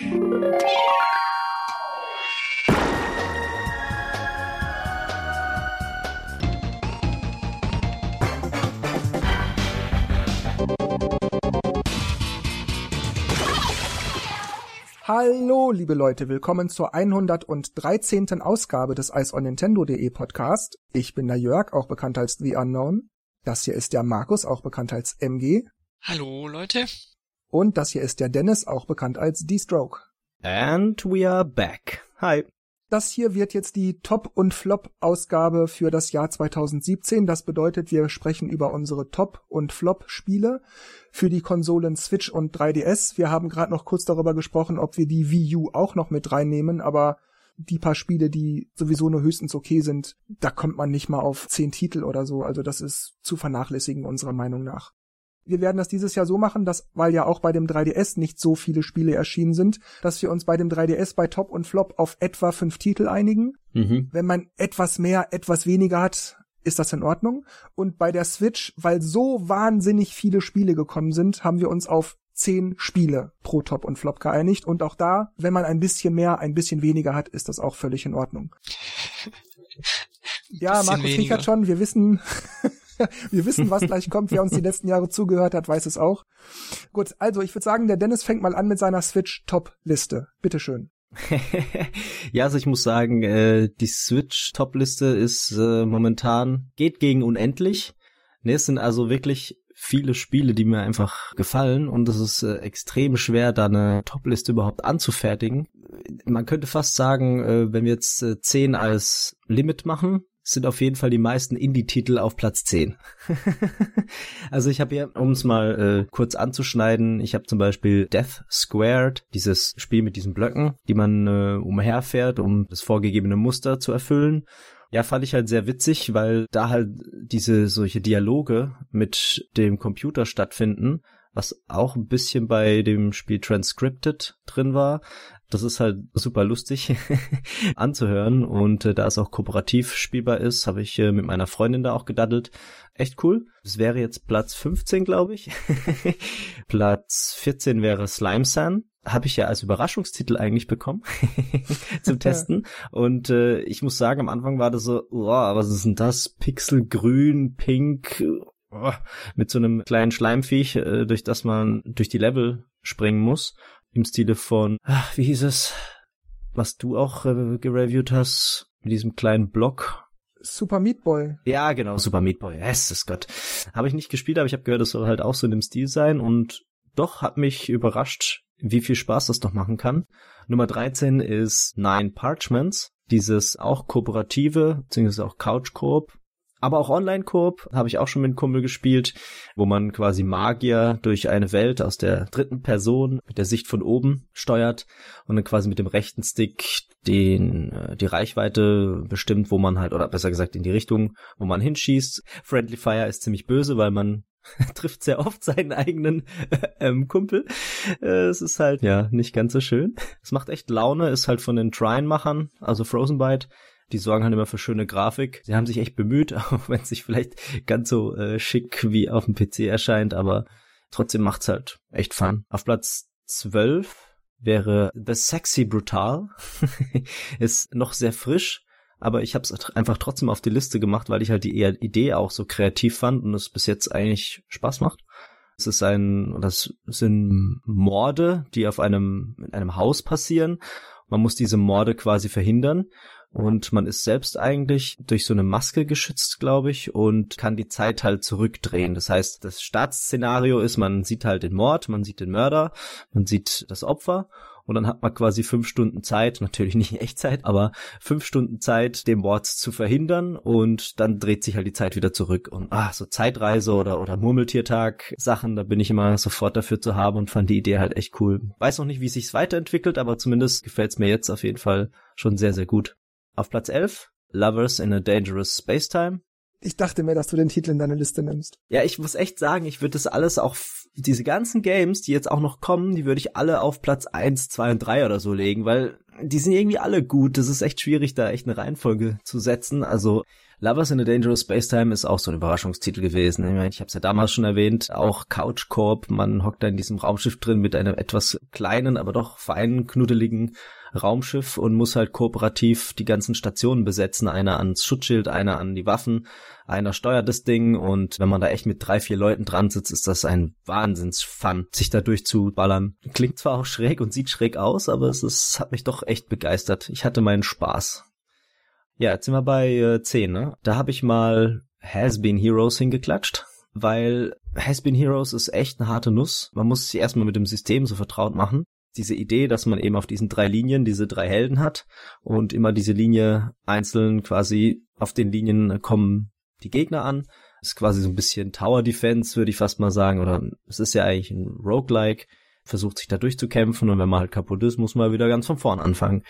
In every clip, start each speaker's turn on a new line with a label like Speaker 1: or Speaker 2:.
Speaker 1: Hallo, liebe Leute, willkommen zur 113. Ausgabe des Ice on Nintendo.de Podcast. Ich bin der Jörg, auch bekannt als The Unknown. Das hier ist der Markus, auch bekannt als MG.
Speaker 2: Hallo, Leute.
Speaker 1: Und das hier ist der Dennis, auch bekannt als D-Stroke.
Speaker 3: And we are back. Hi.
Speaker 1: Das hier wird jetzt die Top- und Flop-Ausgabe für das Jahr 2017. Das bedeutet, wir sprechen über unsere Top- und Flop-Spiele für die Konsolen Switch und 3DS. Wir haben gerade noch kurz darüber gesprochen, ob wir die Wii U auch noch mit reinnehmen, aber die paar Spiele, die sowieso nur höchstens okay sind, da kommt man nicht mal auf zehn Titel oder so. Also das ist zu vernachlässigen unserer Meinung nach. Wir werden das dieses Jahr so machen, dass, weil ja auch bei dem 3DS nicht so viele Spiele erschienen sind, dass wir uns bei dem 3DS bei Top und Flop auf etwa fünf Titel einigen. Mhm. Wenn man etwas mehr, etwas weniger hat, ist das in Ordnung. Und bei der Switch, weil so wahnsinnig viele Spiele gekommen sind, haben wir uns auf zehn Spiele pro Top und Flop geeinigt. Und auch da, wenn man ein bisschen mehr, ein bisschen weniger hat, ist das auch völlig in Ordnung. ja, Markus Richard schon, wir wissen, Wir wissen, was gleich kommt. Wer uns die letzten Jahre zugehört hat, weiß es auch. Gut, also ich würde sagen, der Dennis fängt mal an mit seiner Switch-Top-Liste. Bitteschön.
Speaker 3: ja, also ich muss sagen, äh, die Switch-Top-Liste ist äh, momentan, geht gegen unendlich. Ne, es sind also wirklich viele Spiele, die mir einfach gefallen und es ist äh, extrem schwer, da eine Top-Liste überhaupt anzufertigen. Man könnte fast sagen, äh, wenn wir jetzt äh, 10 als Limit machen, sind auf jeden Fall die meisten Indie-Titel auf Platz 10. also ich habe hier, um es mal äh, kurz anzuschneiden, ich habe zum Beispiel Death Squared, dieses Spiel mit diesen Blöcken, die man äh, umherfährt, um das vorgegebene Muster zu erfüllen. Ja, fand ich halt sehr witzig, weil da halt diese solche Dialoge mit dem Computer stattfinden, was auch ein bisschen bei dem Spiel Transcripted drin war. Das ist halt super lustig anzuhören und äh, da es auch kooperativ spielbar ist, habe ich äh, mit meiner Freundin da auch gedaddelt. Echt cool. Das wäre jetzt Platz 15, glaube ich. Platz 14 wäre Slime San. Habe ich ja als Überraschungstitel eigentlich bekommen zum Testen. Und äh, ich muss sagen, am Anfang war das so, oh, was ist denn das? Pixelgrün, pink, oh, mit so einem kleinen Schleimviech, äh, durch das man durch die Level springen muss im Stile von, ach, wie hieß es, was du auch äh, gereviewt hast, mit diesem kleinen Block.
Speaker 1: Super Meat Boy.
Speaker 3: Ja, genau, Super Meat Boy. Yes, ist Gott. Habe ich nicht gespielt, aber ich habe gehört, es soll halt auch so in dem Stil sein und doch hat mich überrascht, wie viel Spaß das doch machen kann. Nummer 13 ist Nine Parchments, dieses auch kooperative, beziehungsweise auch Couch-Koop, aber auch Online-Koop habe ich auch schon mit einem Kumpel gespielt, wo man quasi Magier durch eine Welt aus der dritten Person mit der Sicht von oben steuert und dann quasi mit dem rechten Stick den äh, die Reichweite bestimmt, wo man halt oder besser gesagt in die Richtung, wo man hinschießt. Friendly Fire ist ziemlich böse, weil man trifft sehr oft seinen eigenen ähm, Kumpel. Äh, es ist halt ja nicht ganz so schön. Es macht echt Laune, ist halt von den Trine-Machern, also Frozen Byte die sorgen halt immer für schöne Grafik. Sie haben sich echt bemüht, auch wenn es sich vielleicht ganz so äh, schick wie auf dem PC erscheint, aber trotzdem macht's halt echt Fun. Auf Platz 12 wäre The Sexy Brutal. ist noch sehr frisch, aber ich habe es einfach trotzdem auf die Liste gemacht, weil ich halt die Idee auch so kreativ fand und es bis jetzt eigentlich Spaß macht. Es ist ein, das sind Morde, die auf einem, in einem Haus passieren. Man muss diese Morde quasi verhindern und man ist selbst eigentlich durch so eine Maske geschützt, glaube ich, und kann die Zeit halt zurückdrehen. Das heißt, das Startszenario ist, man sieht halt den Mord, man sieht den Mörder, man sieht das Opfer und dann hat man quasi fünf Stunden Zeit, natürlich nicht in Echtzeit, aber fünf Stunden Zeit, den Mord zu verhindern und dann dreht sich halt die Zeit wieder zurück und ah, so Zeitreise oder, oder Murmeltiertag Sachen, da bin ich immer sofort dafür zu haben und fand die Idee halt echt cool. Weiß noch nicht, wie es sich weiterentwickelt, aber zumindest gefällt es mir jetzt auf jeden Fall schon sehr, sehr gut. Auf Platz 11, Lovers in a Dangerous Spacetime.
Speaker 1: Ich dachte mir, dass du den Titel in deine Liste nimmst.
Speaker 3: Ja, ich muss echt sagen, ich würde das alles auch, diese ganzen Games, die jetzt auch noch kommen, die würde ich alle auf Platz 1, 2 und 3 oder so legen, weil die sind irgendwie alle gut. Das ist echt schwierig, da echt eine Reihenfolge zu setzen. Also Lovers in a Dangerous Space Time ist auch so ein Überraschungstitel gewesen. Ich, meine, ich habe es ja damals schon erwähnt, auch Couch Corp, man hockt da in diesem Raumschiff drin mit einem etwas kleinen, aber doch feinen, knuddeligen Raumschiff und muss halt kooperativ die ganzen Stationen besetzen. Einer ans Schutzschild, einer an die Waffen, einer steuert das Ding und wenn man da echt mit drei, vier Leuten dran sitzt, ist das ein Wahnsinnsfun, sich da durchzuballern. Klingt zwar auch schräg und sieht schräg aus, aber es ist, hat mich doch echt begeistert. Ich hatte meinen Spaß. Ja, jetzt sind wir bei äh, 10, ne? Da habe ich mal Has Been Heroes hingeklatscht, weil Has Been Heroes ist echt eine harte Nuss. Man muss sich erstmal mit dem System so vertraut machen diese Idee, dass man eben auf diesen drei Linien diese drei Helden hat und immer diese Linie einzeln quasi auf den Linien kommen die Gegner an. Ist quasi so ein bisschen Tower Defense, würde ich fast mal sagen, oder es ist ja eigentlich ein Roguelike, versucht sich da durchzukämpfen und wenn man halt kaputt ist, muss man wieder ganz von vorn anfangen.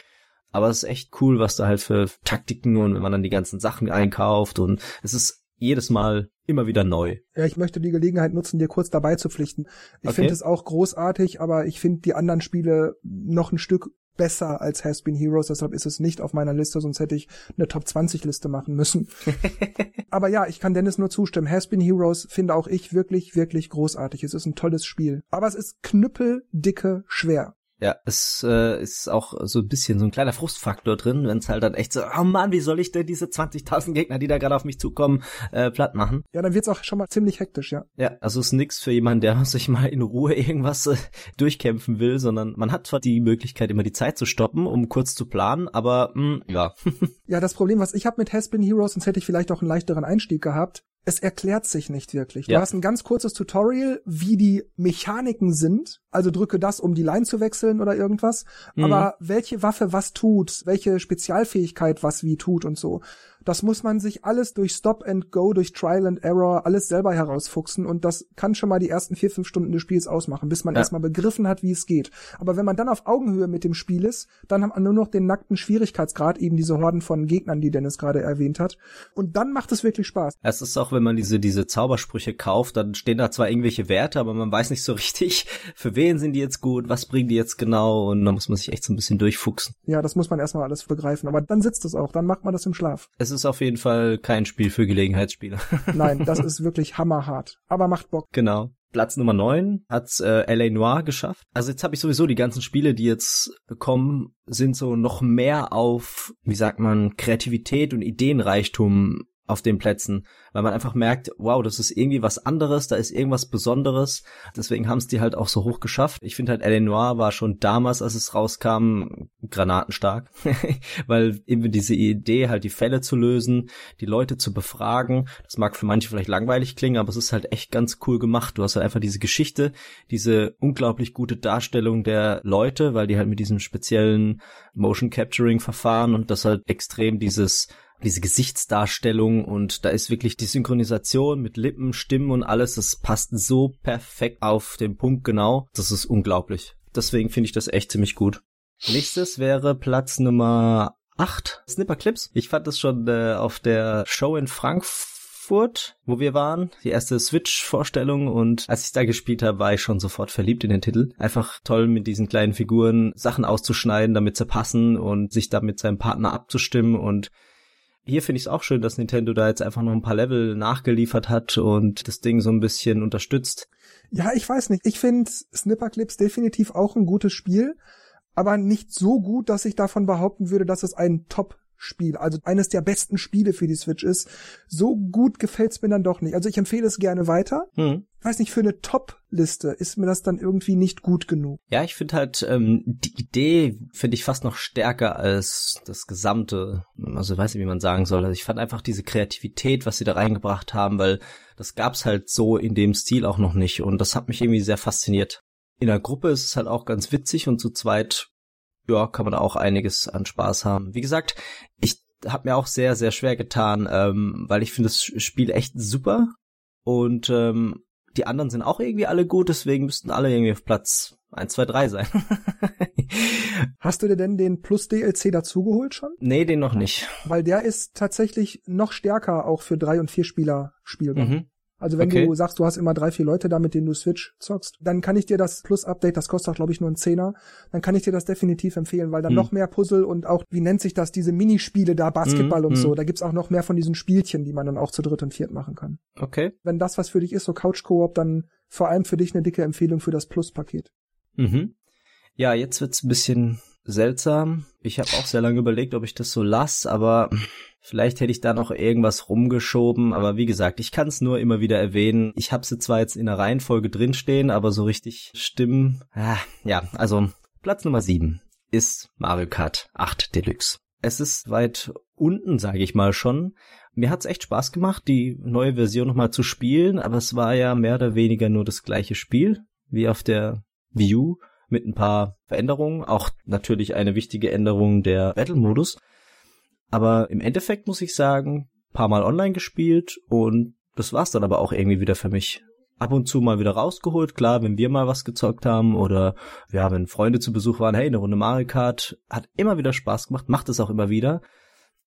Speaker 3: Aber es ist echt cool, was da halt für Taktiken und wenn man dann die ganzen Sachen einkauft und es ist jedes Mal immer wieder neu.
Speaker 1: Ja, ich möchte die Gelegenheit nutzen, dir kurz dabei zu pflichten. Ich okay. finde es auch großartig, aber ich finde die anderen Spiele noch ein Stück besser als Has Been Heroes, deshalb ist es nicht auf meiner Liste, sonst hätte ich eine Top 20 Liste machen müssen. aber ja, ich kann Dennis nur zustimmen. Has Been Heroes finde auch ich wirklich, wirklich großartig. Es ist ein tolles Spiel. Aber es ist knüppeldicke schwer.
Speaker 3: Ja, es äh, ist auch so ein bisschen so ein kleiner Frustfaktor drin, wenn es halt dann echt so, oh Mann, wie soll ich denn diese 20.000 Gegner, die da gerade auf mich zukommen, äh, platt machen?
Speaker 1: Ja, dann wird's auch schon mal ziemlich hektisch, ja.
Speaker 3: Ja, also ist nix für jemanden, der sich mal in Ruhe irgendwas äh, durchkämpfen will, sondern man hat zwar die Möglichkeit, immer die Zeit zu stoppen, um kurz zu planen, aber mh, hm, ja.
Speaker 1: ja, das Problem, was ich habe mit Has Been Heroes, sonst hätte ich vielleicht auch einen leichteren Einstieg gehabt, es erklärt sich nicht wirklich. Du hast ein ganz kurzes Tutorial, wie die Mechaniken sind. Also drücke das, um die Line zu wechseln oder irgendwas. Mhm. Aber welche Waffe was tut, welche Spezialfähigkeit was wie tut und so. Das muss man sich alles durch Stop and Go, durch Trial and Error, alles selber herausfuchsen und das kann schon mal die ersten vier, fünf Stunden des Spiels ausmachen, bis man ja. erstmal begriffen hat, wie es geht. Aber wenn man dann auf Augenhöhe mit dem Spiel ist, dann hat man nur noch den nackten Schwierigkeitsgrad, eben diese Horden von Gegnern, die Dennis gerade erwähnt hat. Und dann macht es wirklich Spaß.
Speaker 3: Es ist auch, wenn man diese, diese Zaubersprüche kauft, dann stehen da zwar irgendwelche Werte, aber man weiß nicht so richtig, für wen sind die jetzt gut, was bringen die jetzt genau und da muss man sich echt so ein bisschen durchfuchsen.
Speaker 1: Ja, das muss man erstmal alles begreifen, aber dann sitzt es auch, dann macht man das im Schlaf.
Speaker 3: Es es ist auf jeden Fall kein Spiel für Gelegenheitsspieler.
Speaker 1: Nein, das ist wirklich hammerhart. Aber macht Bock.
Speaker 3: Genau. Platz Nummer 9 hat's äh, LA Noir geschafft. Also jetzt habe ich sowieso die ganzen Spiele, die jetzt kommen, sind so noch mehr auf, wie sagt man, Kreativität und Ideenreichtum auf den Plätzen, weil man einfach merkt, wow, das ist irgendwie was anderes, da ist irgendwas Besonderes. Deswegen haben es die halt auch so hoch geschafft. Ich finde halt L.A. Noir war schon damals, als es rauskam, granatenstark, weil eben diese Idee, halt die Fälle zu lösen, die Leute zu befragen, das mag für manche vielleicht langweilig klingen, aber es ist halt echt ganz cool gemacht. Du hast halt einfach diese Geschichte, diese unglaublich gute Darstellung der Leute, weil die halt mit diesem speziellen Motion Capturing Verfahren und das halt extrem dieses diese Gesichtsdarstellung und da ist wirklich die Synchronisation mit Lippen, Stimmen und alles, das passt so perfekt auf den Punkt genau. Das ist unglaublich. Deswegen finde ich das echt ziemlich gut. Nächstes wäre Platz Nummer 8, Snipper Clips. Ich fand das schon äh, auf der Show in Frankfurt, wo wir waren, die erste Switch-Vorstellung und als ich da gespielt habe, war ich schon sofort verliebt in den Titel. Einfach toll mit diesen kleinen Figuren Sachen auszuschneiden, damit sie passen und sich da mit seinem Partner abzustimmen und hier finde ich es auch schön, dass Nintendo da jetzt einfach noch ein paar Level nachgeliefert hat und das Ding so ein bisschen unterstützt.
Speaker 1: Ja, ich weiß nicht. Ich finde Snipper Clips definitiv auch ein gutes Spiel, aber nicht so gut, dass ich davon behaupten würde, dass es ein Top Spiel, also eines der besten Spiele für die Switch ist. So gut gefällt's mir dann doch nicht. Also ich empfehle es gerne weiter. Hm. Ich weiß nicht, für eine Top-Liste ist mir das dann irgendwie nicht gut genug.
Speaker 3: Ja, ich finde halt, ähm, die Idee finde ich fast noch stärker als das gesamte, also weiß nicht, wie man sagen soll. Also ich fand einfach diese Kreativität, was sie da reingebracht haben, weil das gab's halt so in dem Stil auch noch nicht und das hat mich irgendwie sehr fasziniert. In der Gruppe ist es halt auch ganz witzig und zu zweit ja, kann man auch einiges an Spaß haben. Wie gesagt, ich habe mir auch sehr, sehr schwer getan, ähm, weil ich finde das Spiel echt super und ähm, die anderen sind auch irgendwie alle gut, deswegen müssten alle irgendwie auf Platz 1, 2, 3 sein.
Speaker 1: Hast du dir denn den Plus DLC dazugeholt schon?
Speaker 3: Nee, den noch nicht.
Speaker 1: Weil der ist tatsächlich noch stärker auch für drei und vier Spieler spielbar. Mhm. Also wenn
Speaker 3: Okay.
Speaker 1: du sagst, du hast immer drei, vier Leute da, mit denen du Switch zockst, dann kann ich dir das Plus-Update, das kostet auch, glaube ich, nur einen Zehner, dann kann ich dir das definitiv empfehlen, weil dann
Speaker 3: Hm.
Speaker 1: noch mehr Puzzle und auch, wie nennt sich das, diese Minispiele da, Basketball
Speaker 3: Hm,
Speaker 1: und
Speaker 3: hm.
Speaker 1: so, da gibt's auch noch mehr von diesen Spielchen, die man dann auch zu dritt und viert machen kann.
Speaker 3: Okay.
Speaker 1: Wenn das was für dich ist, so Couch-Koop, dann vor allem für dich eine dicke Empfehlung für das Plus-Paket.
Speaker 3: Mhm. Ja, jetzt wird's ein bisschen seltsam. Ich habe auch sehr lange überlegt, ob ich das so lass, aber vielleicht hätte ich da noch irgendwas rumgeschoben. Aber wie gesagt, ich kann es nur immer wieder erwähnen. Ich habe sie zwar jetzt in der Reihenfolge drinstehen, aber so richtig stimmen. Ah, ja, also Platz Nummer 7 ist Mario Kart 8 Deluxe. Es ist weit unten, sage ich mal schon. Mir hat's echt Spaß gemacht, die neue Version nochmal zu spielen, aber es war ja mehr oder weniger nur das gleiche Spiel wie auf der U mit ein paar Veränderungen, auch natürlich eine wichtige Änderung der Battle-Modus. Aber im Endeffekt muss ich sagen, paar Mal online gespielt und das war's dann aber auch irgendwie wieder für mich. Ab und zu mal wieder rausgeholt, klar, wenn wir mal was gezockt haben oder ja, wenn Freunde zu Besuch waren, hey, eine Runde Mario Kart, hat immer wieder Spaß gemacht, macht es auch immer wieder.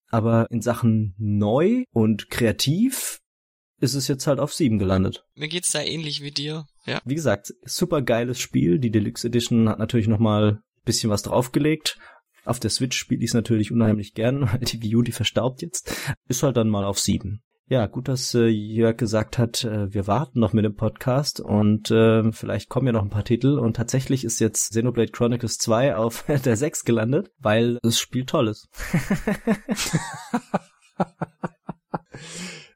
Speaker 3: Aber in Sachen neu und kreativ ist es jetzt halt auf sieben gelandet.
Speaker 2: Mir geht's da ähnlich wie dir. Ja.
Speaker 3: Wie gesagt, super geiles Spiel. Die Deluxe Edition hat natürlich noch mal ein bisschen was draufgelegt. Auf der Switch spiele ich es natürlich unheimlich gern, weil die Wii U, die verstaubt jetzt. Ist halt dann mal auf sieben. Ja, gut, dass äh, Jörg gesagt hat, äh, wir warten noch mit dem Podcast und äh, vielleicht kommen ja noch ein paar Titel. Und tatsächlich ist jetzt Xenoblade Chronicles 2 auf der 6 gelandet, weil das Spiel toll ist.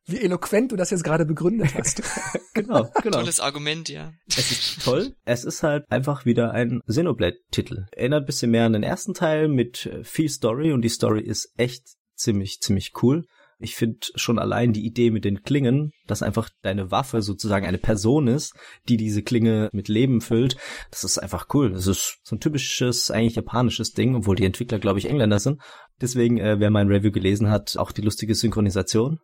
Speaker 1: Wie eloquent du das jetzt gerade begründet hast.
Speaker 3: genau, genau.
Speaker 2: Tolles Argument, ja.
Speaker 3: Es ist toll. Es ist halt einfach wieder ein Xenoblade-Titel. Erinnert ein bisschen mehr an den ersten Teil mit äh, viel Story und die Story ist echt ziemlich, ziemlich cool. Ich finde schon allein die Idee mit den Klingen, dass einfach deine Waffe sozusagen eine Person ist, die diese Klinge mit Leben füllt, das ist einfach cool. Das ist so ein typisches, eigentlich japanisches Ding, obwohl die Entwickler, glaube ich, Engländer sind. Deswegen, äh, wer mein Review gelesen hat, auch die lustige Synchronisation.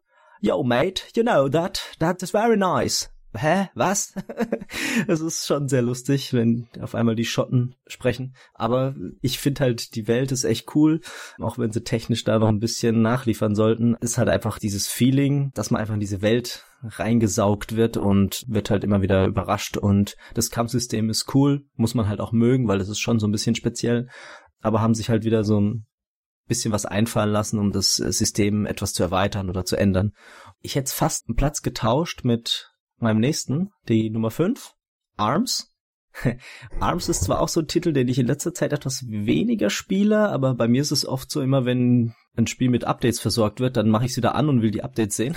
Speaker 3: Yo, mate, you know that, that is very nice. Hä? Was? Es ist schon sehr lustig, wenn auf einmal die Schotten sprechen. Aber ich finde halt, die Welt ist echt cool. Auch wenn sie technisch da noch ein bisschen nachliefern sollten, ist halt einfach dieses Feeling, dass man einfach in diese Welt reingesaugt wird und wird halt immer wieder überrascht. Und das Kampfsystem ist cool, muss man halt auch mögen, weil es ist schon so ein bisschen speziell. Aber haben sich halt wieder so ein bisschen was einfallen lassen, um das System etwas zu erweitern oder zu ändern. Ich hätte fast einen Platz getauscht mit meinem nächsten, die Nummer 5, Arms. Arms ist zwar auch so ein Titel, den ich in letzter Zeit etwas weniger spiele, aber bei mir ist es oft so immer, wenn ein Spiel mit Updates versorgt wird, dann mache ich es wieder an und will die Updates sehen.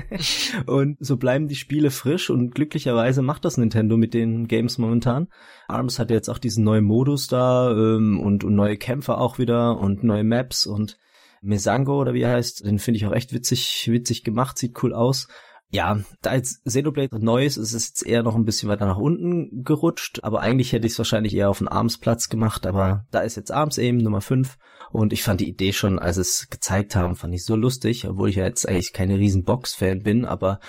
Speaker 3: und so bleiben die Spiele frisch und glücklicherweise macht das Nintendo mit den Games momentan. Arms hat jetzt auch diesen neuen Modus da ähm, und, und neue Kämpfer auch wieder und neue Maps und Mesango oder wie er heißt, den finde ich auch echt witzig, witzig gemacht, sieht cool aus. Ja, jetzt Xenoblade neu ist, es jetzt eher noch ein bisschen weiter nach unten gerutscht, aber eigentlich hätte ich es wahrscheinlich eher auf den Arms-Platz gemacht, aber da ist jetzt Arms eben Nummer 5 und ich fand die Idee schon, als es gezeigt haben, fand ich so lustig, obwohl ich ja jetzt eigentlich keine riesen Box-Fan bin, aber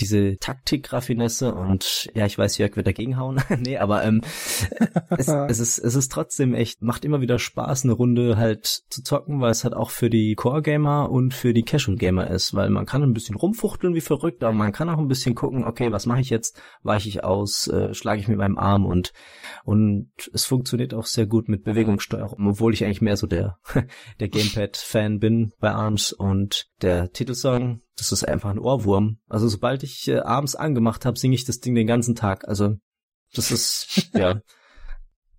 Speaker 3: diese Taktik-Raffinesse und ja, ich weiß, Jörg wird dagegen hauen. nee, aber ähm, es, es, ist, es ist trotzdem echt, macht immer wieder Spaß, eine Runde halt zu zocken, weil es halt auch für die Core-Gamer und für die Casual-Gamer ist, weil man kann ein bisschen rumfuchteln wie verrückt, aber man kann auch ein bisschen gucken, okay, was mache ich jetzt? Weiche ich aus, äh, schlage ich mit meinem Arm und und es funktioniert auch sehr gut mit Bewegungssteuerung, obwohl ich eigentlich mehr so der, der Gamepad-Fan bin bei ARMS und der Titelsong, das ist einfach ein Ohrwurm. Also sobald ich äh, ARMS angemacht habe, singe ich das Ding den ganzen Tag. Also das ist, ja.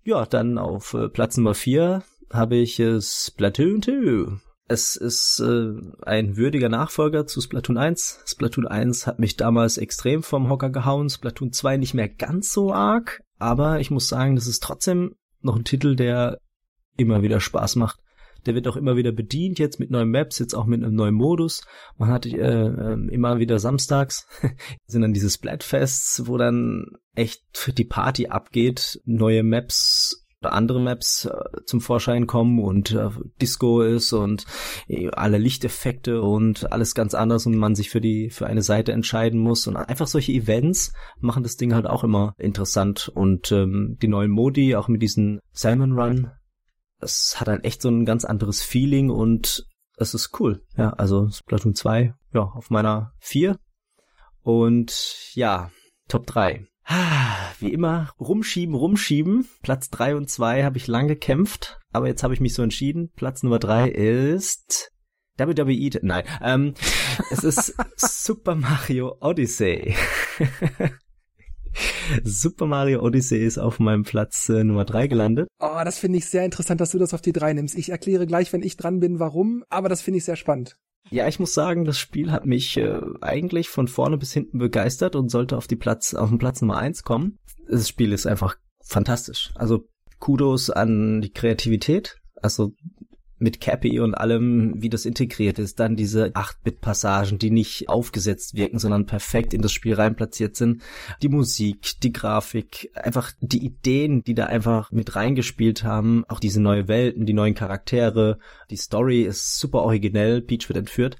Speaker 3: Ja, dann auf äh, Platz Nummer vier habe ich äh, Splatoon 2. Es ist äh, ein würdiger Nachfolger zu Splatoon 1. Splatoon 1 hat mich damals extrem vom Hocker gehauen, Splatoon 2 nicht mehr ganz so arg, aber ich muss sagen, das ist trotzdem noch ein Titel, der immer wieder Spaß macht. Der wird auch immer wieder bedient, jetzt mit neuen Maps, jetzt auch mit einem neuen Modus. Man hat äh, äh, immer wieder samstags, sind dann diese Splatfests, wo dann echt die Party abgeht, neue Maps oder andere Maps äh, zum Vorschein kommen und äh, Disco ist und äh, alle Lichteffekte und alles ganz anders und man sich für die für eine Seite entscheiden muss und einfach solche Events machen das Ding halt auch immer interessant und ähm, die neuen Modi auch mit diesen Salmon Run es hat halt echt so ein ganz anderes Feeling und es ist cool. Ja, also Splatoon 2, ja, auf meiner 4. Und ja, Top 3. Wie immer, rumschieben, rumschieben. Platz 3 und 2 habe ich lang gekämpft, aber jetzt habe ich mich so entschieden. Platz Nummer 3 ist WWE. Nein, ähm, es ist Super Mario Odyssey. Super Mario Odyssey ist auf meinem Platz äh, Nummer 3 gelandet.
Speaker 1: Oh, das finde ich sehr interessant, dass du das auf die 3 nimmst. Ich erkläre gleich, wenn ich dran bin, warum, aber das finde ich sehr spannend.
Speaker 3: Ja, ich muss sagen, das Spiel hat mich äh, eigentlich von vorne bis hinten begeistert und sollte auf die Platz auf den Platz Nummer 1 kommen. Das Spiel ist einfach fantastisch. Also Kudos an die Kreativität. Also mit Cappy und allem, wie das integriert ist, dann diese 8-Bit-Passagen, die nicht aufgesetzt wirken, sondern perfekt in das Spiel reinplatziert sind, die Musik, die Grafik, einfach die Ideen, die da einfach mit reingespielt haben, auch diese neue Welten, die neuen Charaktere, die Story ist super originell, Peach wird entführt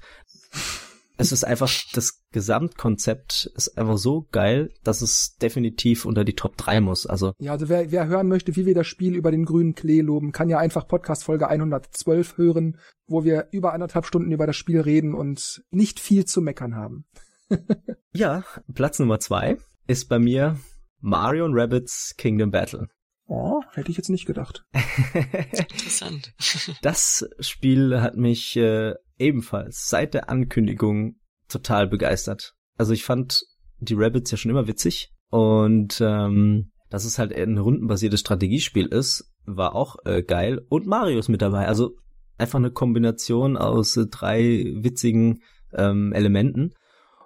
Speaker 3: es ist einfach, das Gesamtkonzept ist einfach so geil, dass es definitiv unter die Top 3 muss. Also
Speaker 1: ja, also wer, wer hören möchte, wie wir das Spiel über den grünen Klee loben, kann ja einfach Podcast Folge 112 hören, wo wir über anderthalb Stunden über das Spiel reden und nicht viel zu meckern haben.
Speaker 3: ja, Platz Nummer 2 ist bei mir Mario Rabbits Kingdom Battle.
Speaker 1: Oh, hätte ich jetzt nicht gedacht.
Speaker 2: Interessant.
Speaker 3: das Spiel hat mich äh, ebenfalls seit der Ankündigung total begeistert. Also ich fand die Rabbits ja schon immer witzig und ähm, dass es halt ein rundenbasiertes Strategiespiel ist, war auch äh, geil. Und Mario ist mit dabei. Also einfach eine Kombination aus äh, drei witzigen ähm, Elementen.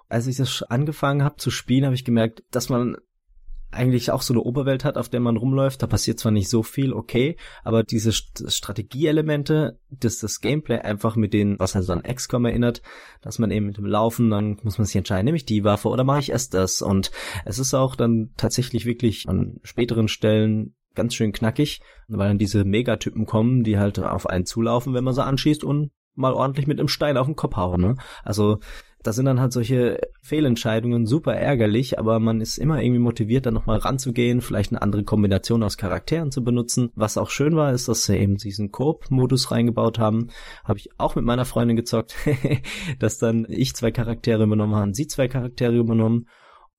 Speaker 3: Als ich das angefangen habe zu spielen, habe ich gemerkt, dass man eigentlich auch so eine Oberwelt hat, auf der man rumläuft. Da passiert zwar nicht so viel, okay, aber diese Strategieelemente, dass das Gameplay einfach mit den, was halt so an XCOM erinnert, dass man eben mit dem Laufen, dann muss man sich entscheiden, nehme ich die Waffe oder mache ich erst das? Und es ist auch dann tatsächlich wirklich an späteren Stellen ganz schön knackig, weil dann diese Megatypen kommen, die halt auf einen zulaufen, wenn man sie anschießt und mal ordentlich mit einem Stein auf den Kopf hauen. Ne? Also da sind dann halt solche Fehlentscheidungen super ärgerlich, aber man ist immer irgendwie motiviert, dann nochmal ranzugehen, vielleicht eine andere Kombination aus Charakteren zu benutzen. Was auch schön war, ist, dass sie eben diesen Koop-Modus reingebaut haben. Habe ich auch mit meiner Freundin gezockt, dass dann ich zwei Charaktere übernommen habe, sie zwei Charaktere übernommen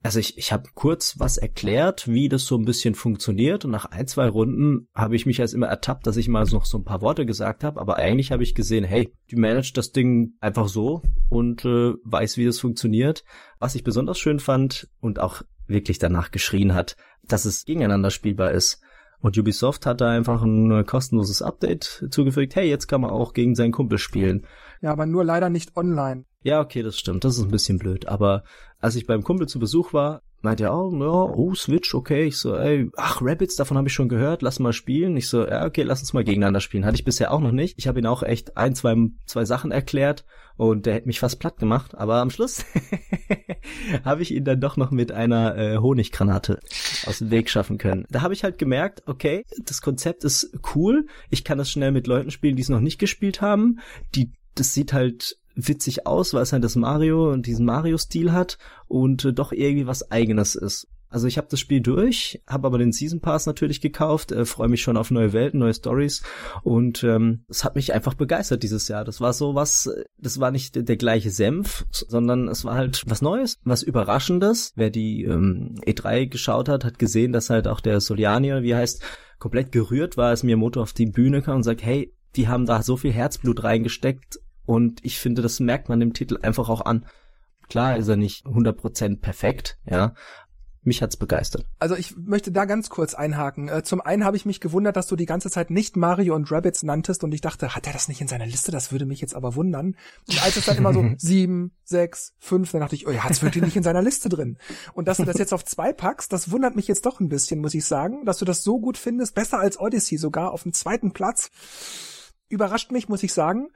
Speaker 3: also ich, ich habe kurz was erklärt, wie das so ein bisschen funktioniert und nach ein, zwei Runden habe ich mich als immer ertappt, dass ich mal noch so ein paar Worte gesagt habe, aber eigentlich habe ich gesehen, hey, die managt das Ding einfach so und äh, weiß, wie das funktioniert. Was ich besonders schön fand und auch wirklich danach geschrien hat, dass es gegeneinander spielbar ist. Und Ubisoft hat da einfach ein kostenloses Update zugefügt. Hey, jetzt kann man auch gegen seinen Kumpel spielen.
Speaker 1: Ja, aber nur leider nicht online.
Speaker 3: Ja, okay, das stimmt. Das ist ein bisschen blöd. Aber als ich beim Kumpel zu Besuch war, meinte er, oh, ja, oh, Switch, okay. Ich so, ey, ach, Rabbits, davon habe ich schon gehört, lass mal spielen. Ich so, ja, okay, lass uns mal gegeneinander spielen. Hatte ich bisher auch noch nicht. Ich habe ihn auch echt ein, zwei, zwei Sachen erklärt und der hätte mich fast platt gemacht. Aber am Schluss habe ich ihn dann doch noch mit einer äh, Honiggranate aus dem Weg schaffen können. Da habe ich halt gemerkt, okay, das Konzept ist cool. Ich kann das schnell mit Leuten spielen, die es noch nicht gespielt haben. Die das sieht halt witzig aus, weil es halt das Mario und diesen Mario-Stil hat und äh, doch irgendwie was eigenes ist. Also ich habe das Spiel durch, habe aber den Season Pass natürlich gekauft, äh, freue mich schon auf neue Welten, neue Stories und ähm, es hat mich einfach begeistert dieses Jahr. Das war so was, das war nicht der gleiche Senf, sondern es war halt was Neues, was Überraschendes. Wer die ähm, E3 geschaut hat, hat gesehen, dass halt auch der Soliani, wie heißt, komplett gerührt war, als Miyamoto auf die Bühne kam und sagt, hey, die haben da so viel Herzblut reingesteckt und ich finde, das merkt man dem Titel einfach auch an. Klar ist er nicht 100% perfekt, ja, mich hat's begeistert.
Speaker 1: Also ich möchte da ganz kurz einhaken. Äh, zum einen habe ich mich gewundert, dass du die ganze Zeit nicht Mario und Rabbits nanntest und ich dachte, hat er das nicht in seiner Liste? Das würde mich jetzt aber wundern. Und als es dann immer so sieben, sechs, fünf, dann dachte ich, oh ja, hat's wirklich nicht in seiner Liste drin. Und dass du das jetzt auf zwei packst, das wundert mich jetzt doch ein bisschen, muss ich sagen, dass du das so gut findest, besser als Odyssey sogar auf dem zweiten Platz überrascht mich, muss ich sagen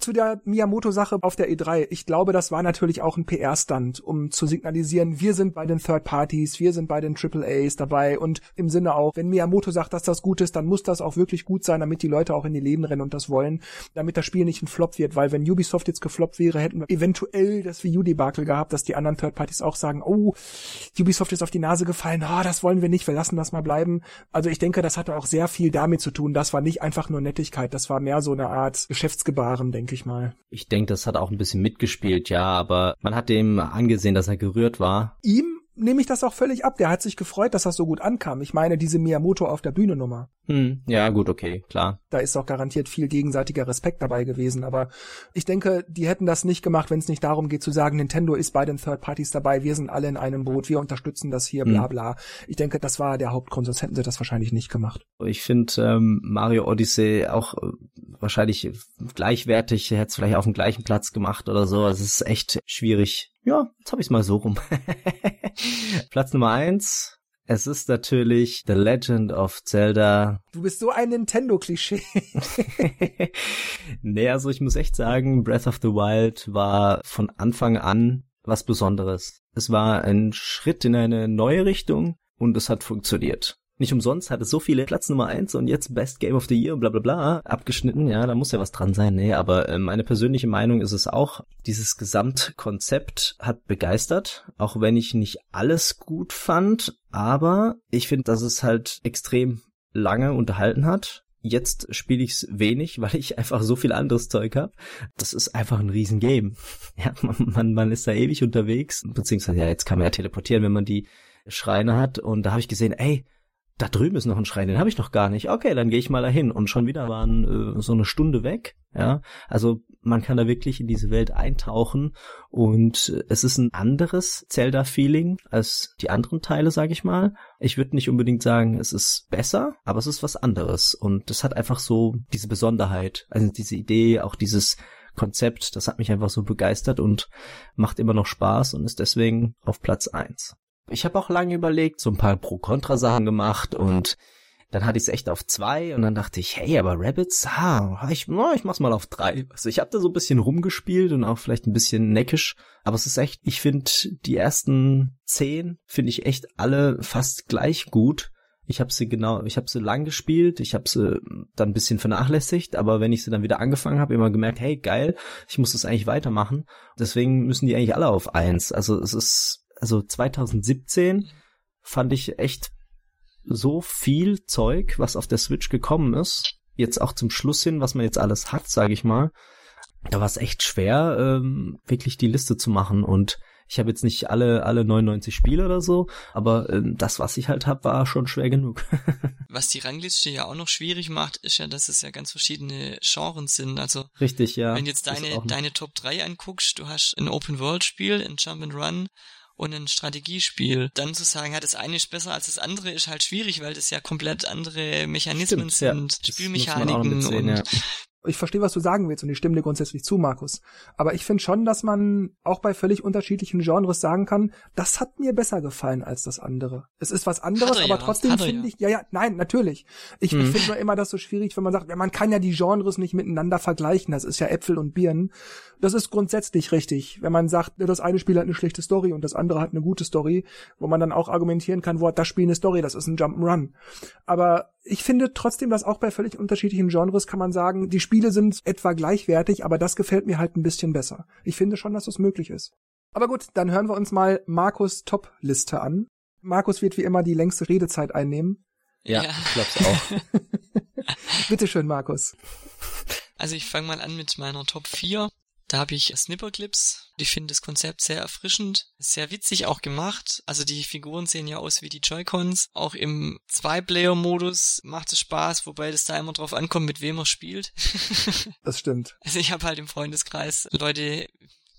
Speaker 1: zu der Miyamoto-Sache auf der E3. Ich glaube, das war natürlich auch ein PR-Stand, um zu signalisieren, wir sind bei den Third Parties, wir sind bei den Triple A's dabei und im Sinne auch, wenn Miyamoto sagt, dass das gut ist, dann muss das auch wirklich gut sein, damit die Leute auch in die Läden rennen und das wollen, damit das Spiel nicht ein Flop wird, weil wenn Ubisoft jetzt gefloppt wäre, hätten wir eventuell das Wii U-Debakel gehabt, dass die anderen Third Parties auch sagen, oh, Ubisoft ist auf die Nase gefallen, ah, oh, das wollen wir nicht, wir lassen das mal bleiben. Also ich denke, das hatte auch sehr viel damit zu tun, das war nicht einfach nur Nettigkeit, das war mehr so eine Art Geschäftsgebaren, denke ich mal.
Speaker 3: Ich denke, das hat auch ein bisschen mitgespielt, ja, aber man hat dem angesehen, dass er gerührt war.
Speaker 1: Ihm nehme ich das auch völlig ab. Der hat sich gefreut, dass das so gut ankam. Ich meine, diese Miyamoto auf der Bühne Nummer.
Speaker 3: Hm, ja, gut, okay, klar.
Speaker 1: Da ist auch garantiert viel gegenseitiger Respekt dabei gewesen. Aber ich denke, die hätten das nicht gemacht, wenn es nicht darum geht zu sagen, Nintendo ist bei den Third Parties dabei, wir sind alle in einem Boot, wir unterstützen das hier, bla hm. bla. Ich denke, das war der Hauptgrund, sonst hätten sie das wahrscheinlich nicht gemacht.
Speaker 3: Ich finde ähm, Mario Odyssey auch äh, wahrscheinlich gleichwertig, hätte es vielleicht auf dem gleichen Platz gemacht oder so. Es ist echt schwierig. Ja, jetzt habe ich es mal so rum. Platz Nummer eins. Es ist natürlich The Legend of Zelda.
Speaker 1: Du bist so ein Nintendo-Klischee.
Speaker 3: nee, also ich muss echt sagen, Breath of the Wild war von Anfang an was Besonderes. Es war ein Schritt in eine neue Richtung und es hat funktioniert. Nicht umsonst hat es so viele Platz Nummer eins und jetzt Best Game of the Year und bla bla bla abgeschnitten. Ja, da muss ja was dran sein. Nee, aber äh, meine persönliche Meinung ist es auch, dieses Gesamtkonzept hat begeistert, auch wenn ich nicht alles gut fand, aber ich finde, dass es halt extrem lange unterhalten hat. Jetzt spiele ich es wenig, weil ich einfach so viel anderes Zeug habe. Das ist einfach ein Riesengame. Ja, man, man, man ist da ewig unterwegs, beziehungsweise ja, jetzt kann man ja teleportieren, wenn man die Schreine hat. Und da habe ich gesehen, ey, da drüben ist noch ein Schrein, den habe ich noch gar nicht. Okay, dann gehe ich mal dahin und schon wieder waren äh, so eine Stunde weg. Ja, also man kann da wirklich in diese Welt eintauchen und es ist ein anderes Zelda-Feeling als die anderen Teile, sage ich mal. Ich würde nicht unbedingt sagen, es ist besser, aber es ist was anderes und es hat einfach so diese Besonderheit, also diese Idee, auch dieses Konzept, das hat mich einfach so begeistert und macht immer noch Spaß und ist deswegen auf Platz eins. Ich habe auch lange überlegt, so ein paar Pro-Kontra-Sachen gemacht und dann hatte ich es echt auf zwei und dann dachte ich, hey, aber Rabbits, ah, ich, oh, ich mach's mal auf drei. Also ich habe da so ein bisschen rumgespielt und auch vielleicht ein bisschen neckisch, aber es ist echt, ich finde die ersten zehn finde ich echt alle fast gleich gut. Ich habe sie genau, ich habe sie lang gespielt, ich habe sie dann ein bisschen vernachlässigt, aber wenn ich sie dann wieder angefangen habe, immer gemerkt, hey, geil, ich muss das eigentlich weitermachen. Deswegen müssen die eigentlich alle auf eins. Also es ist also 2017 fand ich echt so viel Zeug, was auf der Switch gekommen ist. Jetzt auch zum Schluss hin, was man jetzt alles hat, sage ich mal. Da war es echt schwer, ähm, wirklich die Liste zu machen. Und ich habe jetzt nicht alle alle 99 Spiele oder so, aber ähm, das, was ich halt habe, war schon schwer genug.
Speaker 2: was die Rangliste ja auch noch schwierig macht, ist ja, dass es ja ganz verschiedene Genres sind. Also
Speaker 3: richtig, ja.
Speaker 2: Wenn jetzt deine deine Top 3 anguckst, du hast ein Open World Spiel, ein Jump and Run und ein Strategiespiel. Dann zu sagen, ja, das eine ist besser als das andere, ist halt schwierig, weil das ja komplett andere Mechanismen Stimmt, sind, ja. Spielmechaniken und ja.
Speaker 1: Ich verstehe, was du sagen willst und ich stimme dir grundsätzlich zu, Markus. Aber ich finde schon, dass man auch bei völlig unterschiedlichen Genres sagen kann, das hat mir besser gefallen als das andere. Es ist was anderes, aber ja, trotzdem finde ich, ja, ja, nein, natürlich. Ich, hm. ich finde nur immer das so schwierig, wenn man sagt, ja, man kann ja die Genres nicht miteinander vergleichen. Das ist ja Äpfel und Birnen. Das ist grundsätzlich richtig. Wenn man sagt, das eine Spiel hat eine schlechte Story und das andere hat eine gute Story, wo man dann auch argumentieren kann, wo hat das Spiel eine Story, das ist ein Jump'n'Run. Aber ich finde trotzdem, dass auch bei völlig unterschiedlichen Genres kann man sagen, die Spiele sind etwa gleichwertig, aber das gefällt mir halt ein bisschen besser. Ich finde schon, dass das möglich ist. Aber gut, dann hören wir uns mal Markus Top-Liste an. Markus wird wie immer die längste Redezeit einnehmen.
Speaker 3: Ja, ja. ich glaub's auch.
Speaker 1: Bitteschön, Markus.
Speaker 2: Also ich fange mal an mit meiner Top 4. Da habe ich Snipperclips. Ich finde das Konzept sehr erfrischend, sehr witzig auch gemacht. Also die Figuren sehen ja aus wie die Joy-Cons. Auch im Zwei-Player-Modus macht es Spaß, wobei das da immer drauf ankommt, mit wem er spielt.
Speaker 1: das stimmt.
Speaker 2: Also ich habe halt im Freundeskreis Leute,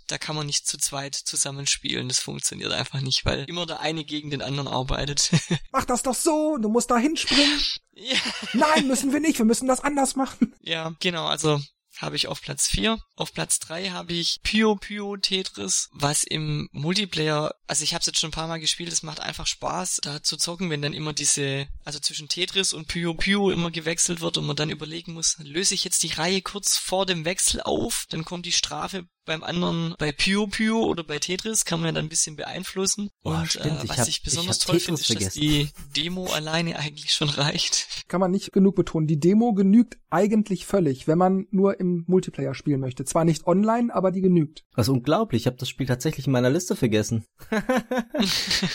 Speaker 2: da kann man nicht zu zweit zusammenspielen. Das funktioniert einfach nicht, weil immer der eine gegen den anderen arbeitet.
Speaker 1: Mach das doch so, du musst da hinspringen. Ja. Nein, müssen wir nicht, wir müssen das anders machen.
Speaker 2: Ja, genau, also habe ich auf Platz 4. Auf Platz 3 habe ich Pyo Pyo Tetris, was im Multiplayer, also ich habe es jetzt schon ein paar Mal gespielt, es macht einfach Spaß, da zu zocken, wenn dann immer diese, also zwischen Tetris und Pyo Pyo immer gewechselt wird und man dann überlegen muss, löse ich jetzt die Reihe kurz vor dem Wechsel auf, dann kommt die Strafe beim anderen, bei Pio Pio oder bei Tetris kann man ja dann ein bisschen beeinflussen.
Speaker 3: Boah, und
Speaker 2: stimmt,
Speaker 3: äh,
Speaker 2: was
Speaker 3: ich, hab,
Speaker 2: ich besonders ich toll finde, ist, dass die Demo alleine eigentlich schon reicht.
Speaker 1: Kann man nicht genug betonen. Die Demo genügt eigentlich völlig, wenn man nur im Multiplayer spielen möchte. Zwar nicht online, aber die genügt.
Speaker 3: Das ist unglaublich. Ich habe das Spiel tatsächlich in meiner Liste vergessen.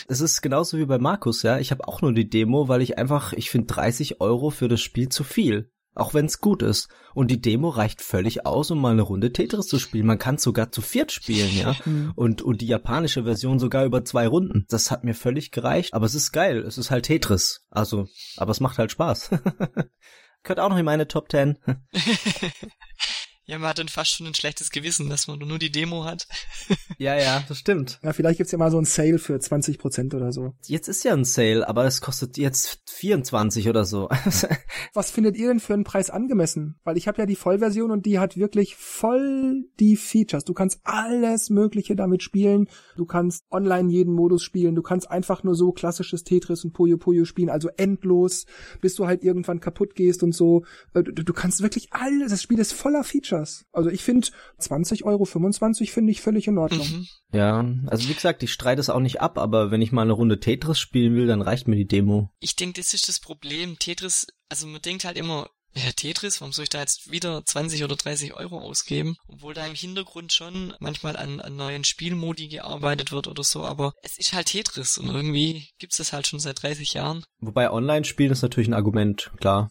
Speaker 3: es ist genauso wie bei Markus, ja. Ich habe auch nur die Demo, weil ich einfach, ich finde 30 Euro für das Spiel zu viel. Auch wenn's gut ist. Und die Demo reicht völlig aus, um mal eine Runde Tetris zu spielen. Man kann sogar zu viert spielen, ja. Und, und die japanische Version sogar über zwei Runden. Das hat mir völlig gereicht. Aber es ist geil. Es ist halt Tetris. Also, aber es macht halt Spaß. Gehört auch noch in meine Top Ten.
Speaker 2: Ja, man hat dann fast schon ein schlechtes Gewissen, dass man nur die Demo hat.
Speaker 3: ja, ja, das stimmt.
Speaker 1: Ja, vielleicht gibt's ja mal so ein Sale für 20 Prozent oder so.
Speaker 3: Jetzt ist ja ein Sale, aber es kostet jetzt 24 oder so.
Speaker 1: Was findet ihr denn für einen Preis angemessen? Weil ich habe ja die Vollversion und die hat wirklich voll die Features. Du kannst alles Mögliche damit spielen. Du kannst online jeden Modus spielen. Du kannst einfach nur so klassisches Tetris und Puyo Puyo spielen, also endlos, bis du halt irgendwann kaputt gehst und so. Äh, du, du kannst wirklich alles. Das Spiel ist voller Features. Features. Also ich finde 20 Euro, 25 finde ich völlig in Ordnung. Mhm.
Speaker 3: Ja, also wie gesagt, ich streite es auch nicht ab, aber wenn ich mal eine Runde Tetris spielen will, dann reicht mir die Demo.
Speaker 2: Ich denke, das ist das Problem. Tetris, also man denkt halt immer, ja, Tetris, warum soll ich da jetzt wieder 20 oder 30 Euro ausgeben? Obwohl da im Hintergrund schon manchmal an, an neuen Spielmodi gearbeitet wird oder so, aber es ist halt Tetris und irgendwie gibt's das halt schon seit 30 Jahren.
Speaker 3: Wobei Online-Spielen ist natürlich ein Argument, klar.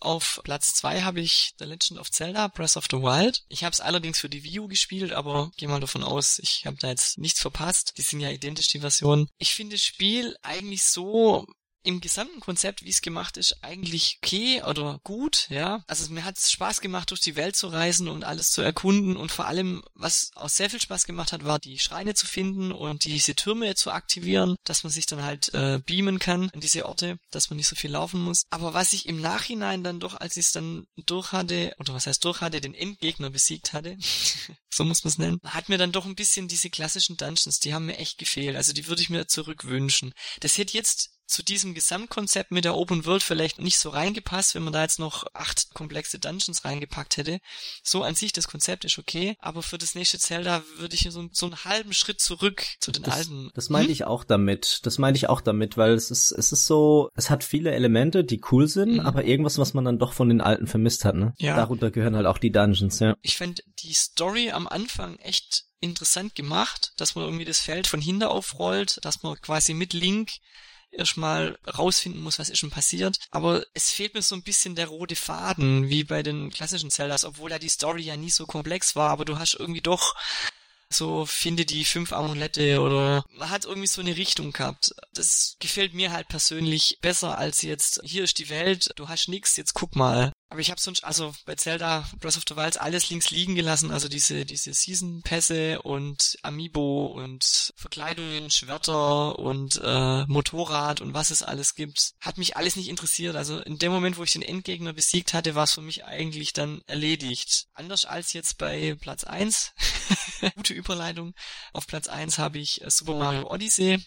Speaker 2: Auf Platz zwei habe ich The Legend of Zelda Breath of the Wild. Ich habe es allerdings für die Wii U gespielt, aber gehe mal davon aus, ich habe da jetzt nichts verpasst. Die sind ja identisch, die Versionen. Ich finde das Spiel eigentlich so im gesamten Konzept, wie es gemacht ist, eigentlich okay oder gut, ja. Also mir hat es Spaß gemacht, durch die Welt zu reisen und alles zu erkunden und vor allem, was auch sehr viel Spaß gemacht hat, war die Schreine zu finden und diese Türme zu aktivieren, dass man sich dann halt äh, beamen kann an diese Orte, dass man nicht so viel laufen muss. Aber was ich im Nachhinein dann doch, als ich es dann durch hatte, oder was heißt durch hatte, den Endgegner besiegt hatte, so muss man es nennen, hat mir dann doch ein bisschen diese klassischen Dungeons, die haben mir echt gefehlt. Also die würde ich mir zurückwünschen. Das hätte jetzt zu diesem Gesamtkonzept mit der Open World vielleicht nicht so reingepasst, wenn man da jetzt noch acht komplexe Dungeons reingepackt hätte. So an sich, das Konzept ist okay, aber für das nächste Zelda würde ich so, so einen halben Schritt zurück zu den
Speaker 3: das,
Speaker 2: alten.
Speaker 3: Das meinte hm? ich auch damit. Das meinte ich auch damit, weil es ist, es ist so, es hat viele Elemente, die cool sind, mhm. aber irgendwas, was man dann doch von den alten vermisst hat, ne? Ja. Darunter gehören halt auch die Dungeons, ja.
Speaker 2: Ich fand die Story am Anfang echt interessant gemacht, dass man irgendwie das Feld von hinten aufrollt, dass man quasi mit Link erstmal rausfinden muss, was ist schon passiert. Aber es fehlt mir so ein bisschen der rote Faden, wie bei den klassischen Zeldas, obwohl ja die Story ja nie so komplex war, aber du hast irgendwie doch so finde die fünf Amulette oder man hat irgendwie so eine Richtung gehabt. Das gefällt mir halt persönlich besser als jetzt, hier ist die Welt, du hast nix, jetzt guck mal. Aber ich habe sonst, also bei Zelda Breath of the Wild alles links liegen gelassen, also diese, diese Season-Pässe und Amiibo und Verkleidungen, Schwerter und äh, Motorrad und was es alles gibt. Hat mich alles nicht interessiert. Also in dem Moment, wo ich den Endgegner besiegt hatte, war es für mich eigentlich dann erledigt. Anders als jetzt bei Platz eins Gute Überleitung. Auf Platz eins habe ich äh, Super Mario Odyssey.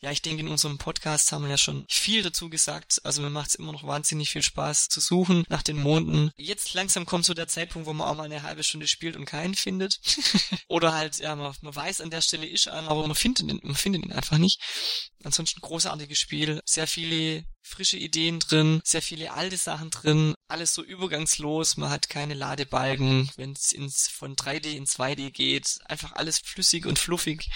Speaker 2: Ja, ich denke, in unserem Podcast haben wir ja schon viel dazu gesagt. Also mir macht es immer noch wahnsinnig viel Spaß zu suchen nach den Monden. Jetzt langsam kommt so der Zeitpunkt, wo man auch mal eine halbe Stunde spielt und keinen findet. Oder halt, ja, man, man weiß, an der Stelle ist einer, aber man findet ihn, man findet ihn einfach nicht. Ansonsten großartiges Spiel. Sehr viele frische Ideen drin, sehr viele alte Sachen drin, alles so übergangslos, man hat keine Ladebalken, wenn es ins von 3D in 2D geht, einfach alles flüssig und fluffig,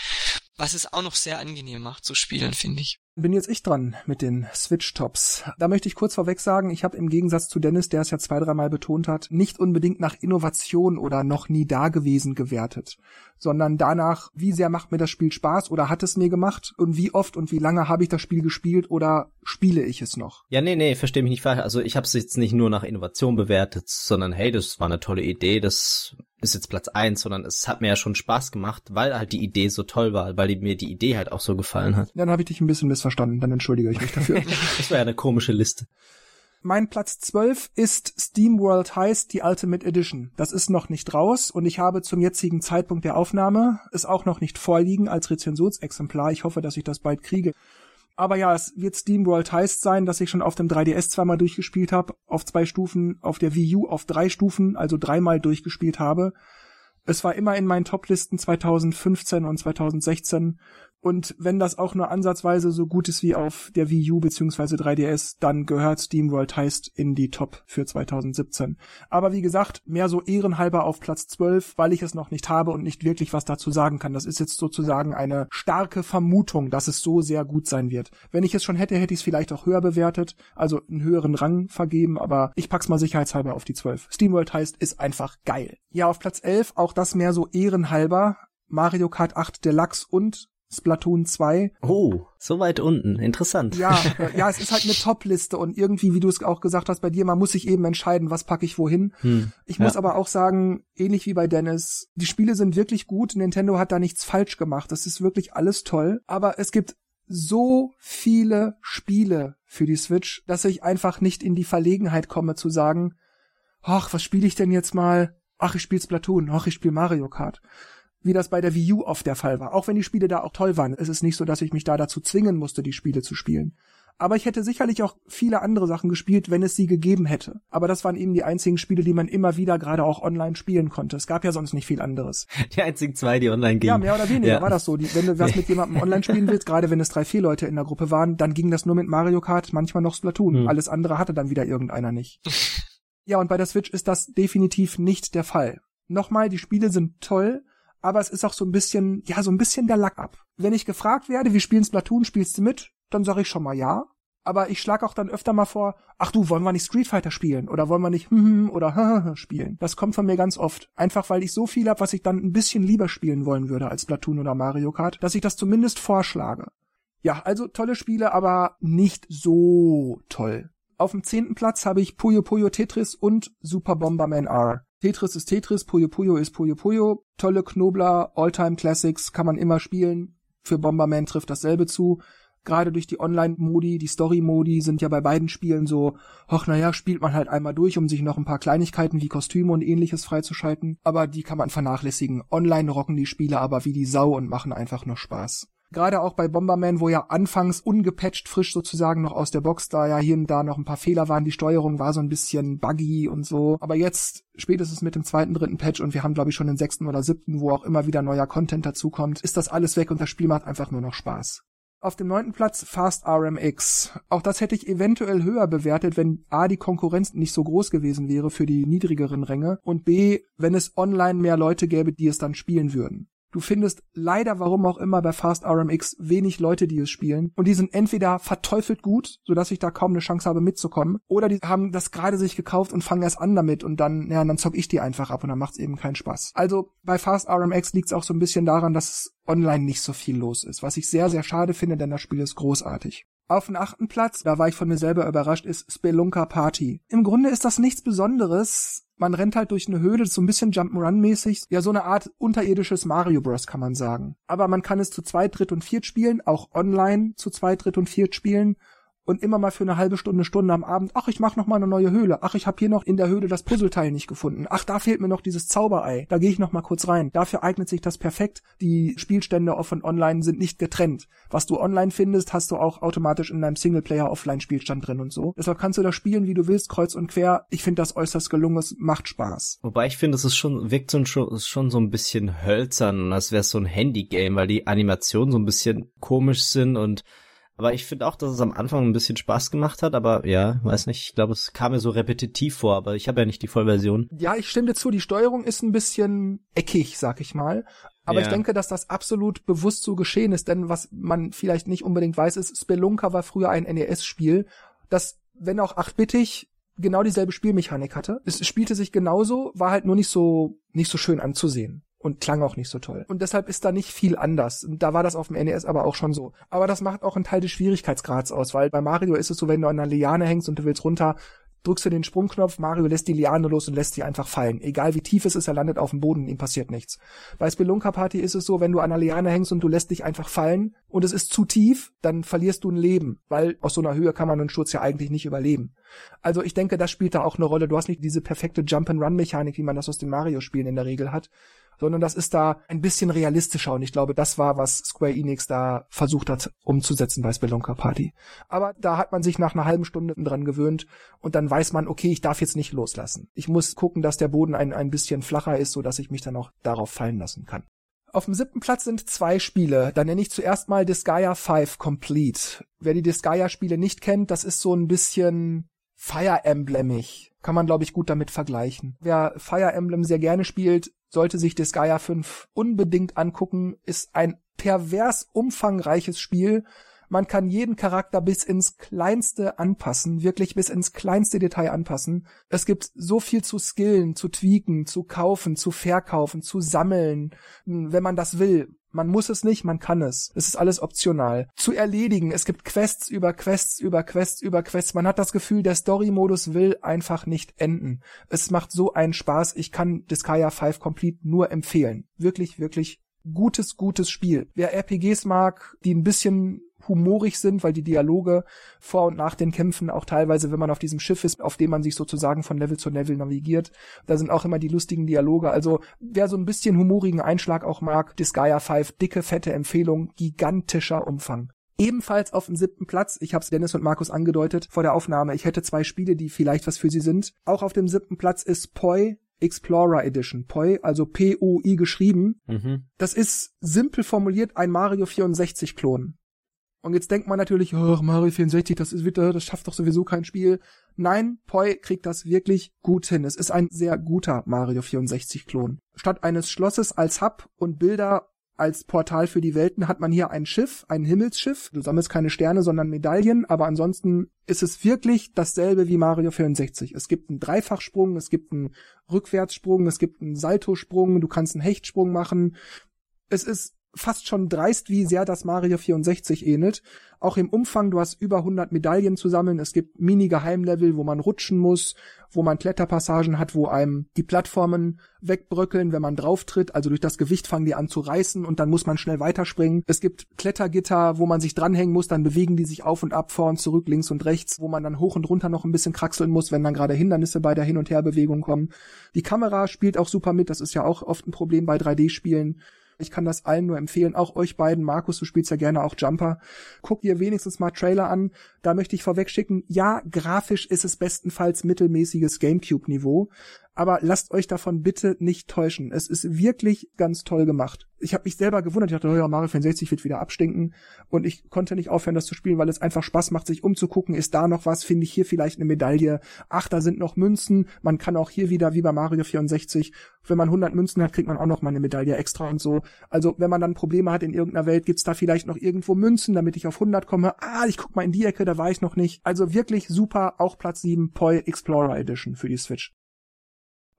Speaker 2: was es auch noch sehr angenehm macht zu spielen, finde ich.
Speaker 1: Bin jetzt ich dran mit den Switch-Tops. Da möchte ich kurz vorweg sagen, ich habe im Gegensatz zu Dennis, der es ja zwei, dreimal betont hat, nicht unbedingt nach Innovation oder noch nie dagewesen gewertet, sondern danach, wie sehr macht mir das Spiel Spaß oder hat es mir gemacht und wie oft und wie lange habe ich das Spiel gespielt oder spiele ich es noch?
Speaker 3: Ja, nee, nee, verstehe mich nicht falsch. Also ich habe es jetzt nicht nur nach Innovation bewertet, sondern hey, das war eine tolle Idee, das ist jetzt Platz eins, sondern es hat mir ja schon Spaß gemacht, weil halt die Idee so toll war, weil mir die Idee halt auch so gefallen hat.
Speaker 1: Ja, dann habe ich dich ein bisschen missverstanden, dann entschuldige ich mich dafür.
Speaker 3: das war ja eine komische Liste.
Speaker 1: Mein Platz 12 ist Steam World Heist, die Ultimate Edition. Das ist noch nicht raus und ich habe zum jetzigen Zeitpunkt der Aufnahme es auch noch nicht vorliegen als Rezensionsexemplar. Ich hoffe, dass ich das bald kriege. Aber ja, es wird Steam World Heist sein, dass ich schon auf dem 3DS zweimal durchgespielt habe, auf zwei Stufen, auf der Wii U auf drei Stufen, also dreimal durchgespielt habe. Es war immer in meinen Toplisten 2015 und 2016 Und wenn das auch nur ansatzweise so gut ist wie auf der Wii U bzw. 3DS, dann gehört SteamWorld Heist in die Top für 2017. Aber wie gesagt, mehr so ehrenhalber auf Platz 12, weil ich es noch nicht habe und nicht wirklich was dazu sagen kann. Das ist jetzt sozusagen eine starke Vermutung, dass es so sehr gut sein wird. Wenn ich es schon hätte, hätte ich es vielleicht auch höher bewertet, also einen höheren Rang vergeben, aber ich pack's mal sicherheitshalber auf die 12. SteamWorld Heist ist einfach geil. Ja, auf Platz 11, auch das mehr so ehrenhalber, Mario Kart 8 Deluxe und Splatoon 2.
Speaker 3: Oh, so weit unten. Interessant.
Speaker 1: Ja, äh, ja, es ist halt eine Top-Liste und irgendwie, wie du es auch gesagt hast, bei dir, man muss sich eben entscheiden, was packe ich wohin. Hm, ich muss ja. aber auch sagen, ähnlich wie bei Dennis, die Spiele sind wirklich gut. Nintendo hat da nichts falsch gemacht. Das ist wirklich alles toll. Aber es gibt so viele Spiele für die Switch, dass ich einfach nicht in die Verlegenheit komme zu sagen, ach, was spiele ich denn jetzt mal? Ach, ich spiele Splatoon, ach, ich spiele Mario Kart wie das bei der Wii U oft der Fall war. Auch wenn die Spiele da auch toll waren. Es ist nicht so, dass ich mich da dazu zwingen musste, die Spiele zu spielen. Aber ich hätte sicherlich auch viele andere Sachen gespielt, wenn es sie gegeben hätte. Aber das waren eben die einzigen Spiele, die man immer wieder gerade auch online spielen konnte. Es gab ja sonst nicht viel anderes.
Speaker 3: Die einzigen zwei, die online gingen.
Speaker 1: Ja, mehr oder weniger ja. war das so. Die, wenn du was mit jemandem online spielen willst, gerade wenn es drei, vier Leute in der Gruppe waren, dann ging das nur mit Mario Kart, manchmal noch Splatoon. Hm. Alles andere hatte dann wieder irgendeiner nicht. ja, und bei der Switch ist das definitiv nicht der Fall. Nochmal, die Spiele sind toll, aber es ist auch so ein bisschen, ja, so ein bisschen der Lack ab. Wenn ich gefragt werde, wir spielen Splatoon, spielst du mit? Dann sage ich schon mal ja. Aber ich schlage auch dann öfter mal vor, ach du, wollen wir nicht Street Fighter spielen? Oder wollen wir nicht hm, hm oder hm, spielen? Das kommt von mir ganz oft. Einfach weil ich so viel hab, was ich dann ein bisschen lieber spielen wollen würde als Splatoon oder Mario Kart, dass ich das zumindest vorschlage. Ja, also tolle Spiele, aber nicht so toll. Auf dem zehnten Platz habe ich Puyo Puyo Tetris und Super Bomberman R. Tetris ist Tetris, Puyo Puyo ist Puyo Puyo. Tolle Knobler, Alltime Classics kann man immer spielen. Für Bomberman trifft dasselbe zu. Gerade durch die Online-Modi, die Story-Modi sind ja bei beiden Spielen so, ach naja, spielt man halt einmal durch, um sich noch ein paar Kleinigkeiten wie Kostüme und ähnliches freizuschalten. Aber die kann man vernachlässigen. Online rocken die Spiele aber wie die Sau und machen einfach nur Spaß. Gerade auch bei Bomberman, wo ja anfangs ungepatcht frisch sozusagen noch aus der Box, da ja hier und da noch ein paar Fehler waren, die Steuerung war so ein bisschen buggy und so. Aber jetzt, spätestens mit dem zweiten, dritten Patch und wir haben glaube ich schon den sechsten oder siebten, wo auch immer wieder neuer Content dazukommt, ist das alles weg und das Spiel macht einfach nur noch Spaß. Auf dem neunten Platz Fast RMX. Auch das hätte ich eventuell höher bewertet, wenn A, die Konkurrenz nicht so groß gewesen wäre für die niedrigeren Ränge und B, wenn es online mehr Leute gäbe, die es dann spielen würden. Du findest leider, warum auch immer, bei Fast RMX wenig Leute, die es spielen. Und die sind entweder verteufelt gut, sodass ich da kaum eine Chance habe mitzukommen, oder die haben das gerade sich gekauft und fangen erst an damit und dann, ja, dann zock ich die einfach ab und dann macht's eben keinen Spaß. Also bei Fast RMX liegt's auch so ein bisschen daran, dass es online nicht so viel los ist, was ich sehr, sehr schade finde, denn das Spiel ist großartig. Auf dem achten Platz, da war ich von mir selber überrascht, ist Spelunker Party. Im Grunde ist das nichts Besonderes. Man rennt halt durch eine Höhle, so ein bisschen Jump'n'Run-mäßig. Ja, so eine Art unterirdisches Mario Bros. kann man sagen. Aber man kann es zu zweit, dritt und viert spielen, auch online zu zweit, dritt und viert spielen und immer mal für eine halbe Stunde, Stunde am Abend, ach, ich mach noch mal eine neue Höhle. Ach, ich habe hier noch in der Höhle das Puzzleteil nicht gefunden. Ach, da fehlt mir noch dieses Zauberei. Da gehe ich noch mal kurz rein. Dafür eignet sich das perfekt. Die Spielstände off und online sind nicht getrennt. Was du online findest, hast du auch automatisch in deinem Singleplayer Offline Spielstand drin und so. Deshalb kannst du das spielen, wie du willst, kreuz und quer. Ich finde das äußerst gelungen, es macht Spaß.
Speaker 3: Wobei ich finde, es ist schon wirkt so schon, schon so ein bisschen hölzern, als wäre so ein Handygame, weil die Animationen so ein bisschen komisch sind und aber ich finde auch, dass es am Anfang ein bisschen Spaß gemacht hat, aber ja, weiß nicht, ich glaube, es kam mir so repetitiv vor, aber ich habe ja nicht die Vollversion.
Speaker 1: Ja, ich stimme dir zu, die Steuerung ist ein bisschen eckig, sag ich mal. Aber ja. ich denke, dass das absolut bewusst so geschehen ist, denn was man vielleicht nicht unbedingt weiß, ist, Spelunker war früher ein NES-Spiel, das, wenn auch achtbittig, genau dieselbe Spielmechanik hatte. Es spielte sich genauso, war halt nur nicht so, nicht so schön anzusehen und klang auch nicht so toll. Und deshalb ist da nicht viel anders. Und da war das auf dem NES aber auch schon so. Aber das macht auch einen Teil des Schwierigkeitsgrads aus, weil bei Mario ist es so, wenn du an einer Liane hängst und du willst runter, drückst du den Sprungknopf, Mario lässt die Liane los und lässt sie einfach fallen. Egal wie tief es ist, er landet auf dem Boden, ihm passiert nichts. Bei Spelunker Party ist es so, wenn du an einer Liane hängst und du lässt dich einfach fallen und es ist zu tief, dann verlierst du ein Leben, weil aus so einer Höhe kann man einen Sturz ja eigentlich nicht überleben. Also ich denke, das spielt da auch eine Rolle. Du hast nicht diese perfekte Jump-and-Run-Mechanik, wie man das aus den Mario-Spielen in der Regel hat, sondern das ist da ein bisschen realistischer und ich glaube, das war, was Square Enix da versucht hat umzusetzen bei Spelunker Party. Aber da hat man sich nach einer halben Stunde dran gewöhnt und dann weiß man, okay, ich darf jetzt nicht loslassen. Ich muss gucken, dass der Boden ein, ein bisschen flacher ist, so dass ich mich dann auch darauf fallen lassen kann. Auf dem siebten Platz sind zwei Spiele. Da nenne ich zuerst mal Disgaea 5 Complete. Wer die Disgaea-Spiele nicht kennt, das ist so ein bisschen Fire Emblemig. Kann man, glaube ich, gut damit vergleichen. Wer Fire Emblem sehr gerne spielt, sollte sich Disgaea 5 unbedingt angucken. Ist ein pervers umfangreiches Spiel, man kann jeden Charakter bis ins Kleinste anpassen, wirklich bis ins kleinste Detail anpassen. Es gibt so viel zu skillen, zu tweaken, zu kaufen, zu verkaufen, zu sammeln, wenn man das will. Man muss es nicht, man kann es. Es ist alles optional. Zu erledigen. Es gibt Quests über Quests über Quests über Quests. Man hat das Gefühl, der Story-Modus will einfach nicht enden. Es macht so einen Spaß. Ich kann Disgaea 5 Complete nur empfehlen. Wirklich, wirklich gutes, gutes Spiel. Wer RPGs mag, die ein bisschen humorig sind, weil die Dialoge vor und nach den Kämpfen auch teilweise, wenn man auf diesem Schiff ist, auf dem man sich sozusagen von Level zu Level navigiert, da sind auch immer die lustigen Dialoge. Also wer so ein bisschen humorigen Einschlag auch mag, Disgaea 5, dicke, fette Empfehlung, gigantischer Umfang. Ebenfalls auf dem siebten Platz, ich habe es Dennis und Markus angedeutet vor der Aufnahme, ich hätte zwei Spiele, die vielleicht was für sie sind. Auch auf dem siebten Platz ist Poi Explorer Edition. Poi, also P-O-I geschrieben. Mhm. Das ist simpel formuliert ein Mario 64 Klon. Und jetzt denkt man natürlich, oh, Mario 64, das ist wieder, das schafft doch sowieso kein Spiel. Nein, Poi kriegt das wirklich gut hin. Es ist ein sehr guter Mario 64 Klon. Statt eines Schlosses als Hub und Bilder als Portal für die Welten hat man hier ein Schiff, ein Himmelsschiff. Du sammelst keine Sterne, sondern Medaillen, aber ansonsten ist es wirklich dasselbe wie Mario 64. Es gibt einen Dreifachsprung, es gibt einen Rückwärtssprung, es gibt einen Saltosprung, du kannst einen Hechtsprung machen. Es ist fast schon dreist, wie sehr das Mario 64 ähnelt. Auch im Umfang, du hast über 100 Medaillen zu sammeln. Es gibt Mini-Geheimlevel, wo man rutschen muss, wo man Kletterpassagen hat, wo einem die Plattformen wegbröckeln, wenn man drauftritt. Also durch das Gewicht fangen die an zu reißen und dann muss man schnell weiterspringen. Es gibt Klettergitter, wo man sich dranhängen muss, dann bewegen die sich auf und ab, vor und zurück, links und rechts, wo man dann hoch und runter noch ein bisschen kraxeln muss, wenn dann gerade Hindernisse bei der Hin- und Herbewegung kommen. Die Kamera spielt auch super mit. Das ist ja auch oft ein Problem bei 3D-Spielen ich kann das allen nur empfehlen, auch euch beiden. Markus, du spielst ja gerne auch Jumper. Guck dir wenigstens mal Trailer an. Da möchte ich vorweg schicken, ja, grafisch ist es bestenfalls mittelmäßiges Gamecube-Niveau, aber lasst euch davon bitte nicht täuschen. Es ist wirklich ganz toll gemacht. Ich habe mich selber gewundert, ich dachte, oh ja, Mario 64 wird wieder abstinken und ich konnte nicht aufhören, das zu spielen, weil es einfach Spaß macht, sich umzugucken, ist da noch was, finde ich hier vielleicht eine Medaille, ach, da sind noch Münzen, man kann auch hier wieder, wie bei Mario 64, wenn man 100 Münzen hat, kriegt man auch noch mal eine Medaille extra und so. Also, wenn man dann Probleme hat in irgendeiner Welt, gibt's da vielleicht noch irgendwo Münzen, damit ich auf 100 komme. Ah, ich guck mal in die Ecke, da war ich noch nicht. Also wirklich super, auch Platz 7, Poi Explorer Edition für die Switch.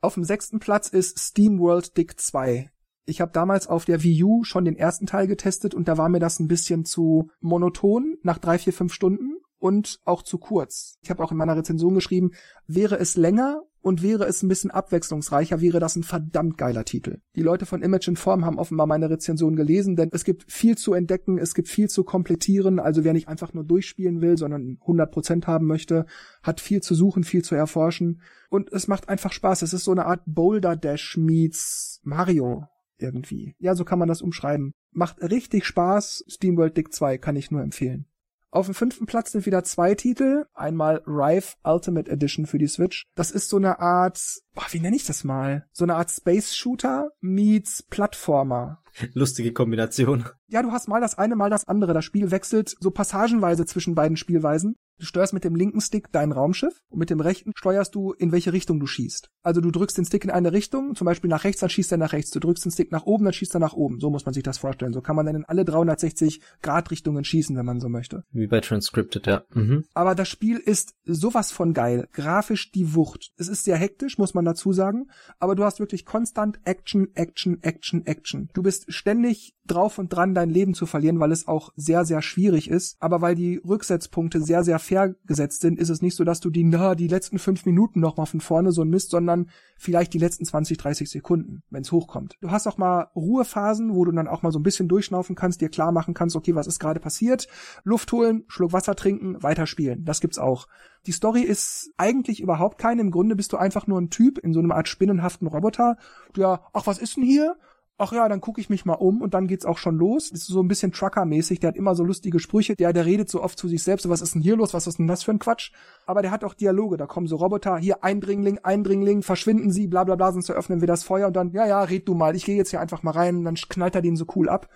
Speaker 1: Auf dem sechsten Platz ist SteamWorld Dick 2. Ich habe damals auf der Wii U schon den ersten Teil getestet und da war mir das ein bisschen zu monoton nach drei, vier, fünf Stunden und auch zu kurz. Ich habe auch in meiner Rezension geschrieben, wäre es länger und wäre es ein bisschen abwechslungsreicher, wäre das ein verdammt geiler Titel. Die Leute von Image Inform haben offenbar meine Rezension gelesen, denn es gibt viel zu entdecken, es gibt viel zu komplettieren, also wer nicht einfach nur durchspielen will, sondern 100% haben möchte, hat viel zu suchen, viel zu erforschen und es macht einfach Spaß. Es ist so eine Art Boulder Dash meets Mario irgendwie. Ja, so kann man das umschreiben. Macht richtig Spaß. SteamWorld Dick 2 kann ich nur empfehlen. Auf dem fünften Platz sind wieder zwei Titel. Einmal Rive Ultimate Edition für die Switch. Das ist so eine Art, boah, wie nenne ich das mal? So eine Art Space Shooter meets Plattformer.
Speaker 3: Lustige Kombination.
Speaker 1: Ja, du hast mal das eine, mal das andere. Das Spiel wechselt so passagenweise zwischen beiden Spielweisen. Du steuerst mit dem linken Stick dein Raumschiff und mit dem rechten steuerst du, in welche Richtung du schießt. Also du drückst den Stick in eine Richtung, zum Beispiel nach rechts, dann schießt er nach rechts. Du drückst den Stick nach oben, dann schießt er nach oben. So muss man sich das vorstellen. So kann man dann in alle 360 Grad Richtungen schießen, wenn man so möchte.
Speaker 3: Wie bei Transcripted, ja. Mhm.
Speaker 1: Aber das Spiel ist sowas von geil. Grafisch die Wucht. Es ist sehr hektisch, muss man dazu sagen. Aber du hast wirklich konstant Action, Action, Action, Action. Du bist ständig drauf und dran, dein Leben zu verlieren, weil es auch sehr, sehr schwierig ist. Aber weil die Rücksetzpunkte sehr, sehr fair gesetzt sind, ist es nicht so, dass du die, na, die letzten fünf Minuten noch mal von vorne so ein Mist, sondern vielleicht die letzten 20, 30 Sekunden, wenn es hochkommt. Du hast auch mal Ruhephasen, wo du dann auch mal so ein bisschen durchschnaufen kannst, dir klar machen kannst, okay, was ist gerade passiert, Luft holen, Schluck Wasser trinken, weiterspielen. Das gibt's auch. Die Story ist eigentlich überhaupt keine. Im Grunde bist du einfach nur ein Typ in so einem Art spinnenhaften Roboter. Ja, ach, was ist denn hier? Ach ja, dann gucke ich mich mal um und dann geht's auch schon los. ist so ein bisschen Trucker-mäßig, der hat immer so lustige Sprüche, der, der redet so oft zu sich selbst, was ist denn hier los, was ist denn das für ein Quatsch? Aber der hat auch Dialoge, da kommen so Roboter, hier Eindringling, Eindringling, verschwinden sie, bla bla bla, sonst eröffnen wir das Feuer und dann, ja, ja, red du mal, ich gehe jetzt hier einfach mal rein und dann knallt er den so cool ab.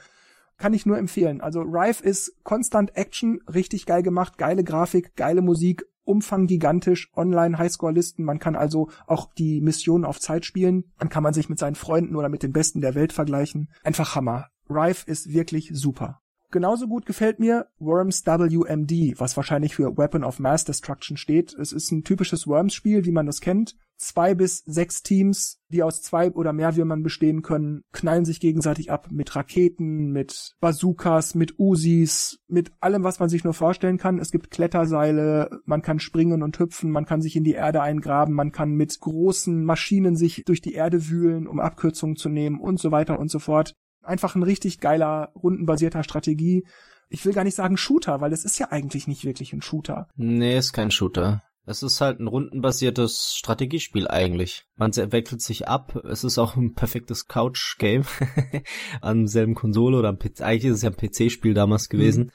Speaker 1: Kann ich nur empfehlen. Also Rife ist konstant Action, richtig geil gemacht, geile Grafik, geile Musik, Umfang gigantisch, online Highscore-Listen. Man kann also auch die Missionen auf Zeit spielen. Dann kann man sich mit seinen Freunden oder mit den Besten der Welt vergleichen. Einfach Hammer. Rife ist wirklich super. Genauso gut gefällt mir Worms WMD, was wahrscheinlich für Weapon of Mass Destruction steht. Es ist ein typisches Worms-Spiel, wie man das kennt. Zwei bis sechs Teams, die aus zwei oder mehr Würmern bestehen können, knallen sich gegenseitig ab mit Raketen, mit Bazookas, mit Usis, mit allem, was man sich nur vorstellen kann. Es gibt Kletterseile, man kann springen und hüpfen, man kann sich in die Erde eingraben, man kann mit großen Maschinen sich durch die Erde wühlen, um Abkürzungen zu nehmen und so weiter und so fort einfach ein richtig geiler, rundenbasierter Strategie. Ich will gar nicht sagen Shooter, weil es ist ja eigentlich nicht wirklich ein Shooter.
Speaker 3: Nee, ist kein Shooter. Es ist halt ein rundenbasiertes Strategiespiel eigentlich. Man wechselt sich ab. Es ist auch ein perfektes Couch-Game an selben Konsole oder am PC. Eigentlich ist es ja ein PC-Spiel damals gewesen. Mhm.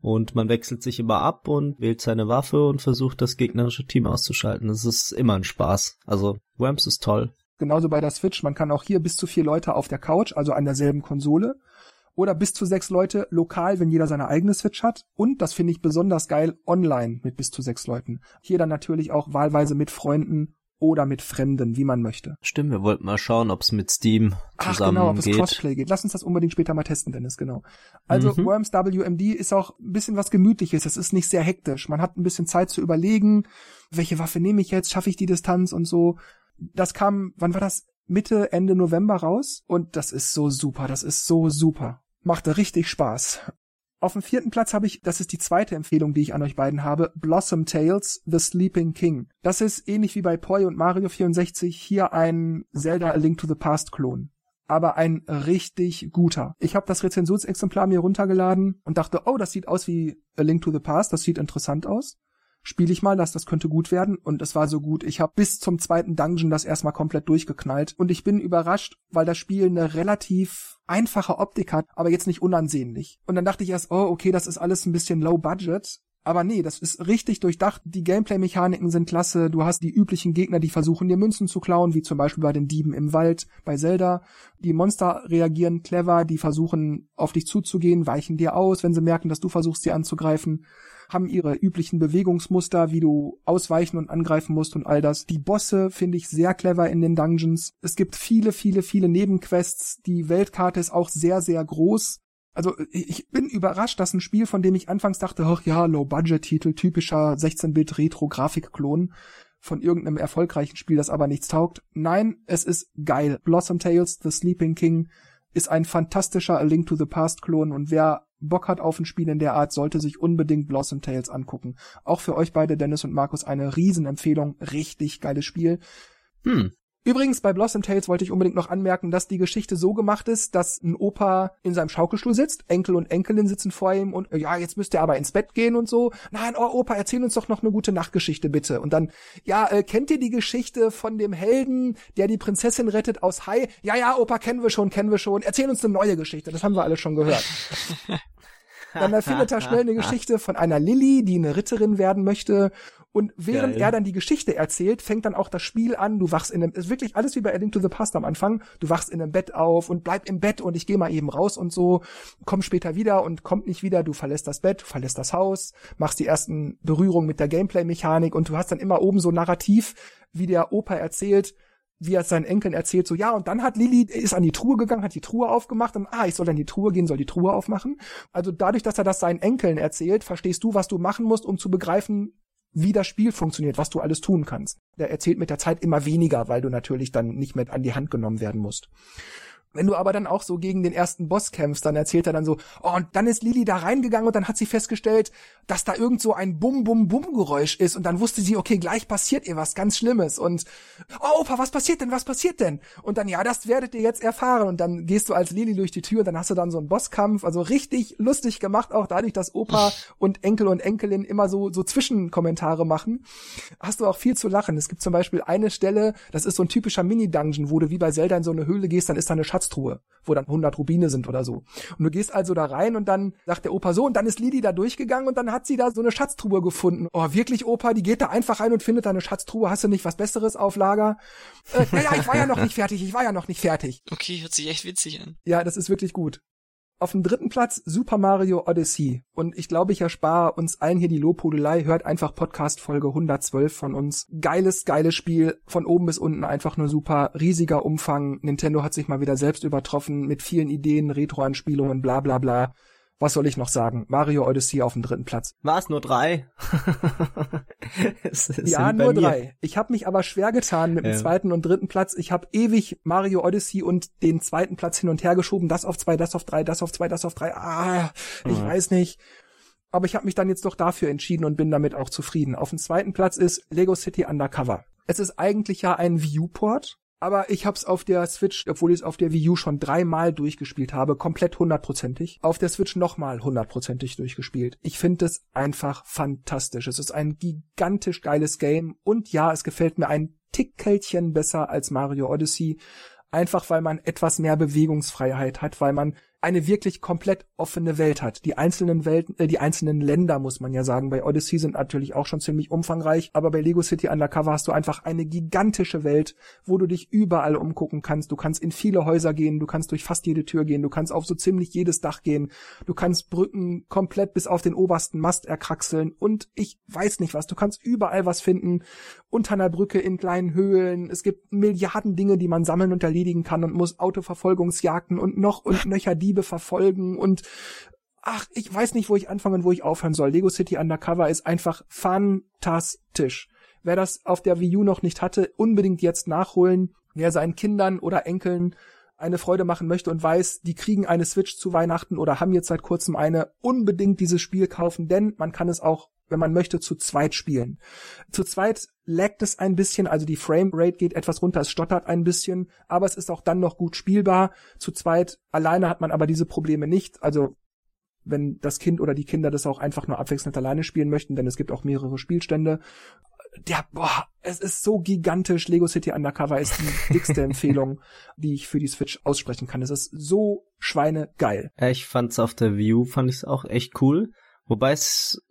Speaker 3: Und man wechselt sich immer ab und wählt seine Waffe und versucht das gegnerische Team auszuschalten. Es ist immer ein Spaß. Also Worms ist toll.
Speaker 1: Genauso bei der Switch. Man kann auch hier bis zu vier Leute auf der Couch, also an derselben Konsole. Oder bis zu sechs Leute lokal, wenn jeder seine eigene Switch hat. Und, das finde ich besonders geil, online mit bis zu sechs Leuten. Hier dann natürlich auch wahlweise mit Freunden oder mit Fremden, wie man möchte.
Speaker 3: Stimmt, wir wollten mal schauen, ob es mit Steam zusammen Ach, genau, ob es
Speaker 1: Crossplay geht. Lass uns das unbedingt später mal testen, Dennis, genau. Also mhm. Worms WMD ist auch ein bisschen was Gemütliches. Es ist nicht sehr hektisch. Man hat ein bisschen Zeit zu überlegen, welche Waffe nehme ich jetzt, schaffe ich die Distanz und so das kam, wann war das? Mitte, Ende November raus und das ist so super, das ist so super. Machte richtig Spaß. Auf dem vierten Platz habe ich, das ist die zweite Empfehlung, die ich an euch beiden habe, Blossom Tales, The Sleeping King. Das ist ähnlich wie bei Poi und Mario 64 hier ein Zelda A Link to the Past Klon. Aber ein richtig guter. Ich habe das Rezensionsexemplar mir runtergeladen und dachte, oh, das sieht aus wie A Link to the Past, das sieht interessant aus spiele ich mal das, das könnte gut werden. Und es war so gut. Ich habe bis zum zweiten Dungeon das erstmal komplett durchgeknallt. Und ich bin überrascht, weil das Spiel eine relativ einfache Optik hat, aber jetzt nicht unansehnlich. Und dann dachte ich erst, oh, okay, das ist alles ein bisschen low budget. Aber nee, das ist richtig durchdacht. Die Gameplay-Mechaniken sind klasse. Du hast die üblichen Gegner, die versuchen dir Münzen zu klauen, wie zum Beispiel bei den Dieben im Wald, bei Zelda. Die Monster reagieren clever, die versuchen auf dich zuzugehen, weichen dir aus, wenn sie merken, dass du versuchst, sie anzugreifen haben ihre üblichen Bewegungsmuster, wie du ausweichen und angreifen musst und all das. Die Bosse finde ich sehr clever in den Dungeons. Es gibt viele, viele, viele Nebenquests. Die Weltkarte ist auch sehr, sehr groß. Also ich bin überrascht, dass ein Spiel, von dem ich anfangs dachte, ach ja, Low-Budget-Titel, typischer 16-Bit-Retro-Grafikklon von irgendeinem erfolgreichen Spiel, das aber nichts taugt. Nein, es ist geil. Blossom Tales, The Sleeping King ist ein fantastischer A Link to the Past Klon und wer Bock hat auf ein Spiel in der Art, sollte sich unbedingt Blossom Tales angucken. Auch für euch beide, Dennis und Markus, eine Riesenempfehlung. Richtig geiles Spiel. Hm. Übrigens, bei Blossom Tales wollte ich unbedingt noch anmerken, dass die Geschichte so gemacht ist, dass ein Opa in seinem Schaukelstuhl sitzt, Enkel und Enkelin sitzen vor ihm und ja, jetzt müsst ihr aber ins Bett gehen und so. Nein, oh Opa, erzähl uns doch noch eine gute Nachtgeschichte bitte. Und dann, ja, äh, kennt ihr die Geschichte von dem Helden, der die Prinzessin rettet aus Hai? Ja, ja, Opa, kennen wir schon, kennen wir schon. Erzähl uns eine neue Geschichte. Das haben wir alle schon gehört. Dann erfindet er schnell eine Geschichte von einer Lilly, die eine Ritterin werden möchte und während Geil. er dann die Geschichte erzählt, fängt dann auch das Spiel an. Du wachst in einem, ist wirklich alles wie bei A Link to the Past am Anfang. Du wachst in einem Bett auf und bleib im Bett und ich gehe mal eben raus und so. Komm später wieder und kommt nicht wieder. Du verlässt das Bett, du verlässt das Haus, machst die ersten Berührungen mit der Gameplay-Mechanik und du hast dann immer oben so narrativ, wie der Opa erzählt, wie er seinen Enkeln erzählt, so ja, und dann hat Lilly, ist an die Truhe gegangen, hat die Truhe aufgemacht und ah, ich soll dann die Truhe gehen, soll die Truhe aufmachen. Also dadurch, dass er das seinen Enkeln erzählt, verstehst du, was du machen musst, um zu begreifen, wie das Spiel funktioniert, was du alles tun kannst. Der erzählt mit der Zeit immer weniger, weil du natürlich dann nicht mehr an die Hand genommen werden musst. Wenn du aber dann auch so gegen den ersten Boss kämpfst, dann erzählt er dann so, oh, und dann ist Lili da reingegangen und dann hat sie festgestellt, dass da irgend so ein Bum-Bum-Bum-Geräusch ist und dann wusste sie, okay, gleich passiert ihr was ganz Schlimmes und, oh, Opa, was passiert denn, was passiert denn? Und dann, ja, das werdet ihr jetzt erfahren und dann gehst du als Lili durch die Tür und dann hast du dann so einen Bosskampf, also richtig lustig gemacht, auch dadurch, dass Opa und Enkel und Enkelin immer so, so Zwischenkommentare machen, hast du auch viel zu lachen. Es gibt zum Beispiel eine Stelle, das ist so ein typischer Mini-Dungeon, wo du wie bei Zelda in so eine Höhle gehst, dann ist da eine Schatz Schatztruhe wo dann 100 Rubine sind oder so. Und du gehst also da rein und dann sagt der Opa so und dann ist Lili da durchgegangen und dann hat sie da so eine Schatztruhe gefunden. Oh, wirklich, Opa, die geht da einfach rein und findet da eine Schatztruhe. Hast du nicht was Besseres auf Lager? Äh, naja, ich war ja noch nicht fertig, ich war ja noch nicht fertig.
Speaker 2: Okay, hört sich echt witzig an.
Speaker 1: Ja, das ist wirklich gut. Auf dem dritten Platz Super Mario Odyssey. Und ich glaube, ich erspare uns allen hier die Lobhudelei. Hört einfach Podcast Folge 112 von uns. Geiles, geiles Spiel. Von oben bis unten einfach nur super. Riesiger Umfang. Nintendo hat sich mal wieder selbst übertroffen mit vielen Ideen, Retro-Anspielungen, bla bla bla was soll ich noch sagen? Mario Odyssey auf dem dritten Platz.
Speaker 3: War es nur drei?
Speaker 1: ja, nur drei. Ich habe mich aber schwer getan mit dem ja. zweiten und dritten Platz. Ich habe ewig Mario Odyssey und den zweiten Platz hin und her geschoben. Das auf zwei, das auf drei, das auf zwei, das auf drei. Ah, ich mhm. weiß nicht. Aber ich habe mich dann jetzt doch dafür entschieden und bin damit auch zufrieden. Auf dem zweiten Platz ist Lego City Undercover. Es ist eigentlich ja ein Viewport aber ich hab's auf der Switch, obwohl ich es auf der Wii U schon dreimal durchgespielt habe, komplett hundertprozentig, auf der Switch nochmal hundertprozentig durchgespielt. Ich finde es einfach fantastisch. Es ist ein gigantisch geiles Game und ja, es gefällt mir ein Tickelchen besser als Mario Odyssey, einfach weil man etwas mehr Bewegungsfreiheit hat, weil man eine wirklich komplett offene Welt hat. Die einzelnen Welten, äh, die einzelnen Länder muss man ja sagen. Bei Odyssey sind natürlich auch schon ziemlich umfangreich, aber bei Lego City Undercover hast du einfach eine gigantische Welt, wo du dich überall umgucken kannst. Du kannst in viele Häuser gehen, du kannst durch fast jede Tür gehen, du kannst auf so ziemlich jedes Dach gehen, du kannst Brücken komplett bis auf den obersten Mast erkraxeln und ich weiß nicht was. Du kannst überall was finden, unter einer Brücke in kleinen Höhlen. Es gibt Milliarden Dinge, die man sammeln und erledigen kann und muss Autoverfolgungsjagden und noch und nöcher die Diebe verfolgen und ach, ich weiß nicht, wo ich anfangen und wo ich aufhören soll. Lego City Undercover ist einfach fantastisch. Wer das auf der Wii U noch nicht hatte, unbedingt jetzt nachholen. Wer seinen Kindern oder Enkeln eine Freude machen möchte und weiß, die kriegen eine Switch zu Weihnachten oder haben jetzt seit kurzem eine, unbedingt dieses Spiel kaufen, denn man kann es auch, wenn man möchte, zu zweit spielen. Zu zweit laggt es ein bisschen, also die Framerate geht etwas runter, es stottert ein bisschen, aber es ist auch dann noch gut spielbar. Zu zweit alleine hat man aber diese Probleme nicht, also wenn das Kind oder die Kinder das auch einfach nur abwechselnd alleine spielen möchten, denn es gibt auch mehrere Spielstände der, boah, es ist so gigantisch. Lego City Undercover ist die dickste Empfehlung, die ich für die Switch aussprechen kann. Es ist so schweinegeil.
Speaker 3: Ich fand's auf der View, fand ich's auch echt cool. Wobei es,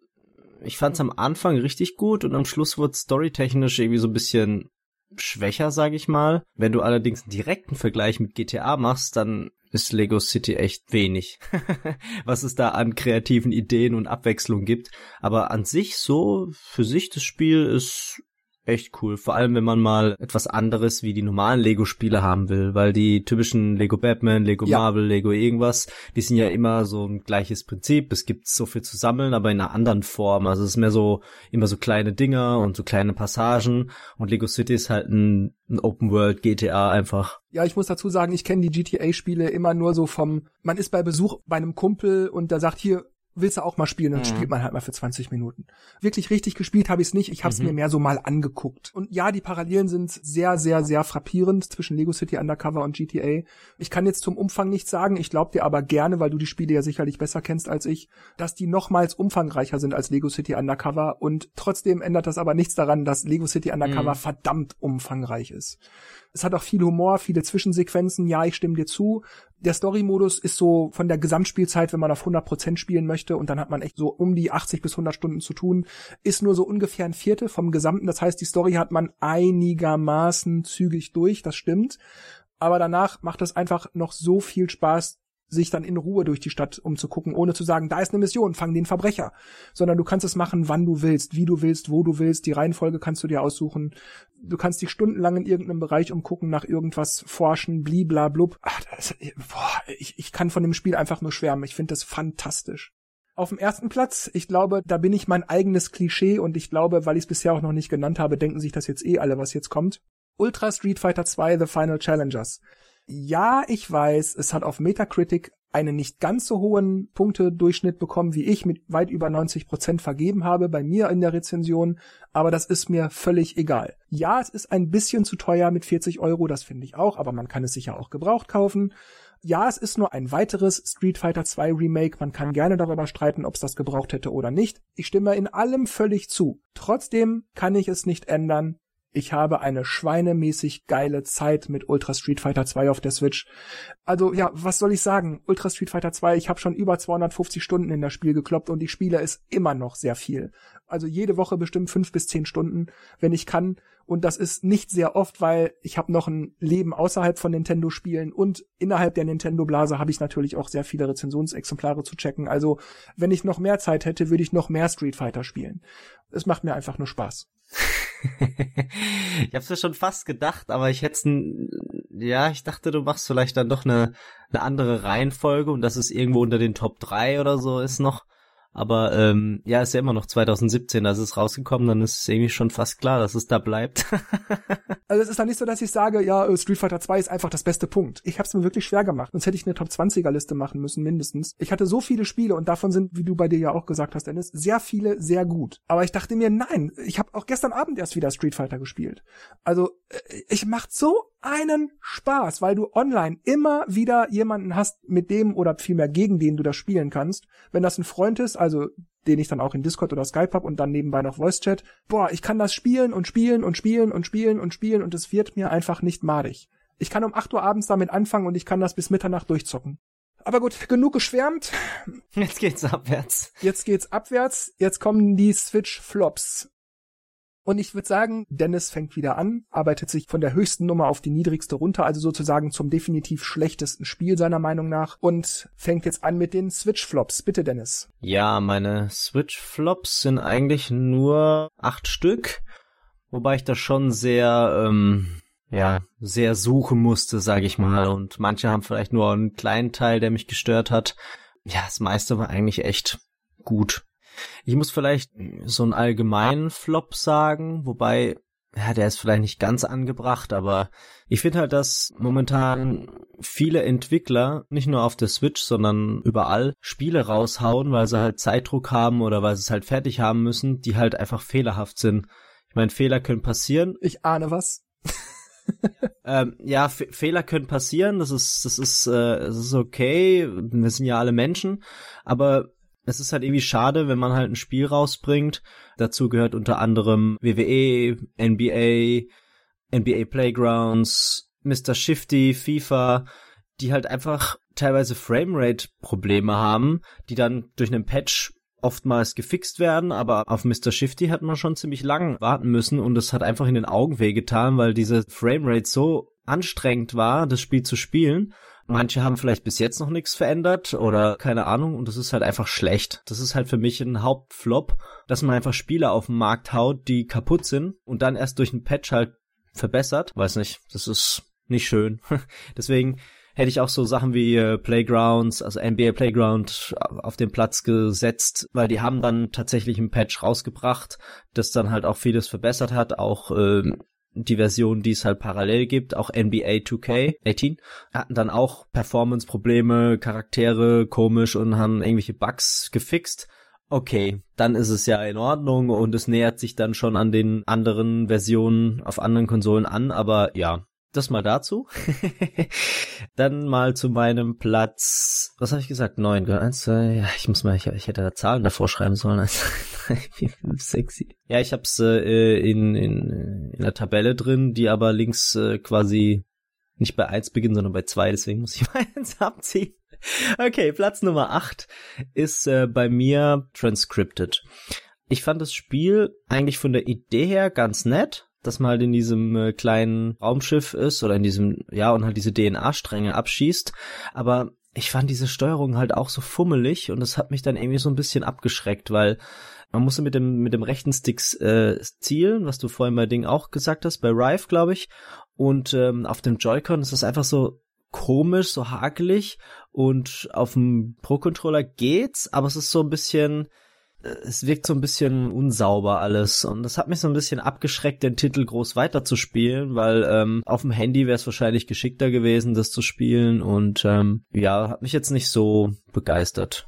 Speaker 3: ich fand's am Anfang richtig gut und am Schluss wurde storytechnisch irgendwie so ein bisschen schwächer, sag ich mal. Wenn du allerdings einen direkten Vergleich mit GTA machst, dann ist Lego City echt wenig, was es da an kreativen Ideen und Abwechslung gibt. Aber an sich so, für sich das Spiel ist echt cool. Vor allem, wenn man mal etwas anderes wie die normalen Lego-Spiele haben will, weil die typischen Lego Batman, Lego ja. Marvel, Lego irgendwas, die sind ja immer so ein gleiches Prinzip. Es gibt so viel zu sammeln, aber in einer anderen Form. Also es ist mehr so, immer so kleine Dinger und so kleine Passagen. Und Lego City ist halt ein, ein Open World GTA einfach.
Speaker 1: Ja, ich muss dazu sagen, ich kenne die GTA-Spiele immer nur so vom, man ist bei Besuch bei einem Kumpel und der sagt hier, willst du auch mal spielen, dann mhm. spielt man halt mal für 20 Minuten. Wirklich richtig gespielt habe ich es nicht, ich habe es mhm. mir mehr so mal angeguckt. Und ja, die Parallelen sind sehr, sehr, sehr frappierend zwischen Lego City Undercover und GTA. Ich kann jetzt zum Umfang nichts sagen, ich glaube dir aber gerne, weil du die Spiele ja sicherlich besser kennst als ich, dass die nochmals umfangreicher sind als Lego City Undercover und trotzdem ändert das aber nichts daran, dass Lego City Undercover mhm. verdammt umfangreich ist. Es hat auch viel Humor, viele Zwischensequenzen. Ja, ich stimme dir zu. Der Story-Modus ist so von der Gesamtspielzeit, wenn man auf 100% spielen möchte und dann hat man echt so um die 80 bis 100 Stunden zu tun, ist nur so ungefähr ein Viertel vom Gesamten. Das heißt, die Story hat man einigermaßen zügig durch, das stimmt. Aber danach macht es einfach noch so viel Spaß, sich dann in Ruhe durch die Stadt umzugucken, ohne zu sagen, da ist eine Mission, fang den Verbrecher. Sondern du kannst es machen, wann du willst, wie du willst, wo du willst, die Reihenfolge kannst du dir aussuchen. Du kannst dich stundenlang in irgendeinem Bereich umgucken, nach irgendwas forschen, bliblablub. Ach, das, boah, ich, ich kann von dem Spiel einfach nur schwärmen. Ich finde das fantastisch. Auf dem ersten Platz, ich glaube, da bin ich mein eigenes Klischee und ich glaube, weil ich es bisher auch noch nicht genannt habe, denken sich das jetzt eh alle, was jetzt kommt. Ultra Street Fighter 2 The Final Challengers. Ja, ich weiß, es hat auf Metacritic einen nicht ganz so hohen Punktedurchschnitt bekommen, wie ich mit weit über 90 Prozent vergeben habe bei mir in der Rezension, aber das ist mir völlig egal. Ja, es ist ein bisschen zu teuer mit 40 Euro, das finde ich auch, aber man kann es sicher auch gebraucht kaufen. Ja, es ist nur ein weiteres Street Fighter 2 Remake, man kann gerne darüber streiten, ob es das gebraucht hätte oder nicht. Ich stimme in allem völlig zu. Trotzdem kann ich es nicht ändern, ich habe eine schweinemäßig geile Zeit mit Ultra Street Fighter 2 auf der Switch. Also ja, was soll ich sagen? Ultra Street Fighter 2, ich habe schon über 250 Stunden in das Spiel gekloppt und ich spiele es immer noch sehr viel. Also jede Woche bestimmt fünf bis zehn Stunden, wenn ich kann. Und das ist nicht sehr oft, weil ich habe noch ein Leben außerhalb von Nintendo-Spielen und innerhalb der Nintendo-Blase habe ich natürlich auch sehr viele Rezensionsexemplare zu checken. Also wenn ich noch mehr Zeit hätte, würde ich noch mehr Street Fighter spielen. Es macht mir einfach nur Spaß.
Speaker 3: ich hab's mir schon fast gedacht, aber ich hätte ja, ich dachte, du machst vielleicht dann doch eine, eine andere Reihenfolge und dass es irgendwo unter den Top 3 oder so ist noch. Aber ähm, ja, ist ja immer noch 2017, da ist es rausgekommen, dann ist es irgendwie schon fast klar, dass es da bleibt.
Speaker 1: also es ist dann nicht so, dass ich sage, ja, äh, Street Fighter 2 ist einfach das beste Punkt. Ich habe es mir wirklich schwer gemacht. Sonst hätte ich eine Top 20er Liste machen müssen, mindestens. Ich hatte so viele Spiele und davon sind, wie du bei dir ja auch gesagt hast, Dennis, sehr viele sehr gut. Aber ich dachte mir, nein, ich habe auch gestern Abend erst wieder Street Fighter gespielt. Also äh, ich macht so einen Spaß, weil du online immer wieder jemanden hast, mit dem oder vielmehr gegen den du das spielen kannst. Wenn das ein Freund ist, also den ich dann auch in Discord oder Skype hab und dann nebenbei noch Voice Chat, boah, ich kann das spielen und spielen und spielen und spielen und spielen und es wird mir einfach nicht madig. Ich kann um 8 Uhr abends damit anfangen und ich kann das bis Mitternacht durchzocken. Aber gut, genug geschwärmt.
Speaker 3: Jetzt geht's abwärts.
Speaker 1: Jetzt geht's abwärts. Jetzt kommen die Switch Flops. Und ich würde sagen, Dennis fängt wieder an, arbeitet sich von der höchsten Nummer auf die niedrigste runter, also sozusagen zum definitiv schlechtesten Spiel seiner Meinung nach und fängt jetzt an mit den Switch-Flops. Bitte, Dennis.
Speaker 3: Ja, meine Switch-Flops sind eigentlich nur acht Stück, wobei ich da schon sehr, ähm, ja, sehr suchen musste, sag ich mal. Und manche haben vielleicht nur einen kleinen Teil, der mich gestört hat. Ja, das meiste war eigentlich echt gut. Ich muss vielleicht so einen allgemeinen Flop sagen, wobei ja, der ist vielleicht nicht ganz angebracht, aber ich finde halt, dass momentan viele Entwickler nicht nur auf der Switch, sondern überall Spiele raushauen, weil sie halt Zeitdruck haben oder weil sie es halt fertig haben müssen, die halt einfach fehlerhaft sind. Ich meine, Fehler können passieren.
Speaker 1: Ich ahne was.
Speaker 3: ähm, ja, F Fehler können passieren, das ist, das ist, äh, das ist okay, wir sind ja alle Menschen, aber es ist halt irgendwie schade, wenn man halt ein Spiel rausbringt. Dazu gehört unter anderem WWE, NBA, NBA Playgrounds, Mr. Shifty, FIFA, die halt einfach teilweise Framerate-Probleme haben, die dann durch einen Patch oftmals gefixt werden, aber auf Mr. Shifty hat man schon ziemlich lang warten müssen und es hat einfach in den Augen wehgetan, weil diese Framerate so anstrengend war, das Spiel zu spielen Manche haben vielleicht bis jetzt noch nichts verändert oder keine Ahnung und das ist halt einfach schlecht. Das ist halt für mich ein Hauptflop, dass man einfach Spiele auf den Markt haut, die kaputt sind und dann erst durch einen Patch halt verbessert. Weiß nicht, das ist nicht schön. Deswegen hätte ich auch so Sachen wie äh, Playgrounds, also NBA Playground auf den Platz gesetzt, weil die haben dann tatsächlich ein Patch rausgebracht, das dann halt auch vieles verbessert hat, auch ähm, die Version, die es halt parallel gibt, auch NBA 2K18, hatten dann auch Performance-Probleme, Charaktere komisch und haben irgendwelche Bugs gefixt. Okay, dann ist es ja in Ordnung und es nähert sich dann schon an den anderen Versionen auf anderen Konsolen an, aber ja, das mal dazu. Dann mal zu meinem Platz, was habe ich gesagt? Neun, eins, zwei, ja, ich muss mal, ich, ich hätte da Zahlen davor schreiben sollen. Eins, drei, vier, fünf, sechs, sieben. Ja, ich hab's äh, in, in, in der Tabelle drin, die aber links äh, quasi nicht bei eins beginnt, sondern bei zwei, deswegen muss ich mal eins abziehen. Okay, Platz Nummer acht ist äh, bei mir Transcripted. Ich fand das Spiel eigentlich von der Idee her ganz nett dass man halt in diesem äh, kleinen Raumschiff ist oder in diesem, ja, und halt diese DNA-Stränge abschießt. Aber ich fand diese Steuerung halt auch so fummelig und das hat mich dann irgendwie so ein bisschen abgeschreckt, weil man musste mit dem, mit dem rechten Stick äh, zielen, was du vorhin bei Ding auch gesagt hast, bei Rive, glaube ich. Und ähm, auf dem Joy-Con ist das einfach so komisch, so hakelig und auf dem Pro-Controller geht's, aber es ist so ein bisschen, es wirkt so ein bisschen unsauber alles und das hat mich so ein bisschen abgeschreckt, den Titel groß weiterzuspielen, weil ähm, auf dem Handy wäre es wahrscheinlich geschickter gewesen, das zu spielen und ähm, ja, hat mich jetzt nicht so begeistert.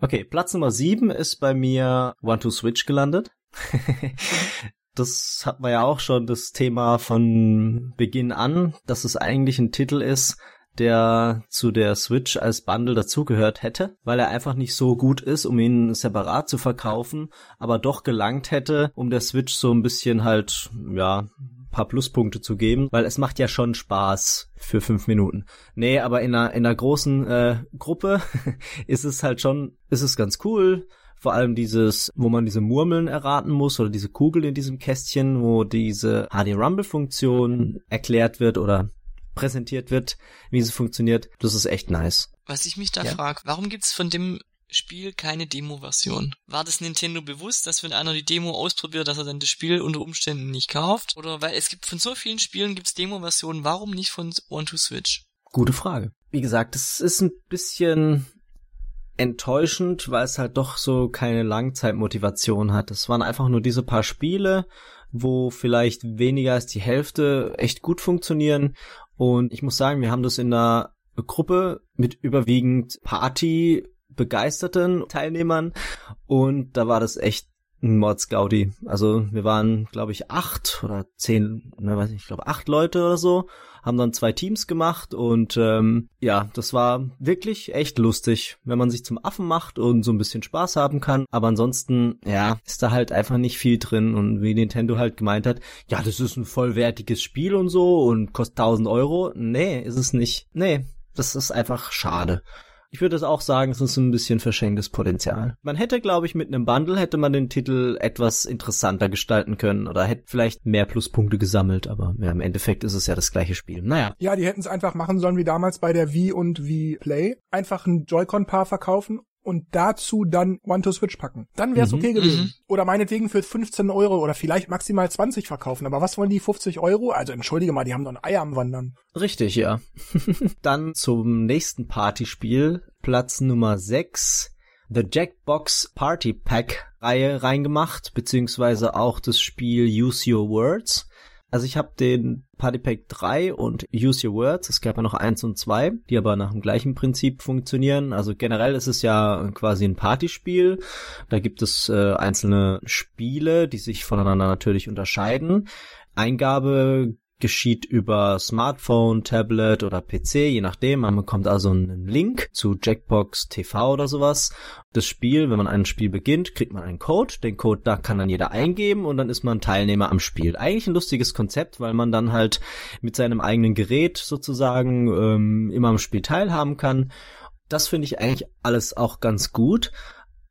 Speaker 3: Okay, Platz Nummer sieben ist bei mir One to Switch gelandet. das hat man ja auch schon das Thema von Beginn an, dass es eigentlich ein Titel ist, der zu der Switch als Bundle dazugehört hätte, weil er einfach nicht so gut ist, um ihn separat zu verkaufen, aber doch gelangt hätte, um der Switch so ein bisschen halt, ja, paar Pluspunkte zu geben, weil es macht ja schon Spaß für fünf Minuten. Nee, aber in einer, in einer großen äh, Gruppe ist es halt schon, ist es ganz cool. Vor allem dieses, wo man diese Murmeln erraten muss oder diese Kugel in diesem Kästchen, wo diese HD Rumble Funktion erklärt wird oder präsentiert wird, wie sie funktioniert. Das ist echt nice.
Speaker 2: Was ich mich da ja. frage, warum gibt's von dem Spiel keine Demo-Version. War das Nintendo bewusst, dass wenn einer die Demo ausprobiert, dass er dann das Spiel unter Umständen nicht kauft? Oder weil es gibt von so vielen Spielen gibt's Demo-Versionen, warum nicht von One to Switch?
Speaker 3: Gute Frage. Wie gesagt, es ist ein bisschen enttäuschend, weil es halt doch so keine Langzeitmotivation hat. Es waren einfach nur diese paar Spiele, wo vielleicht weniger als die Hälfte echt gut funktionieren. Und ich muss sagen, wir haben das in einer Gruppe mit überwiegend Party begeisterten Teilnehmern und da war das echt ein Mordsgaudi. Also wir waren, glaube ich, acht oder zehn, ne, weiß nicht, ich glaube acht Leute oder so, haben dann zwei Teams gemacht und ähm, ja, das war wirklich echt lustig, wenn man sich zum Affen macht und so ein bisschen Spaß haben kann. Aber ansonsten, ja, ist da halt einfach nicht viel drin und wie Nintendo halt gemeint hat, ja, das ist ein vollwertiges Spiel und so und kostet 1000 Euro. Nee, ist es nicht. Nee, das ist einfach schade. Ich würde es auch sagen, es ist ein bisschen verschenktes Potenzial. Man hätte, glaube ich, mit einem Bundle hätte man den Titel etwas interessanter gestalten können oder hätte vielleicht mehr Pluspunkte gesammelt, aber ja, im Endeffekt ist es ja das gleiche Spiel. Naja.
Speaker 1: Ja, die hätten es einfach machen sollen wie damals bei der Wii und Wii Play. Einfach ein Joy-Con-Paar verkaufen und dazu dann One-to-Switch packen. Dann wäre es mhm, okay gewesen. Mhm. Oder meinetwegen für 15 Euro oder vielleicht maximal 20 verkaufen. Aber was wollen die 50 Euro? Also entschuldige mal, die haben doch ein Ei am Wandern.
Speaker 3: Richtig, ja. dann zum nächsten Partyspiel. Platz Nummer 6. The Jackbox Party Pack Reihe reingemacht, beziehungsweise auch das Spiel Use Your Words. Also ich habe den Party Pack 3 und Use Your Words, es gab ja noch eins und zwei, die aber nach dem gleichen Prinzip funktionieren. Also generell ist es ja quasi ein Partyspiel. Da gibt es äh, einzelne Spiele, die sich voneinander natürlich unterscheiden. Eingabe geschieht über Smartphone, Tablet oder PC, je nachdem. Man bekommt also einen Link zu Jackbox TV oder sowas. Das Spiel, wenn man ein Spiel beginnt, kriegt man einen Code. Den Code da kann dann jeder eingeben und dann ist man Teilnehmer am Spiel. Eigentlich ein lustiges Konzept, weil man dann halt mit seinem eigenen Gerät sozusagen ähm, immer am Spiel teilhaben kann. Das finde ich eigentlich alles auch ganz gut.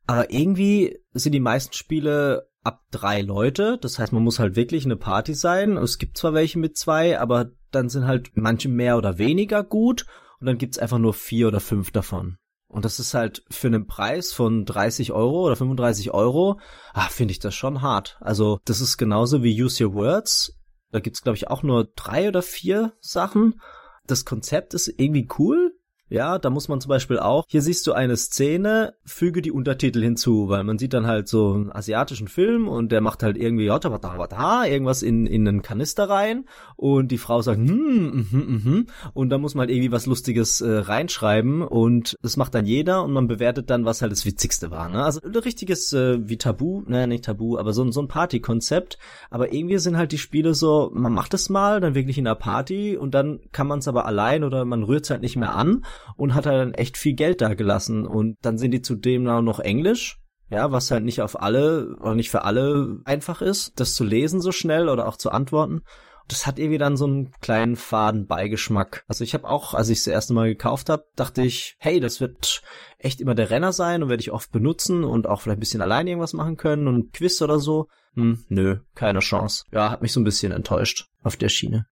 Speaker 3: Aber irgendwie sind die meisten Spiele ab drei Leute. Das heißt, man muss halt wirklich eine Party sein. Es gibt zwar welche mit zwei, aber dann sind halt manche mehr oder weniger gut und dann gibt's einfach nur vier oder fünf davon. Und das ist halt für einen Preis von 30 Euro oder 35 Euro, ah, finde ich das schon hart. Also das ist genauso wie Use Your Words. Da gibt's glaube ich auch nur drei oder vier Sachen. Das Konzept ist irgendwie cool, ja, da muss man zum Beispiel auch, hier siehst du eine Szene, füge die Untertitel hinzu, weil man sieht dann halt so einen asiatischen Film und der macht halt irgendwie irgendwas in, in einen Kanister rein und die Frau sagt, hm, mhm, mhm, und da muss man halt irgendwie was Lustiges äh, reinschreiben und das macht dann jeder und man bewertet dann, was halt das Witzigste war. Ne? Also ein richtiges äh, wie Tabu, ne, nicht Tabu, aber so, so ein Partykonzept. Aber irgendwie sind halt die Spiele so, man macht es mal, dann wirklich in der Party und dann kann man es aber allein oder man rührt es halt nicht mehr an und hat halt dann echt viel Geld da gelassen. Und dann sind die zudem noch Englisch. Ja, was halt nicht auf alle oder nicht für alle einfach ist, das zu lesen so schnell oder auch zu antworten. Das hat irgendwie dann so einen kleinen faden Beigeschmack. Also ich habe auch, als ich es das erste Mal gekauft habe, dachte ich, hey, das wird echt immer der Renner sein und werde ich oft benutzen und auch vielleicht ein bisschen allein irgendwas machen können und Quiz oder so. Hm, nö, keine Chance. Ja, hat mich so ein bisschen enttäuscht auf der Schiene.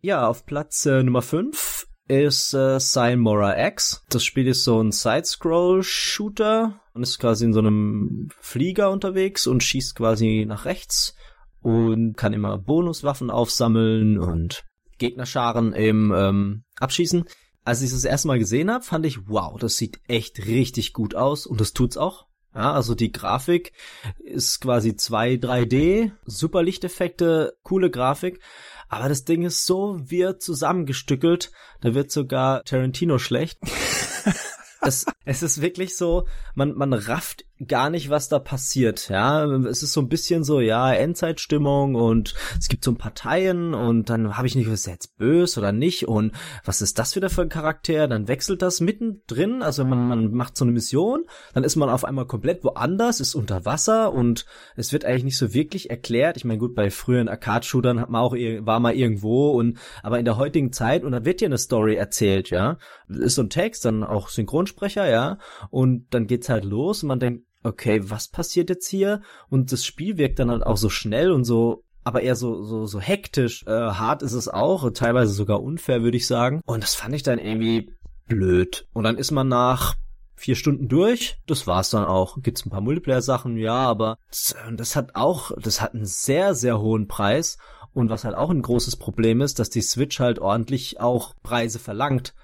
Speaker 3: Ja, auf Platz äh, Nummer 5 ist äh, Cymora X. Das Spiel ist so ein Side-Scroll-Shooter und ist quasi in so einem Flieger unterwegs und schießt quasi nach rechts und kann immer Bonuswaffen aufsammeln und Gegnerscharen im ähm, abschießen. Als ich das erste Mal gesehen habe, fand ich, wow, das sieht echt richtig gut aus und das tut's auch. Ja, also die Grafik ist quasi 2 3D, super Lichteffekte, coole Grafik. Aber das Ding ist so wir zusammengestückelt, da wird sogar Tarantino schlecht. es, es ist wirklich so, man, man rafft gar nicht, was da passiert, ja. Es ist so ein bisschen so, ja, Endzeitstimmung und es gibt so Parteien und dann habe ich nicht, ist er jetzt böse oder nicht und was ist das wieder für ein Charakter? Dann wechselt das mittendrin, also man, man macht so eine Mission, dann ist man auf einmal komplett woanders, ist unter Wasser und es wird eigentlich nicht so wirklich erklärt. Ich meine, gut, bei früheren Arcade-Shootern hat man auch, war mal irgendwo und, aber in der heutigen Zeit, und da wird ja eine Story erzählt, ja. Ist so ein Text, dann auch Synchronsprecher, ja, und dann geht's halt los und man denkt, okay, was passiert jetzt hier? Und das Spiel wirkt dann halt auch so schnell und so aber eher so so so hektisch. Äh, hart ist es auch, teilweise sogar unfair, würde ich sagen. Und das fand ich dann irgendwie blöd. Und dann ist man nach vier Stunden durch. Das war's dann auch. Gibt's ein paar Multiplayer-Sachen, ja, aber das, das hat auch, das hat einen sehr sehr hohen Preis. Und was halt auch ein großes Problem ist, dass die Switch halt ordentlich auch Preise verlangt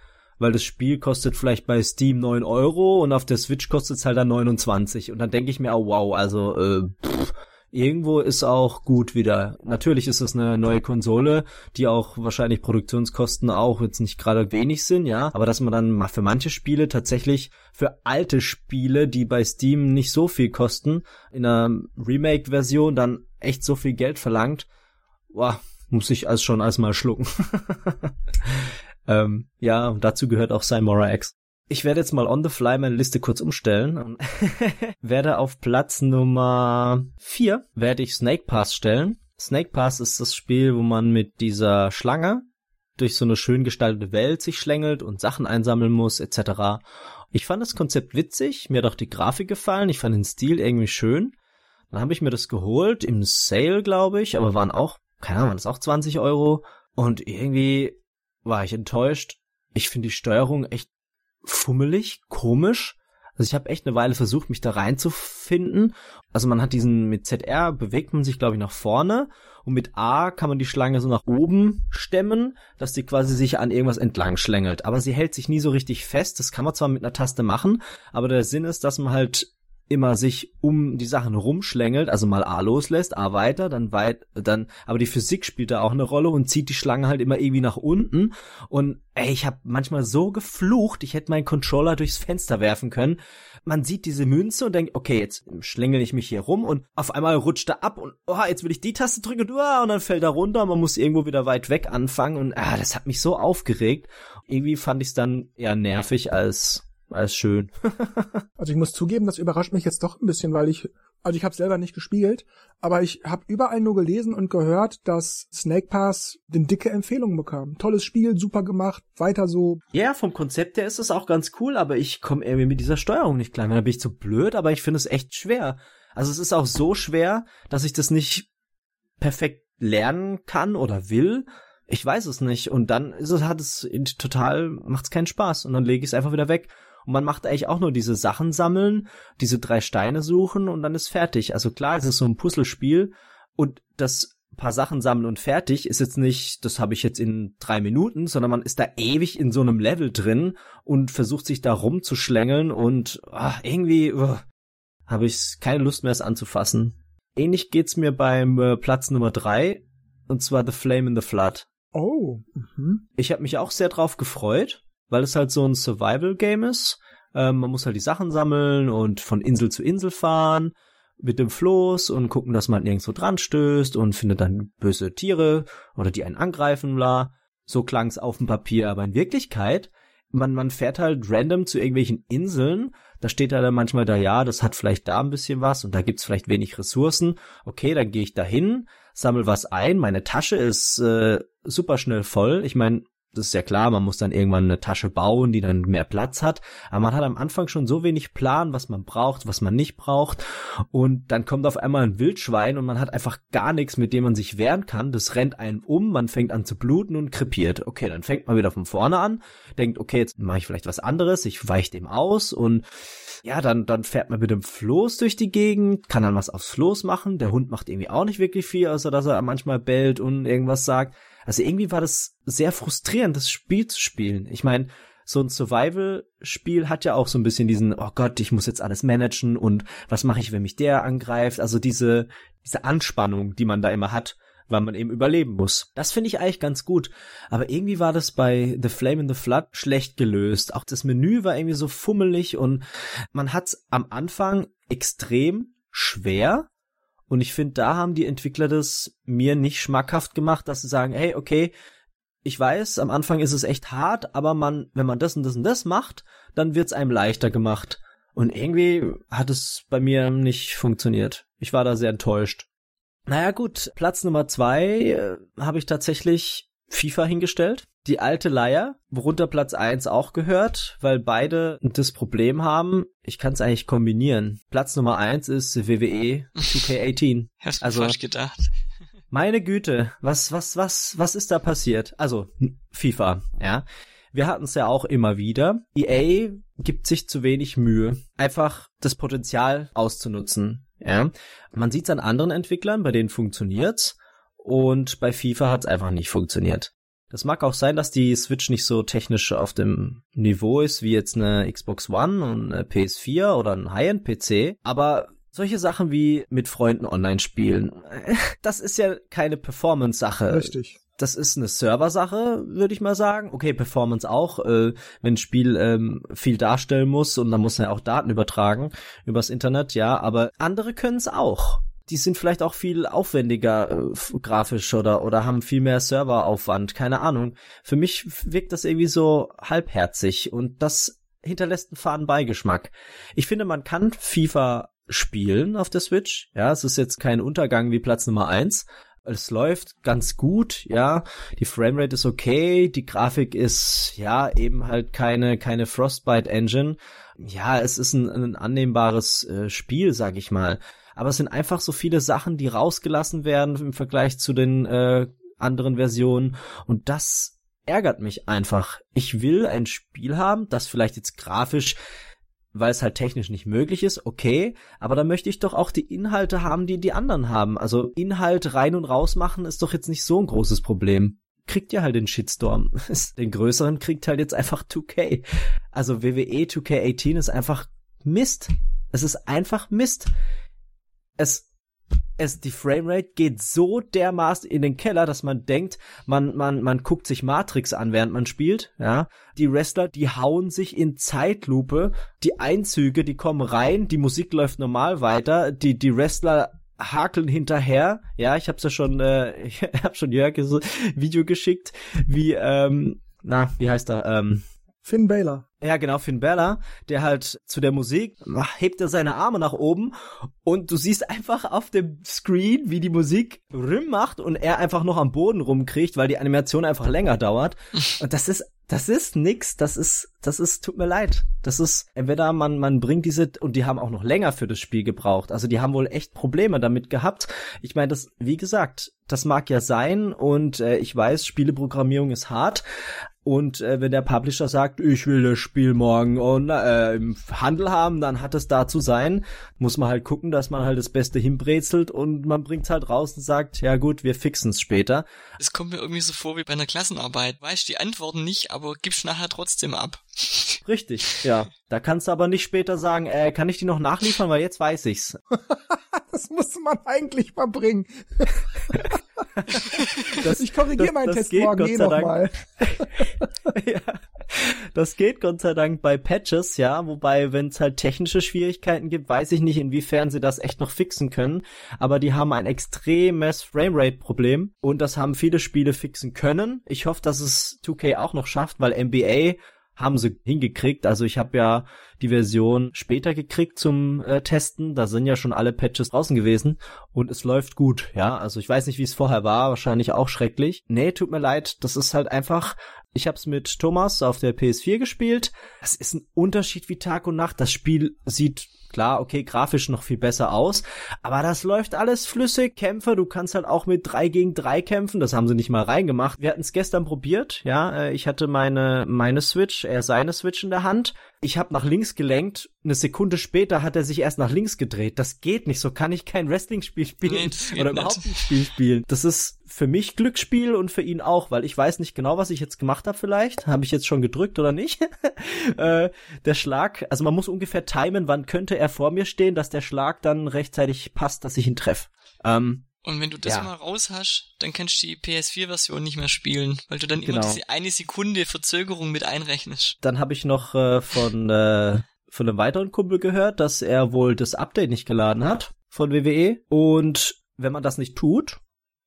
Speaker 3: weil das Spiel kostet vielleicht bei Steam 9 Euro und auf der Switch kostet es halt dann 29. Und dann denke ich mir, oh wow, also äh, pff, irgendwo ist auch gut wieder. Natürlich ist es eine neue Konsole, die auch wahrscheinlich Produktionskosten auch jetzt nicht gerade wenig sind, ja. Aber dass man dann mal für manche Spiele tatsächlich für alte Spiele, die bei Steam nicht so viel kosten, in einer Remake-Version dann echt so viel Geld verlangt, boah, muss ich als schon als mal schlucken. Ähm, ja, und dazu gehört auch Simora X. Ich werde jetzt mal on the fly meine Liste kurz umstellen und werde auf Platz Nummer 4 werde ich Snake Pass stellen. Snake Pass ist das Spiel, wo man mit dieser Schlange durch so eine schön gestaltete Welt sich schlängelt und Sachen einsammeln muss, etc. Ich fand das Konzept witzig, mir hat auch die Grafik gefallen, ich fand den Stil irgendwie schön. Dann habe ich mir das geholt, im Sale, glaube ich, aber waren auch, keine Ahnung, waren das auch 20 Euro. Und irgendwie war ich enttäuscht. Ich finde die Steuerung echt fummelig, komisch. Also ich habe echt eine Weile versucht, mich da reinzufinden. Also man hat diesen, mit ZR bewegt man sich, glaube ich, nach vorne und mit A kann man die Schlange so nach oben stemmen, dass die quasi sich an irgendwas entlang schlängelt. Aber sie hält sich nie so richtig fest. Das kann man zwar mit einer Taste machen, aber der Sinn ist, dass man halt immer sich um die Sachen rumschlängelt, also mal A loslässt, A weiter, dann weit, dann, aber die Physik spielt da auch eine Rolle und zieht die Schlange halt immer irgendwie nach unten. Und ey, ich habe manchmal so geflucht, ich hätte meinen Controller durchs Fenster werfen können. Man sieht diese Münze und denkt, okay, jetzt schlängel ich mich hier rum und auf einmal rutscht er ab und oh, jetzt will ich die Taste drücken und, oh, und dann fällt er runter. Man muss irgendwo wieder weit weg anfangen und ah, das hat mich so aufgeregt. Irgendwie fand ich es dann eher nervig als als schön.
Speaker 1: also ich muss zugeben, das überrascht mich jetzt doch ein bisschen, weil ich, also ich habe selber nicht gespielt, aber ich habe überall nur gelesen und gehört, dass Snake Pass den dicke Empfehlungen bekam. Tolles Spiel, super gemacht, weiter so.
Speaker 3: Ja, vom Konzept her ist es auch ganz cool, aber ich komme irgendwie mit dieser Steuerung nicht klar. Da bin ich zu blöd, aber ich finde es echt schwer. Also es ist auch so schwer, dass ich das nicht perfekt lernen kann oder will. Ich weiß es nicht. Und dann ist es, hat es total, macht es keinen Spaß. Und dann lege ich es einfach wieder weg. Und man macht eigentlich auch nur diese Sachen sammeln, diese drei Steine suchen und dann ist fertig. Also klar, es ist so ein Puzzlespiel und das paar Sachen sammeln und fertig ist jetzt nicht, das habe ich jetzt in drei Minuten, sondern man ist da ewig in so einem Level drin und versucht sich da rumzuschlängeln und ach, irgendwie uh, habe ich keine Lust mehr, es anzufassen. Ähnlich geht's mir beim äh, Platz Nummer drei und zwar The Flame in the Flood.
Speaker 1: Oh. Mhm.
Speaker 3: Ich habe mich auch sehr drauf gefreut weil es halt so ein Survival-Game ist. Ähm, man muss halt die Sachen sammeln und von Insel zu Insel fahren mit dem Floß und gucken, dass man nirgendwo dran stößt und findet dann böse Tiere oder die einen angreifen, bla. So klang's auf dem Papier, aber in Wirklichkeit, man, man fährt halt random zu irgendwelchen Inseln, da steht halt dann manchmal da, ja, das hat vielleicht da ein bisschen was und da gibt's vielleicht wenig Ressourcen. Okay, dann gehe ich da hin, sammel was ein, meine Tasche ist äh, super schnell voll. Ich meine, das ist ja klar, man muss dann irgendwann eine Tasche bauen, die dann mehr Platz hat. Aber man hat am Anfang schon so wenig Plan, was man braucht, was man nicht braucht. Und dann kommt auf einmal ein Wildschwein und man hat einfach gar nichts, mit dem man sich wehren kann. Das rennt einem um, man fängt an zu bluten und krepiert. Okay, dann fängt man wieder von vorne an, denkt, okay, jetzt mache ich vielleicht was anderes, ich weiche dem aus und ja, dann, dann fährt man mit dem Floß durch die Gegend, kann dann was aufs Floß machen. Der Hund macht irgendwie auch nicht wirklich viel, außer dass er manchmal bellt und irgendwas sagt. Also irgendwie war das sehr frustrierend, das Spiel zu spielen. Ich meine, so ein Survival-Spiel hat ja auch so ein bisschen diesen, oh Gott, ich muss jetzt alles managen und was mache ich, wenn mich der angreift? Also diese, diese Anspannung, die man da immer hat, weil man eben überleben muss. Das finde ich eigentlich ganz gut. Aber irgendwie war das bei The Flame in the Flood schlecht gelöst. Auch das Menü war irgendwie so fummelig und man hat's am Anfang extrem schwer. Und ich finde, da haben die Entwickler das mir nicht schmackhaft gemacht, dass sie sagen, hey, okay, ich weiß, am Anfang ist es echt hart, aber man, wenn man das und das und das macht, dann wird's einem leichter gemacht. Und irgendwie hat es bei mir nicht funktioniert. Ich war da sehr enttäuscht. Naja gut, Platz Nummer zwei äh, habe ich tatsächlich FIFA hingestellt. Die alte Leier, worunter Platz eins auch gehört, weil beide das Problem haben, ich kann es eigentlich kombinieren. Platz Nummer eins ist WWE 2K18.
Speaker 2: Hast also fast gedacht.
Speaker 3: Meine Güte, was, was, was, was ist da passiert? Also, FIFA, ja. Wir hatten es ja auch immer wieder. EA gibt sich zu wenig Mühe, einfach das Potenzial auszunutzen. Ja, man sieht es an anderen Entwicklern, bei denen funktioniert's und bei FIFA hat's einfach nicht funktioniert. Das mag auch sein, dass die Switch nicht so technisch auf dem Niveau ist wie jetzt eine Xbox One und eine PS4 oder ein High-End-PC, aber solche Sachen wie mit Freunden online spielen, das ist ja keine Performance-Sache.
Speaker 1: Richtig
Speaker 3: das ist eine Serversache, würde ich mal sagen. Okay, Performance auch, äh, wenn ein Spiel ähm, viel darstellen muss und dann muss er auch Daten übertragen übers Internet, ja, aber andere können es auch. Die sind vielleicht auch viel aufwendiger äh, grafisch oder oder haben viel mehr Serveraufwand, keine Ahnung. Für mich wirkt das irgendwie so halbherzig und das hinterlässt einen faden Beigeschmack. Ich finde, man kann FIFA spielen auf der Switch. Ja, es ist jetzt kein Untergang wie Platz Nummer eins, es läuft ganz gut, ja. Die Framerate ist okay, die Grafik ist ja eben halt keine keine Frostbite Engine. Ja, es ist ein, ein annehmbares äh, Spiel, sag ich mal. Aber es sind einfach so viele Sachen, die rausgelassen werden im Vergleich zu den äh, anderen Versionen und das ärgert mich einfach. Ich will ein Spiel haben, das vielleicht jetzt grafisch weil es halt technisch nicht möglich ist, okay, aber dann möchte ich doch auch die Inhalte haben, die die anderen haben. Also Inhalt rein und raus machen ist doch jetzt nicht so ein großes Problem. Kriegt ja halt den Shitstorm. den größeren kriegt halt jetzt einfach 2K. Also WWE 2K18 ist einfach Mist. Es ist einfach Mist. Es es, die Framerate geht so dermaßen in den Keller, dass man denkt, man, man, man guckt sich Matrix an, während man spielt, ja. Die Wrestler, die hauen sich in Zeitlupe, die Einzüge, die kommen rein, die Musik läuft normal weiter, die, die Wrestler hakeln hinterher. Ja, ich hab's ja schon, äh, ich hab schon Jörg so Video geschickt, wie, ähm, na, wie heißt er, ähm,
Speaker 1: Finn Baylor.
Speaker 3: Ja, genau, Finn Balor, der halt zu der Musik hebt er seine Arme nach oben und du siehst einfach auf dem Screen, wie die Musik Rüm macht und er einfach noch am Boden rumkriegt, weil die Animation einfach länger dauert. Und das ist das ist nix, das ist, das ist, tut mir leid. Das ist, entweder man, man bringt diese, und die haben auch noch länger für das Spiel gebraucht. Also die haben wohl echt Probleme damit gehabt. Ich meine, das, wie gesagt, das mag ja sein und äh, ich weiß, Spieleprogrammierung ist hart, und äh, wenn der Publisher sagt, ich will das Spiel morgen und, äh, im Handel haben, dann hat es da zu sein. Muss man halt gucken, dass man halt das Beste hinbrezelt und man bringt's halt raus und sagt, ja gut, wir fixen's später.
Speaker 2: Es kommt mir irgendwie so vor wie bei einer Klassenarbeit. Weißt die Antworten nicht, aber gibst nachher trotzdem ab.
Speaker 3: Richtig, ja. Da kannst du aber nicht später sagen, äh, kann ich die noch nachliefern, weil jetzt weiß ich's.
Speaker 1: das muss man eigentlich mal bringen. das, ich korrigiere meinen Test geht, morgen eh nochmal.
Speaker 3: ja, das geht Gott sei Dank bei Patches, ja, wobei, wenn es halt technische Schwierigkeiten gibt, weiß ich nicht, inwiefern sie das echt noch fixen können, aber die haben ein extremes Framerate-Problem und das haben viele Spiele fixen können. Ich hoffe, dass es 2K auch noch schafft, weil NBA haben sie hingekriegt. Also ich habe ja die Version später gekriegt zum äh, Testen. Da sind ja schon alle Patches draußen gewesen und es läuft gut. Ja, also ich weiß nicht, wie es vorher war. Wahrscheinlich auch schrecklich. Nee, tut mir leid. Das ist halt einfach. Ich habe es mit Thomas auf der PS4 gespielt. Das ist ein Unterschied wie Tag und Nacht. Das Spiel sieht Klar, okay, grafisch noch viel besser aus, aber das läuft alles flüssig. Kämpfe, du kannst halt auch mit drei gegen drei kämpfen. Das haben sie nicht mal reingemacht. Wir hatten es gestern probiert, ja. Äh, ich hatte meine meine Switch, er seine Switch in der Hand. Ich habe nach links gelenkt. Eine Sekunde später hat er sich erst nach links gedreht. Das geht nicht. So kann ich kein Wrestling-Spiel spielen nee, oder überhaupt ein Spiel spielen. Das ist für mich Glücksspiel und für ihn auch, weil ich weiß nicht genau, was ich jetzt gemacht habe. Vielleicht habe ich jetzt schon gedrückt oder nicht. äh, der Schlag, also man muss ungefähr timen, wann könnte er vor mir stehen, dass der Schlag dann rechtzeitig passt, dass ich ihn treffe. Ähm,
Speaker 2: Und wenn du das
Speaker 3: Ja.
Speaker 2: mal raus hast, dann kannst du die PS4-Version nicht mehr spielen, weil du dann immer
Speaker 3: Genau.
Speaker 2: diese eine Sekunde Verzögerung mit einrechnest.
Speaker 3: Dann habe ich noch äh, von, äh, von einem weiteren Kumpel gehört, dass er wohl das Update nicht geladen hat von WWE. Und wenn man das nicht tut,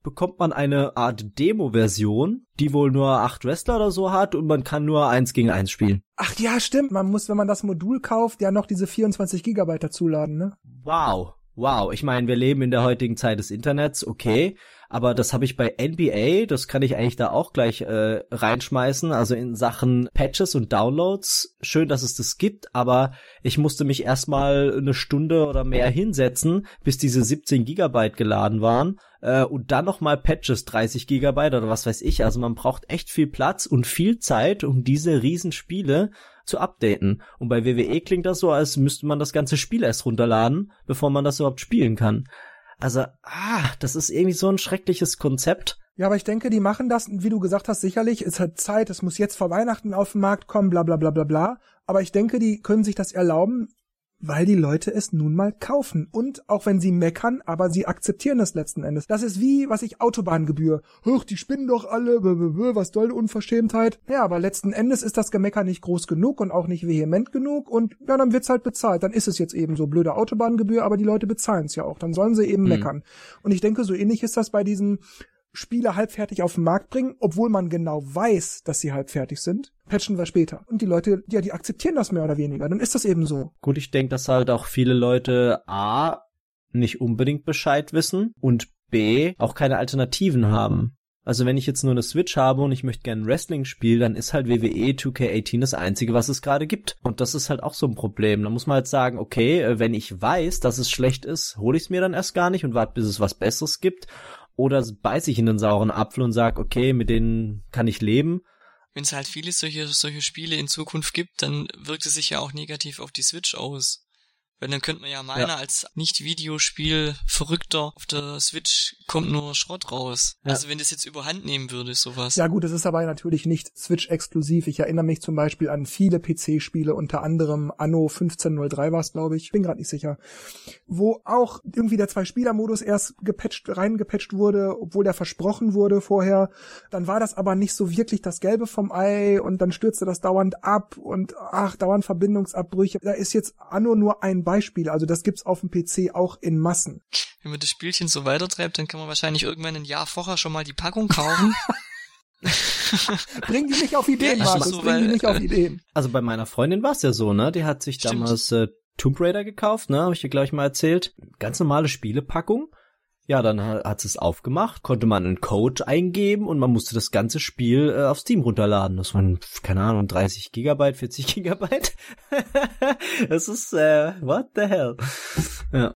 Speaker 3: bekommt man eine Art Demo-Version, die wohl nur acht Wrestler oder so hat und man kann nur eins gegen eins spielen.
Speaker 1: Ach ja, stimmt. Man muss, wenn man das Modul kauft, ja noch diese 24 Gigabyte dazuladen, ne?
Speaker 3: Wow. Wow, ich meine, wir leben in der heutigen Zeit des Internets, okay, aber das habe ich bei NBA, das kann ich eigentlich da auch gleich äh, reinschmeißen, also in Sachen Patches und Downloads. Schön, dass es das gibt, aber ich musste mich erstmal eine Stunde oder mehr hinsetzen, bis diese 17 Gigabyte geladen waren äh, und dann nochmal Patches 30 Gigabyte oder was weiß ich. Also man braucht echt viel Platz und viel Zeit, um diese Riesenspiele zu updaten. Und bei WWE klingt das so, als müsste man das ganze Spiel erst runterladen, bevor man das überhaupt spielen kann. Also, ah, das ist irgendwie so ein schreckliches Konzept.
Speaker 1: Ja, aber ich denke, die machen das, wie du gesagt hast, sicherlich. Es hat Zeit, es muss jetzt vor Weihnachten auf den Markt kommen, bla bla bla bla bla. Aber ich denke, die können sich das erlauben, weil die Leute es nun mal kaufen. Und auch wenn sie meckern, aber sie akzeptieren es letzten Endes. Das ist wie, was ich, Autobahngebühr. Huch, die spinnen doch alle, bö, bö, bö, was soll Unverschämtheit. Ja, aber letzten Endes ist das Gemecker nicht groß genug und auch nicht vehement genug und ja, dann wird's halt bezahlt. Dann ist es jetzt eben so blöde Autobahngebühr, aber die Leute bezahlen es ja auch. Dann sollen sie eben
Speaker 3: Hm.
Speaker 1: meckern. Und ich denke, so ähnlich ist das bei diesen Spiele halbfertig auf den Markt bringen, obwohl man genau weiß, dass sie halbfertig sind, patchen wir später. Und die Leute, ja, die akzeptieren das mehr oder weniger. Dann ist das eben so.
Speaker 3: Gut, ich denke, dass halt auch viele Leute A nicht unbedingt Bescheid wissen und B auch keine Alternativen haben. Also wenn ich jetzt nur eine Switch habe und ich möchte gerne Wrestling spielen, dann ist halt WWE 2K18 das einzige, was es gerade gibt. Und das ist halt auch so ein Problem. Da muss man halt sagen, okay, äh, wenn ich weiß, dass es schlecht ist, hole ich es mir dann erst gar nicht und warte, bis es was Besseres gibt. Oder beiß ich in den sauren Apfel und sag, okay, mit denen kann ich leben.
Speaker 2: Wenn es halt viele solche, solche Spiele in Zukunft gibt, dann wirkt es sich ja auch negativ auf die Switch aus. Weil dann könnte man ja meinen,
Speaker 3: Ja.
Speaker 2: als Nicht-Videospiel Verrückter auf der Switch kommt nur Schrott raus.
Speaker 3: Ja.
Speaker 2: Also wenn das jetzt überhand nehmen würde, sowas.
Speaker 1: Ja gut, es ist aber natürlich nicht Switch-exklusiv. Ich erinnere mich zum Beispiel an viele PC-Spiele, unter anderem Anno 1503 war es, glaube ich, bin gerade nicht sicher, wo auch irgendwie der Zwei-Spieler-Modus erst gepatcht, reingepatcht wurde, obwohl der versprochen wurde vorher. Dann war das aber nicht so wirklich das Gelbe vom Ei und dann stürzte das dauernd ab und ach, dauernd Verbindungsabbrüche. Da ist jetzt Anno nur ein Beispiel, also das gibt's auf dem PC auch in Massen.
Speaker 2: Wenn man das Spielchen so weitertreibt, dann kann man wahrscheinlich irgendwann ein Jahr vorher schon mal die Packung kaufen.
Speaker 1: Bring die nicht auf Ideen,
Speaker 2: Ja,
Speaker 1: Markus,
Speaker 2: so,
Speaker 1: bring die nicht auf
Speaker 2: äh,
Speaker 1: Ideen.
Speaker 3: Also bei meiner Freundin war es ja so, ne? Die hat sich
Speaker 2: Stimmt.
Speaker 3: damals äh, Tomb Raider gekauft, ne? Habe ich dir gleich mal erzählt. Ganz normale Spielepackung. Ja, dann ha- hat es aufgemacht, konnte man einen Code eingeben und man musste das ganze Spiel äh, auf Steam runterladen. Das waren, keine Ahnung, 30 Gigabyte, 40 Gigabyte. das ist, äh, what the hell? Ja.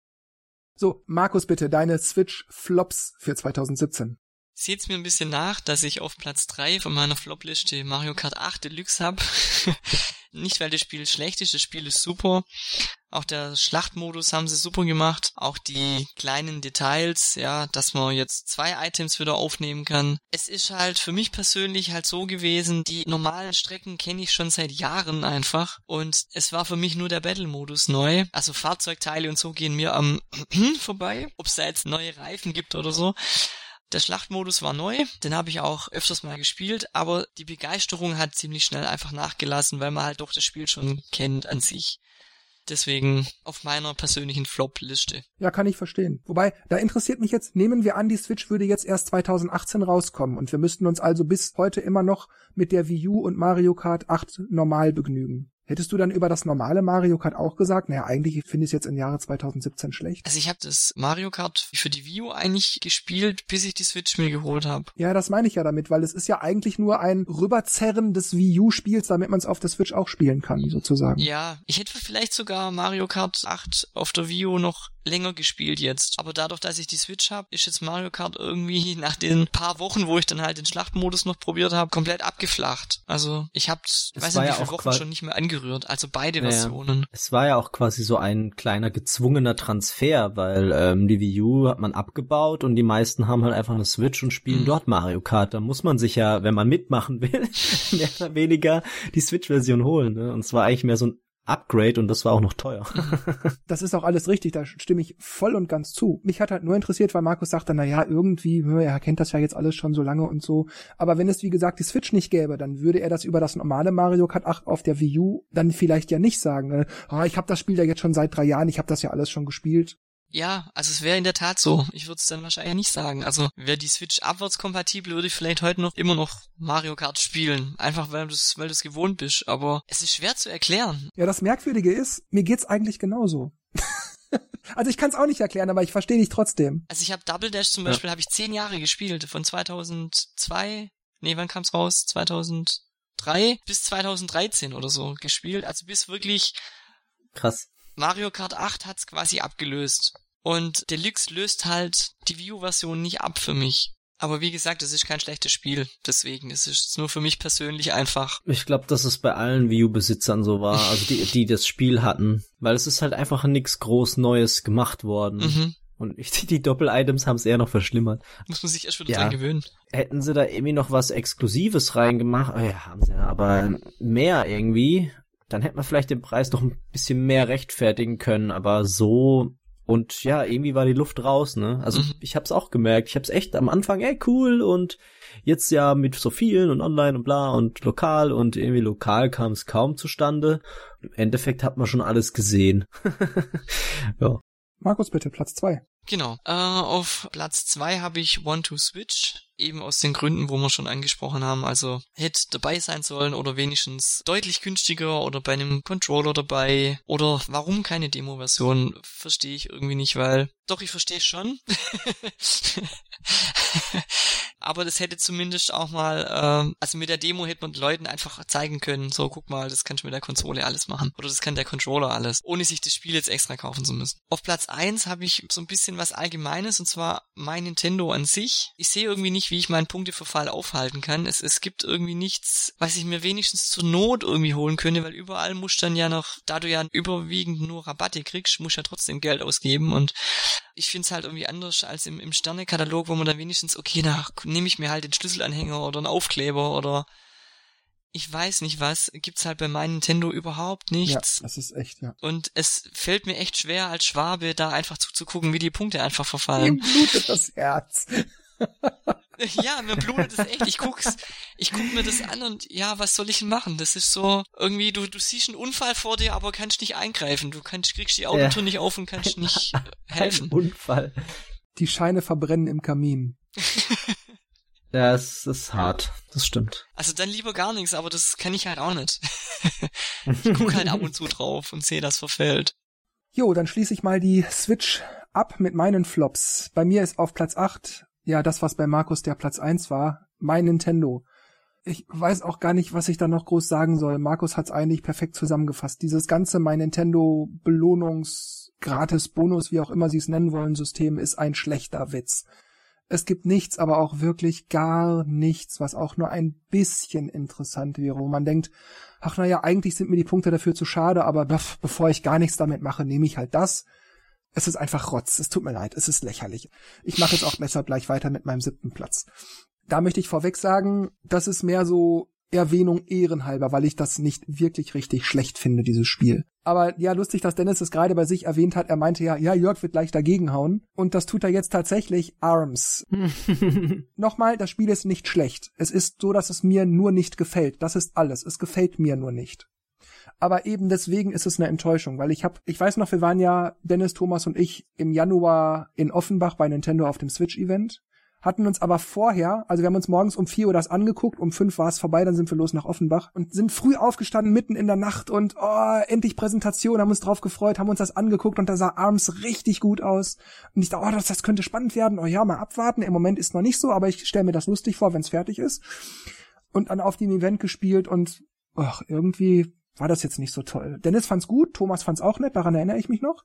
Speaker 1: So, Markus, bitte, deine Switch-Flops für 2017.
Speaker 2: Seht's mir ein bisschen nach, dass ich auf Platz 3 von meiner Flop-Liste Mario Kart 8 Deluxe hab. Nicht, weil das Spiel schlecht ist, das Spiel ist super. Auch der Schlachtmodus haben sie super gemacht. Auch die kleinen Details, ja, dass man jetzt zwei Items wieder aufnehmen kann. Es ist halt für mich persönlich halt so gewesen, die normalen Strecken kenne ich schon seit Jahren einfach. Und es war für mich nur der Battle-Modus neu. Also Fahrzeugteile und so gehen mir am vorbei. Ob es da jetzt neue Reifen gibt oder so. Der Schlachtmodus war neu, den habe ich auch öfters mal gespielt, aber die Begeisterung hat ziemlich schnell einfach nachgelassen, weil man halt doch das Spiel schon kennt an sich. Deswegen auf meiner persönlichen Flop-Liste.
Speaker 1: Ja, kann ich verstehen. Wobei, da interessiert mich jetzt, nehmen wir an, die Switch würde jetzt erst 2018 rauskommen und wir müssten uns also bis heute immer noch mit der Wii U und Mario Kart 8 normal begnügen. Hättest du dann über das normale Mario Kart auch gesagt, naja, eigentlich finde ich es jetzt im Jahre 2017 schlecht?
Speaker 2: Also ich habe das Mario Kart für die Wii U eigentlich gespielt, bis ich die Switch mir geholt habe.
Speaker 1: Ja, das meine ich ja damit, weil es ist ja eigentlich nur ein Rüberzerren des Wii U-Spiels, damit man es auf der Switch auch spielen kann, sozusagen.
Speaker 2: Ja, ich hätte vielleicht sogar Mario Kart 8 auf der Wii U noch länger gespielt jetzt. Aber dadurch, dass ich die Switch habe, ist jetzt Mario Kart irgendwie nach den paar Wochen, wo ich dann halt den Schlachtmodus noch probiert habe, komplett abgeflacht. Also ich habe,
Speaker 3: Es
Speaker 2: weiß nicht, wie viele Wochen schon nicht mehr angerührt. Also beide
Speaker 3: Naja.
Speaker 2: Versionen.
Speaker 3: Es war ja auch quasi so ein kleiner gezwungener Transfer, weil ähm, die Wii U hat man abgebaut und die meisten haben halt einfach eine Switch und spielen
Speaker 2: Mhm.
Speaker 3: dort Mario Kart. Da muss man sich ja, wenn man mitmachen will, mehr oder weniger die Switch-Version holen. Ne? Und es war eigentlich mehr so ein Upgrade und das war auch noch teuer.
Speaker 1: das ist auch alles richtig, da stimme ich voll und ganz zu. Mich hat halt nur interessiert, weil Markus sagte, na ja, irgendwie, er kennt das ja jetzt alles schon so lange und so. Aber wenn es, wie gesagt, die Switch nicht gäbe, dann würde er das über das normale Mario Kart 8 auf der Wii U dann vielleicht ja nicht sagen. Ah, ich habe das Spiel ja jetzt schon seit drei Jahren, ich habe das ja alles schon gespielt.
Speaker 2: Ja, also es wäre in der Tat so. Ich würde es dann wahrscheinlich nicht sagen. Also wäre die Switch abwärtskompatibel, würde ich vielleicht heute noch immer noch Mario Kart spielen. Einfach weil du es weil du's gewohnt bist. Aber es ist schwer zu erklären.
Speaker 1: Ja, das Merkwürdige ist, mir geht's eigentlich genauso. also ich kann es auch nicht erklären, aber ich verstehe dich trotzdem.
Speaker 2: Also ich habe Double Dash zum Beispiel, ja. habe ich zehn Jahre gespielt. Von 2002, nee, wann kam's raus? 2003 bis 2013 oder so gespielt. Also bis wirklich...
Speaker 3: Krass
Speaker 2: Mario Kart 8 hat's quasi abgelöst. Und Deluxe löst halt die Wii U-Version nicht ab für mich. Aber wie gesagt, es ist kein schlechtes Spiel. Deswegen, es ist nur für mich persönlich einfach.
Speaker 3: Ich glaube, dass es bei allen Wii U-Besitzern so war, also die, die das Spiel hatten. Weil es ist halt einfach nichts groß Neues gemacht worden. Mhm. Und ich, die Doppel-Items haben es eher noch verschlimmert.
Speaker 2: Muss man sich erst wieder ja. dran gewöhnen.
Speaker 3: Hätten sie da irgendwie noch was Exklusives reingemacht, oh ja, haben sie ja, aber mehr irgendwie dann hätte man vielleicht den Preis noch ein bisschen mehr rechtfertigen können, aber so und ja, irgendwie war die Luft raus, ne? Also mhm. ich hab's auch gemerkt. Ich hab's echt am Anfang, ey, cool und jetzt ja mit so vielen und online und bla und lokal und irgendwie lokal kam es kaum zustande. Im Endeffekt hat man schon alles gesehen.
Speaker 1: ja. Markus, bitte, Platz zwei.
Speaker 2: Genau. Äh, auf Platz zwei habe ich One to Switch. Eben aus den Gründen, wo wir schon angesprochen haben. Also hätte dabei sein sollen oder wenigstens deutlich günstiger oder bei einem Controller dabei. Oder warum keine Demo-Version, verstehe ich irgendwie nicht, weil doch, ich verstehe schon. aber das hätte zumindest auch mal, ähm, also mit der Demo hätte man Leuten einfach zeigen können, so guck mal, das kannst du mit der Konsole alles machen. Oder das kann der Controller alles, ohne sich das Spiel jetzt extra kaufen zu müssen. Auf Platz eins habe ich so ein bisschen was Allgemeines und zwar mein Nintendo an sich. Ich sehe irgendwie nicht, wie ich meinen Punkteverfall aufhalten kann. Es, es gibt irgendwie nichts, was ich mir wenigstens zur Not irgendwie holen könnte, weil überall musst dann ja noch, da du ja überwiegend nur Rabatte kriegst, musst ja trotzdem Geld ausgeben und ich finde es halt irgendwie anders als im, im Sternekatalog, wo man dann wenigstens, okay, na, nehme ich mir halt den Schlüsselanhänger oder einen Aufkleber oder ich weiß nicht was, gibt's halt bei meinem Nintendo überhaupt nichts.
Speaker 1: Ja, das ist echt, ja.
Speaker 2: Und es fällt mir echt schwer als Schwabe da einfach zuzugucken, wie die Punkte einfach verfallen.
Speaker 1: Ihm blutet das Herz.
Speaker 2: Ja, mir blutet es echt. Ich guck's, ich guck mir das an und ja, was soll ich denn machen? Das ist so irgendwie, du, du siehst einen Unfall vor dir, aber kannst nicht eingreifen. Du kannst, kriegst die Autotür ja. nicht auf und kannst nicht äh, helfen.
Speaker 3: Ein Unfall.
Speaker 1: Die Scheine verbrennen im Kamin.
Speaker 3: ja, es ist hart. Das stimmt.
Speaker 2: Also dann lieber gar nichts, aber das kann ich halt auch nicht. ich guck halt ab und zu drauf und sehe, das verfällt.
Speaker 1: Jo, dann schließe ich mal die Switch ab mit meinen Flops. Bei mir ist auf Platz 8 ja, das, was bei Markus der Platz eins war, mein Nintendo. Ich weiß auch gar nicht, was ich da noch groß sagen soll. Markus hat's eigentlich perfekt zusammengefasst. Dieses ganze mein Nintendo Belohnungs Gratis Bonus, wie auch immer sie es nennen wollen, System ist ein schlechter Witz. Es gibt nichts, aber auch wirklich gar nichts, was auch nur ein bisschen interessant wäre, wo man denkt, ach naja, eigentlich sind mir die Punkte dafür zu schade, aber bevor ich gar nichts damit mache, nehme ich halt das. Es ist einfach Rotz. Es tut mir leid. Es ist lächerlich. Ich mache jetzt auch besser gleich weiter mit meinem siebten Platz. Da möchte ich vorweg sagen, das ist mehr so Erwähnung ehrenhalber, weil ich das nicht wirklich richtig schlecht finde, dieses Spiel. Aber ja, lustig, dass Dennis es gerade bei sich erwähnt hat. Er meinte ja, ja, Jörg wird gleich dagegenhauen. Und das tut er jetzt tatsächlich. Arms. Nochmal, das Spiel ist nicht schlecht. Es ist so, dass es mir nur nicht gefällt. Das ist alles. Es gefällt mir nur nicht aber eben deswegen ist es eine Enttäuschung, weil ich habe, ich weiß noch, wir waren ja Dennis, Thomas und ich im Januar in Offenbach bei Nintendo auf dem Switch-Event, hatten uns aber vorher, also wir haben uns morgens um vier Uhr das angeguckt, um fünf war es vorbei, dann sind wir los nach Offenbach und sind früh aufgestanden, mitten in der Nacht und oh, endlich Präsentation, haben uns drauf gefreut, haben uns das angeguckt und da sah Arms richtig gut aus. Und ich dachte, oh, das, das könnte spannend werden, oh ja, mal abwarten, im Moment ist noch nicht so, aber ich stelle mir das lustig vor, wenn es fertig ist. Und dann auf dem Event gespielt und ach, irgendwie war das jetzt nicht so toll. Dennis fand's gut, Thomas fand's auch nett, daran erinnere ich mich noch.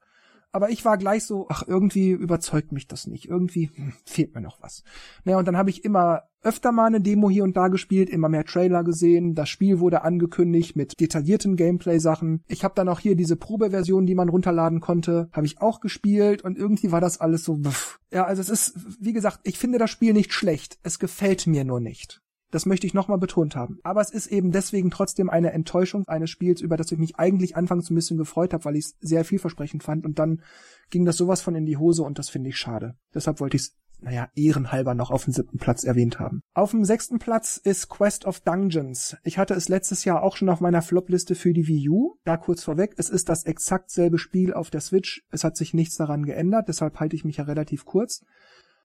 Speaker 1: Aber ich war gleich so, ach, irgendwie überzeugt mich das nicht. Irgendwie hm, fehlt mir noch was. Naja, und dann habe ich immer öfter mal eine Demo hier und da gespielt, immer mehr Trailer gesehen. Das Spiel wurde angekündigt mit detaillierten Gameplay-Sachen. Ich habe dann auch hier diese Probeversion, die man runterladen konnte, habe ich auch gespielt und irgendwie war das alles so. Pff. Ja, also es ist, wie gesagt, ich finde das Spiel nicht schlecht. Es gefällt mir nur nicht. Das möchte ich nochmal betont haben. Aber es ist eben deswegen trotzdem eine Enttäuschung eines Spiels, über das ich mich eigentlich anfangs ein bisschen gefreut habe, weil ich es sehr vielversprechend fand. Und dann ging das sowas von in die Hose und das finde ich schade. Deshalb wollte ich es naja, ehrenhalber noch auf dem siebten Platz erwähnt haben. Auf dem sechsten Platz ist Quest of Dungeons. Ich hatte es letztes Jahr auch schon auf meiner Flop-Liste für die Wii U. Da kurz vorweg, es ist das exakt selbe Spiel auf der Switch. Es hat sich nichts daran geändert, deshalb halte ich mich ja relativ kurz.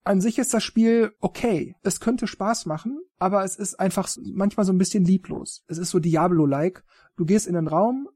Speaker 1: An sich ist das Spiel okay. Es könnte Spaß machen, aber es ist einfach manchmal so ein bisschen lieblos. Es ist so Diablo-like. Du gehst in den Raum,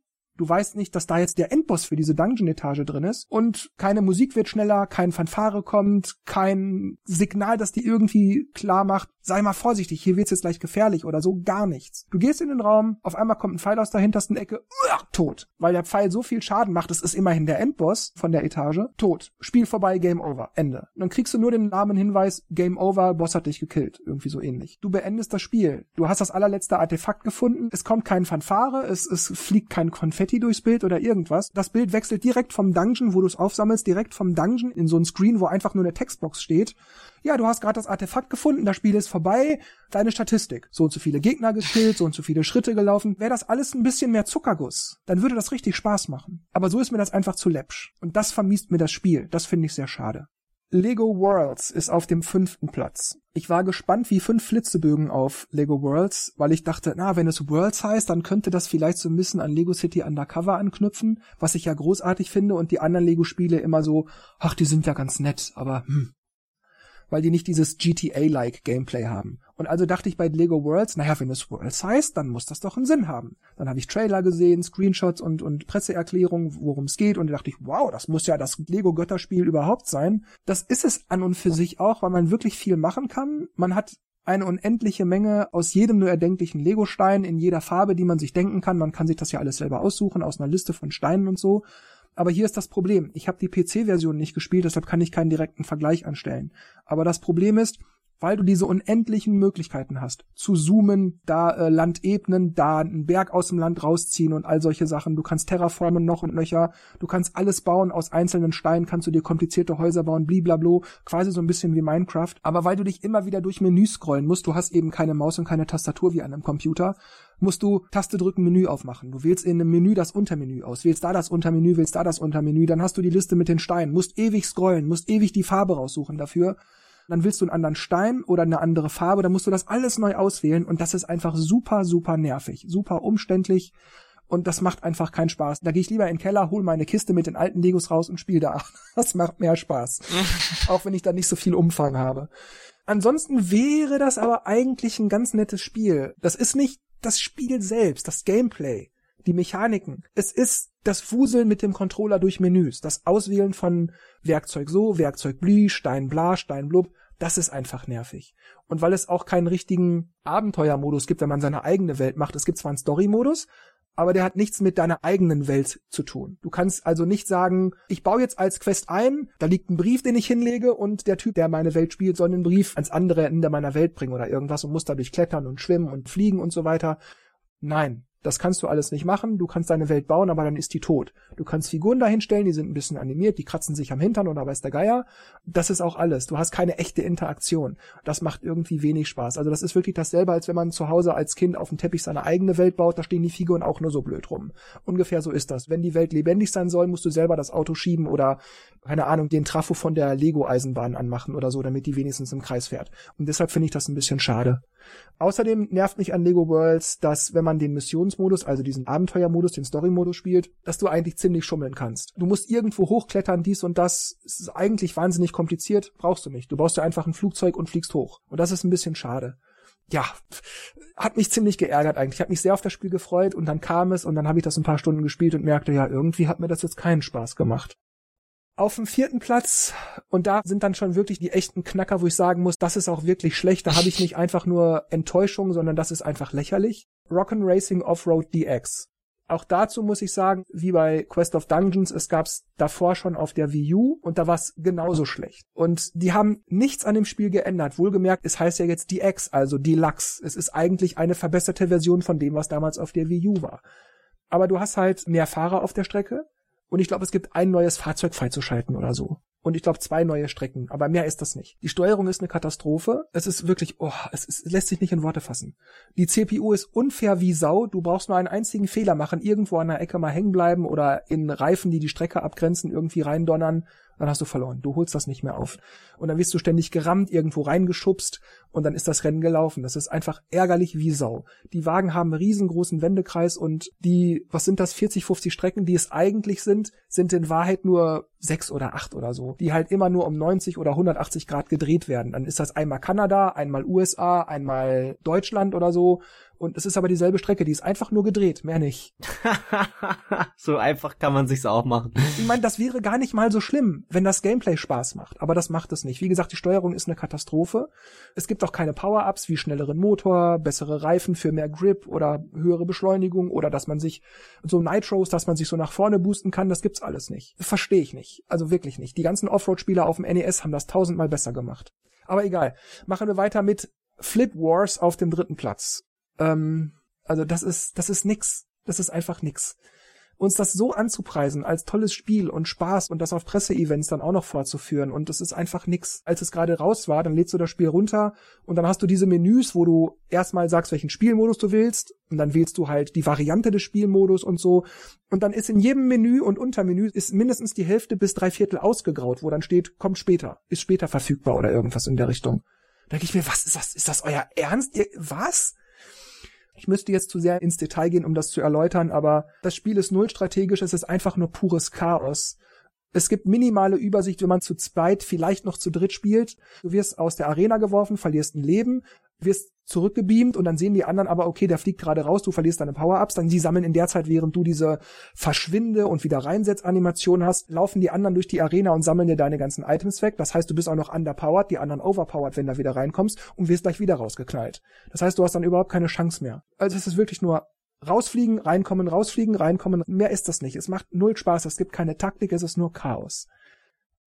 Speaker 1: Du weißt nicht, dass da jetzt der Endboss für diese Dungeon-Etage drin ist und keine Musik wird schneller, kein Fanfare kommt, kein Signal, das dir irgendwie klar macht, sei mal vorsichtig, hier wird's jetzt gleich gefährlich oder so, gar nichts. Du gehst in den Raum, auf einmal kommt ein Pfeil aus der hintersten Ecke, uah, tot. Weil der Pfeil so viel Schaden macht, es ist immerhin der Endboss von der Etage, tot. Spiel vorbei, Game Over, Ende. Und dann kriegst du nur den Namenhinweis, Game Over, Boss hat dich gekillt, irgendwie so ähnlich. Du beendest das Spiel. Du hast das allerletzte Artefakt gefunden, es kommt kein Fanfare, es, es fliegt kein Konfetti durchs Bild oder irgendwas. Das Bild wechselt direkt vom Dungeon, wo du es aufsammelst, direkt vom Dungeon in so ein Screen, wo einfach nur eine Textbox steht ja, du hast gerade das Artefakt gefunden, das Spiel ist vorbei, deine Statistik. So und so viele Gegner gekillt, so und so viele Schritte gelaufen. Wäre das alles ein bisschen mehr Zuckerguss, dann würde das richtig Spaß machen. Aber so ist mir das einfach zu läppsch. Und das vermiest mir das Spiel. Das finde ich sehr schade. Lego Worlds ist auf dem fünften Platz. Ich war gespannt wie fünf Flitzebögen auf Lego Worlds, weil ich dachte, na, wenn es Worlds heißt, dann könnte das vielleicht so ein bisschen an Lego City Undercover anknüpfen, was ich ja großartig finde und die anderen Lego-Spiele immer so, ach, die sind ja ganz nett, aber hm, weil die nicht dieses GTA-like Gameplay haben. Und also dachte ich bei Lego Worlds, naja, wenn es Worlds heißt, dann muss das doch einen Sinn haben. Dann habe ich Trailer gesehen, Screenshots und, und Presseerklärungen, worum es geht, und da dachte ich, wow, das muss ja das Lego-Götterspiel überhaupt sein. Das ist es an und für sich auch, weil man wirklich viel machen kann. Man hat eine unendliche Menge aus jedem nur erdenklichen Lego-Stein in jeder Farbe, die man sich denken kann. Man kann sich das ja alles selber aussuchen aus einer Liste von Steinen und so. Aber hier ist das Problem. Ich habe die PC-Version nicht gespielt, deshalb kann ich keinen direkten Vergleich anstellen. Aber das Problem ist, weil du diese unendlichen Möglichkeiten hast, zu zoomen, da äh, Land ebnen, da einen Berg aus dem Land rausziehen und all solche Sachen. Du kannst terraformen noch und nöcher, du kannst alles bauen aus einzelnen Steinen, kannst du dir komplizierte Häuser bauen, bliblablo, quasi so ein bisschen wie Minecraft. Aber weil du dich immer wieder durch Menüs scrollen musst, du hast eben keine Maus und keine Tastatur wie an einem Computer, musst du Taste drücken, Menü aufmachen. Du wählst in einem Menü das Untermenü aus, wählst da das Untermenü, wählst da das Untermenü, dann hast du die Liste mit den Steinen, musst ewig scrollen, musst ewig die Farbe raussuchen dafür. Dann willst du einen anderen Stein oder eine andere Farbe, dann musst du das alles neu auswählen und das ist einfach super, super nervig, super umständlich und das macht einfach keinen Spaß. Da gehe ich lieber in den Keller, hol meine Kiste mit den alten Legos raus und spiele da. Das macht mehr Spaß. Auch wenn ich da nicht so viel Umfang habe. Ansonsten wäre das aber eigentlich ein ganz nettes Spiel. Das ist nicht das Spiel selbst, das Gameplay, die Mechaniken. Es ist das Wuseln mit dem Controller durch Menüs, das Auswählen von Werkzeug so, Werkzeug bli, Stein bla, Stein blub. Das ist einfach nervig. Und weil es auch keinen richtigen Abenteuermodus gibt, wenn man seine eigene Welt macht. Es gibt zwar einen Story-Modus, aber der hat nichts mit deiner eigenen Welt zu tun. Du kannst also nicht sagen, ich baue jetzt als Quest ein, da liegt ein Brief, den ich hinlege und der Typ, der meine Welt spielt, soll den Brief ans andere Ende meiner Welt bringen oder irgendwas und muss dadurch klettern und schwimmen und fliegen und so weiter. Nein, das kannst du alles nicht machen. Du kannst deine Welt bauen, aber dann ist die tot. Du kannst Figuren dahinstellen, die sind ein bisschen animiert, die kratzen sich am Hintern oder weiß der Geier. Das ist auch alles. Du hast keine echte Interaktion. Das macht irgendwie wenig Spaß. Also das ist wirklich dasselbe, als wenn man zu Hause als Kind auf dem Teppich seine eigene Welt baut. Da stehen die Figuren auch nur so blöd rum. Ungefähr so ist das. Wenn die Welt lebendig sein soll, musst du selber das Auto schieben oder, keine Ahnung, den Trafo von der Lego-Eisenbahn anmachen oder so, damit die wenigstens im Kreis fährt. Und deshalb finde ich das ein bisschen schade. Außerdem nervt mich an Lego Worlds, dass wenn man den Missionsmodus, also diesen Abenteuermodus, den Storymodus spielt, dass du eigentlich ziemlich schummeln kannst. Du musst irgendwo hochklettern, dies und das. Es ist eigentlich wahnsinnig kompliziert, brauchst du nicht. Du baust dir einfach ein Flugzeug und fliegst hoch. Und das ist ein bisschen schade. Ja, hat mich ziemlich geärgert eigentlich. Ich habe mich sehr auf das Spiel gefreut und dann kam es und dann habe ich das ein paar Stunden gespielt und merkte, ja, irgendwie hat mir das jetzt keinen Spaß gemacht. Auf dem vierten Platz, und da sind dann schon wirklich die echten Knacker, wo ich sagen muss, das ist auch wirklich schlecht. Da habe ich nicht einfach nur Enttäuschung, sondern das ist einfach lächerlich. Rock'n Racing Offroad DX. Auch dazu muss ich sagen, wie bei Quest of Dungeons, es gab's davor schon auf der Wii U und da war's genauso schlecht. Und die haben nichts an dem Spiel geändert. Wohlgemerkt, es heißt ja jetzt DX, also Deluxe. Es ist eigentlich eine verbesserte Version von dem, was damals auf der Wii U war. Aber du hast halt mehr Fahrer auf der Strecke, und ich glaube, es gibt ein neues Fahrzeug freizuschalten oder so. und ich glaube zwei neue Strecken, aber mehr ist das nicht. Die Steuerung ist eine Katastrophe. Es ist wirklich, oh, es, ist, es lässt sich nicht in Worte fassen. Die CPU ist unfair wie Sau. Du brauchst nur einen einzigen Fehler machen, irgendwo an der Ecke mal hängen bleiben oder in Reifen, die die Strecke abgrenzen, irgendwie reindonnern dann hast du verloren. Du holst das nicht mehr auf. Und dann wirst du ständig gerammt, irgendwo reingeschubst und dann ist das Rennen gelaufen. Das ist einfach ärgerlich wie Sau. Die Wagen haben einen riesengroßen Wendekreis und die, was sind das, 40, 50 Strecken, die es eigentlich sind, sind in Wahrheit nur sechs oder acht oder so, die halt immer nur um 90 oder 180 Grad gedreht werden. Dann ist das einmal Kanada, einmal USA, einmal Deutschland oder so und es ist aber dieselbe Strecke, die ist einfach nur gedreht, mehr nicht.
Speaker 3: so einfach kann man sich's auch machen.
Speaker 1: Ich meine, das wäre gar nicht mal so schlimm, wenn das Gameplay Spaß macht, aber das macht es nicht. Wie gesagt, die Steuerung ist eine Katastrophe. Es gibt auch keine Power-Ups wie schnelleren Motor, bessere Reifen für mehr Grip oder höhere Beschleunigung oder dass man sich so Nitros, dass man sich so nach vorne boosten kann, das gibt's alles nicht. Verstehe ich nicht. Also wirklich nicht. Die ganzen Offroad-Spieler auf dem NES haben das tausendmal besser gemacht. Aber egal. Machen wir weiter mit Flip Wars auf dem dritten Platz. Ähm, also das ist, das ist nix. Das ist einfach nix. Uns das so anzupreisen als tolles Spiel und Spaß und das auf Presseevents dann auch noch fortzuführen und das ist einfach nix. Als es gerade raus war, dann lädst du das Spiel runter und dann hast du diese Menüs, wo du erstmal sagst, welchen Spielmodus du willst und dann wählst du halt die Variante des Spielmodus und so und dann ist in jedem Menü und Untermenü ist mindestens die Hälfte bis drei Viertel ausgegraut, wo dann steht, kommt später, ist später verfügbar oder irgendwas in der Richtung. Da denke ich mir, was ist das? Ist das euer Ernst? Ihr, was? Ich müsste jetzt zu sehr ins Detail gehen, um das zu erläutern, aber das Spiel ist null strategisch, es ist einfach nur pures Chaos. Es gibt minimale Übersicht, wenn man zu zweit, vielleicht noch zu dritt spielt. Du wirst aus der Arena geworfen, verlierst ein Leben, wirst zurückgebeamt und dann sehen die anderen aber, okay, der fliegt gerade raus, du verlierst deine Power-Ups, dann die sammeln in der Zeit, während du diese Verschwinde und wieder reinsetz-Animation hast, laufen die anderen durch die Arena und sammeln dir deine ganzen Items weg. Das heißt, du bist auch noch underpowered, die anderen overpowered, wenn du wieder reinkommst und wirst gleich wieder rausgeknallt. Das heißt, du hast dann überhaupt keine Chance mehr. Also es ist wirklich nur rausfliegen, reinkommen, rausfliegen, reinkommen. Mehr ist das nicht. Es macht null Spaß, es gibt keine Taktik, es ist nur Chaos.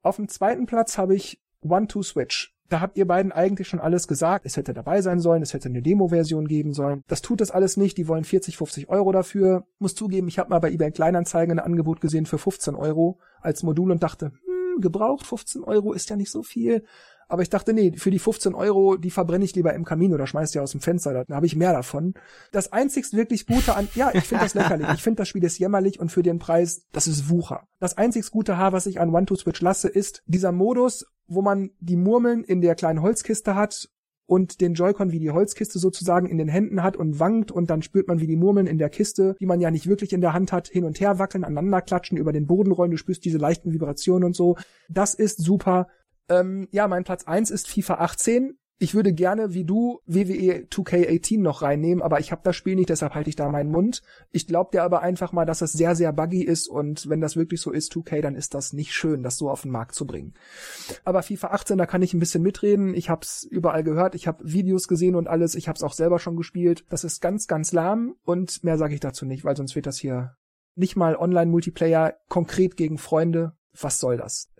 Speaker 1: Auf dem zweiten Platz habe ich One-Two-Switch da habt ihr beiden eigentlich schon alles gesagt. Es hätte dabei sein sollen, es hätte eine Demo-Version geben sollen. Das tut es alles nicht. Die wollen 40, 50 Euro dafür. Muss zugeben, ich habe mal bei eBay Kleinanzeigen ein Angebot gesehen für 15 Euro als Modul und dachte, hm, gebraucht 15 Euro ist ja nicht so viel. Aber ich dachte, nee, für die 15 Euro, die verbrenne ich lieber im Kamin oder schmeiß die aus dem Fenster, da habe ich mehr davon. Das einzigst wirklich Gute an, ja, ich finde das lächerlich. Ich finde das Spiel ist jämmerlich und für den Preis, das ist Wucher. Das einzigst gute Haar, was ich an One-to-Switch lasse, ist dieser Modus, wo man die Murmeln in der kleinen Holzkiste hat und den Joy-Con wie die Holzkiste sozusagen in den Händen hat und wankt und dann spürt man, wie die Murmeln in der Kiste, die man ja nicht wirklich in der Hand hat, hin und her wackeln, aneinander klatschen, über den Boden rollen, du spürst diese leichten Vibrationen und so. Das ist super. Ähm, ja, mein Platz eins ist FIFA 18. Ich würde gerne, wie du, WWE 2K18 noch reinnehmen, aber ich habe das Spiel nicht, deshalb halte ich da meinen Mund. Ich glaube dir aber einfach mal, dass es sehr, sehr buggy ist und wenn das wirklich so ist, 2K, dann ist das nicht schön, das so auf den Markt zu bringen. Aber FIFA 18, da kann ich ein bisschen mitreden. Ich habe es überall gehört, ich habe Videos gesehen und alles. Ich habe es auch selber schon gespielt. Das ist ganz, ganz lahm und mehr sage ich dazu nicht, weil sonst wird das hier nicht mal Online-Multiplayer konkret gegen Freunde. Was soll das?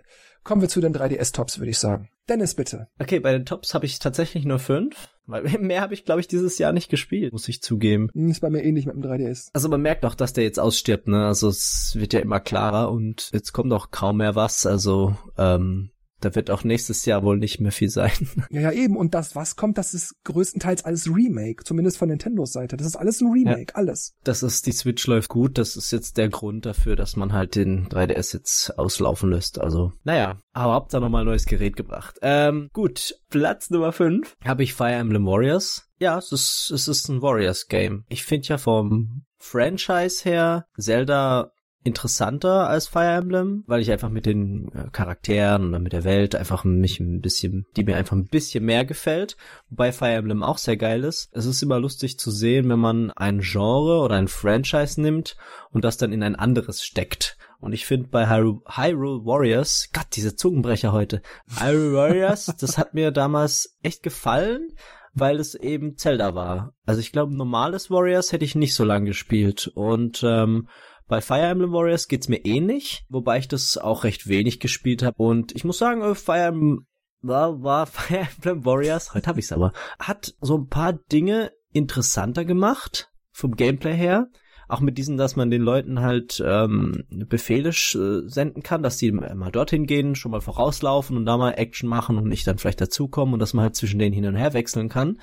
Speaker 1: Kommen wir zu den 3DS-Tops, würde ich sagen. Dennis, bitte.
Speaker 3: Okay, bei den Tops habe ich tatsächlich nur fünf, weil mehr habe ich, glaube ich, dieses Jahr nicht gespielt, muss ich zugeben.
Speaker 1: Hm, ist bei mir ähnlich mit dem 3DS.
Speaker 3: Also man merkt auch, dass der jetzt ausstirbt, ne? Also es wird ja immer klarer und jetzt kommt auch kaum mehr was. Also ähm, da wird auch nächstes Jahr wohl nicht mehr viel sein.
Speaker 1: Ja, ja, eben. Und das, was kommt, das ist größtenteils alles Remake, zumindest von Nintendos Seite. Das ist alles ein Remake, ja. alles.
Speaker 3: Das ist, die Switch läuft gut. Das ist jetzt der Grund dafür, dass man halt den 3DS jetzt auslaufen lässt. Also, naja, aber habt da nochmal ein neues Gerät gebracht. Ähm, gut. Platz Nummer 5 habe ich Fire Emblem Warriors. Ja, es ist, es ist ein Warriors-Game. Ich finde ja vom Franchise her Zelda interessanter als Fire Emblem, weil ich einfach mit den äh, Charakteren und mit der Welt einfach mich ein bisschen, die mir einfach ein bisschen mehr gefällt, wobei Fire Emblem auch sehr geil ist. Es ist immer lustig zu sehen, wenn man ein Genre oder ein Franchise nimmt und das dann in ein anderes steckt. Und ich finde bei Hyrule Warriors, Gott, diese Zungenbrecher heute, Hyrule Warriors, das hat mir damals echt gefallen, weil es eben Zelda war. Also ich glaube, normales Warriors hätte ich nicht so lange gespielt und ähm, bei Fire Emblem Warriors geht's mir ähnlich, wobei ich das auch recht wenig gespielt habe. Und ich muss sagen, äh, Fire Emblem war, war Fire Emblem Warriors, heute habe ich's aber, hat so ein paar Dinge interessanter gemacht vom Gameplay her. Auch mit diesen, dass man den Leuten halt ähm, Befehle äh, senden kann, dass die mal dorthin gehen, schon mal vorauslaufen und da mal Action machen und nicht dann vielleicht dazukommen und dass man halt zwischen denen hin und her wechseln kann.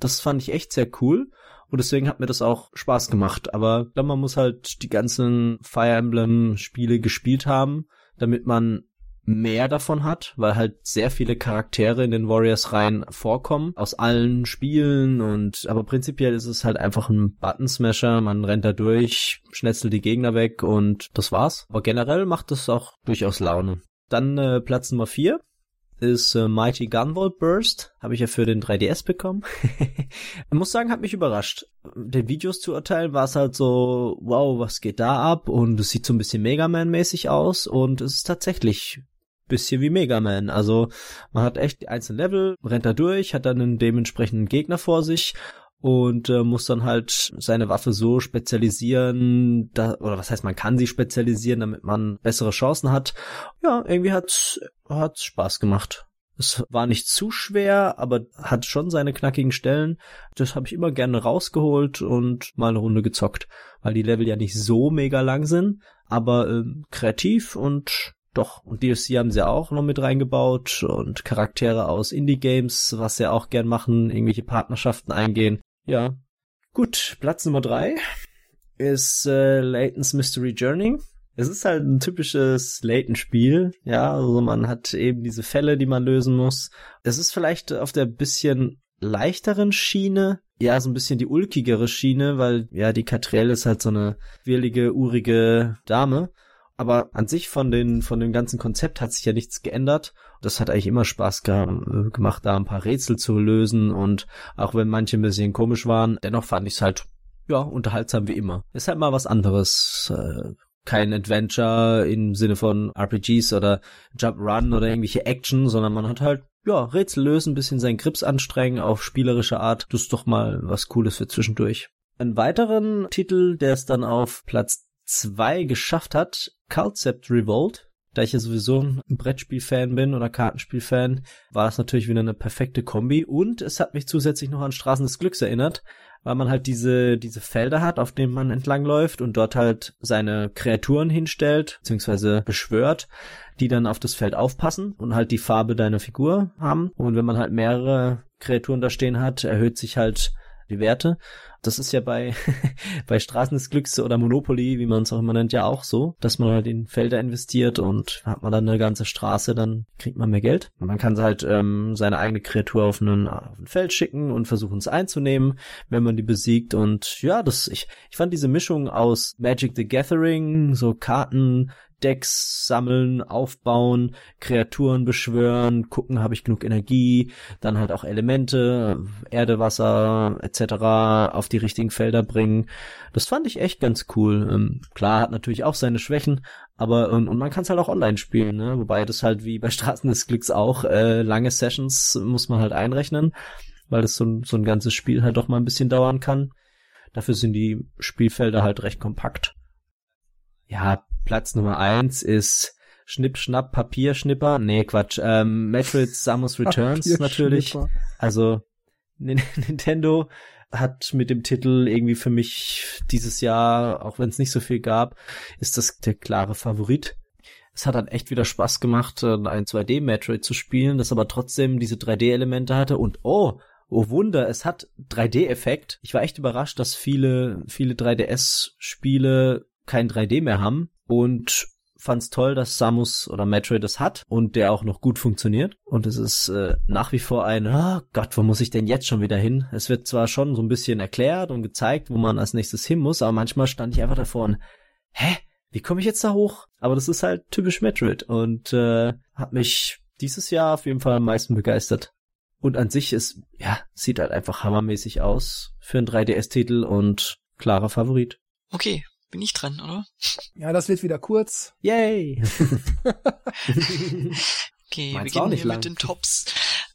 Speaker 3: Das fand ich echt sehr cool. Und deswegen hat mir das auch Spaß gemacht. Aber dann man muss halt die ganzen Fire Emblem Spiele gespielt haben, damit man mehr davon hat, weil halt sehr viele Charaktere in den Warriors Reihen vorkommen aus allen Spielen und aber prinzipiell ist es halt einfach ein Button Smasher, man rennt da durch, schnetzelt die Gegner weg und das war's. Aber generell macht es auch durchaus Laune. Dann äh, Platz Nummer vier ist äh, Mighty Gunvolt Burst. Habe ich ja für den 3DS bekommen. ich muss sagen, hat mich überrascht. Den Videos zu urteilen war es halt so, wow, was geht da ab? Und es sieht so ein bisschen Mega Man-mäßig aus und es ist tatsächlich bisschen wie Mega Man. Also man hat echt die einzelnen Level, rennt da durch, hat dann einen dementsprechenden Gegner vor sich und äh, muss dann halt seine Waffe so spezialisieren, da, oder was heißt, man kann sie spezialisieren, damit man bessere Chancen hat. Ja, irgendwie hat's, hat's Spaß gemacht. Es war nicht zu schwer, aber hat schon seine knackigen Stellen. Das habe ich immer gerne rausgeholt und mal eine Runde gezockt, weil die Level ja nicht so mega lang sind, aber äh, kreativ und doch, und DLC haben sie auch noch mit reingebaut und Charaktere aus Indie-Games, was sie auch gern machen, irgendwelche Partnerschaften eingehen. Ja. Gut, Platz Nummer drei ist äh, Layton's Mystery Journey. Es ist halt ein typisches Layton-Spiel, ja, also man hat eben diese Fälle, die man lösen muss. Es ist vielleicht auf der bisschen leichteren Schiene, ja, so ein bisschen die ulkigere Schiene, weil ja, die Catrielle ist halt so eine willige, urige Dame aber an sich von den von dem ganzen Konzept hat sich ja nichts geändert. Das hat eigentlich immer Spaß äh, gemacht, da ein paar Rätsel zu lösen und auch wenn manche ein bisschen komisch waren, dennoch fand ich es halt ja unterhaltsam wie immer. Ist halt mal was anderes. Äh, kein Adventure im Sinne von RPGs oder Jump Run oder irgendwelche Action, sondern man hat halt ja, Rätsel lösen, bisschen seinen Grips anstrengen auf spielerische Art. Das ist doch mal was Cooles für zwischendurch. Einen weiteren Titel, der es dann auf Platz 2 geschafft hat, Concept Revolt. Da ich ja sowieso ein Brettspiel-Fan bin oder Kartenspiel-Fan, war es natürlich wieder eine perfekte Kombi. Und es hat mich zusätzlich noch an Straßen des Glücks erinnert, weil man halt diese, diese Felder hat, auf denen man entlangläuft und dort halt seine Kreaturen hinstellt, beziehungsweise beschwört, die dann auf das Feld aufpassen und halt die Farbe deiner Figur haben. Und wenn man halt mehrere Kreaturen da stehen hat, erhöht sich halt die Werte. Das ist ja bei, bei Straßen des Glücks oder Monopoly, wie man es auch immer nennt, ja auch so, dass man halt in Felder investiert und hat man dann eine ganze Straße, dann kriegt man mehr Geld. man kann halt ähm, seine eigene Kreatur auf, einen, auf ein Feld schicken und versuchen es einzunehmen, wenn man die besiegt. Und ja, das, ich, ich fand diese Mischung aus Magic the Gathering, so Karten, Decks sammeln, aufbauen, Kreaturen beschwören, gucken, habe ich genug Energie, dann halt auch Elemente, Erde, Wasser etc. auf die richtigen Felder bringen. Das fand ich echt ganz cool. Ähm, klar, hat natürlich auch seine Schwächen, aber und, und man kann es halt auch online spielen, ne? wobei das halt wie bei Straßen des Glücks auch äh, lange Sessions muss man halt einrechnen, weil das so, so ein ganzes Spiel halt doch mal ein bisschen dauern kann. Dafür sind die Spielfelder halt recht kompakt. Ja, Platz Nummer eins ist Schnipp, Schnapp, Papierschnipper. Nee, Quatsch. Ähm, Metroid Samus Returns natürlich. Also Nintendo hat mit dem Titel irgendwie für mich dieses Jahr, auch wenn es nicht so viel gab, ist das der klare Favorit. Es hat dann echt wieder Spaß gemacht, äh, ein 2D-Metroid zu spielen, das aber trotzdem diese 3D-Elemente hatte und oh, oh Wunder, es hat 3D-Effekt. Ich war echt überrascht, dass viele, viele 3DS-Spiele kein 3D mehr haben und fand's toll, dass Samus oder Metroid das hat und der auch noch gut funktioniert. Und es ist äh, nach wie vor ein, oh Gott, wo muss ich denn jetzt schon wieder hin? Es wird zwar schon so ein bisschen erklärt und gezeigt, wo man als nächstes hin muss, aber manchmal stand ich einfach davor und, hä? Wie komme ich jetzt da hoch? Aber das ist halt typisch Metroid und äh, hat mich dieses Jahr auf jeden Fall am meisten begeistert. Und an sich ist, ja, sieht halt einfach hammermäßig aus für einen 3DS-Titel und klarer Favorit.
Speaker 2: Okay, bin ich dran, oder?
Speaker 1: Ja, das wird wieder kurz.
Speaker 3: Yay!
Speaker 2: okay, wir beginnen hier lang. mit den Tops.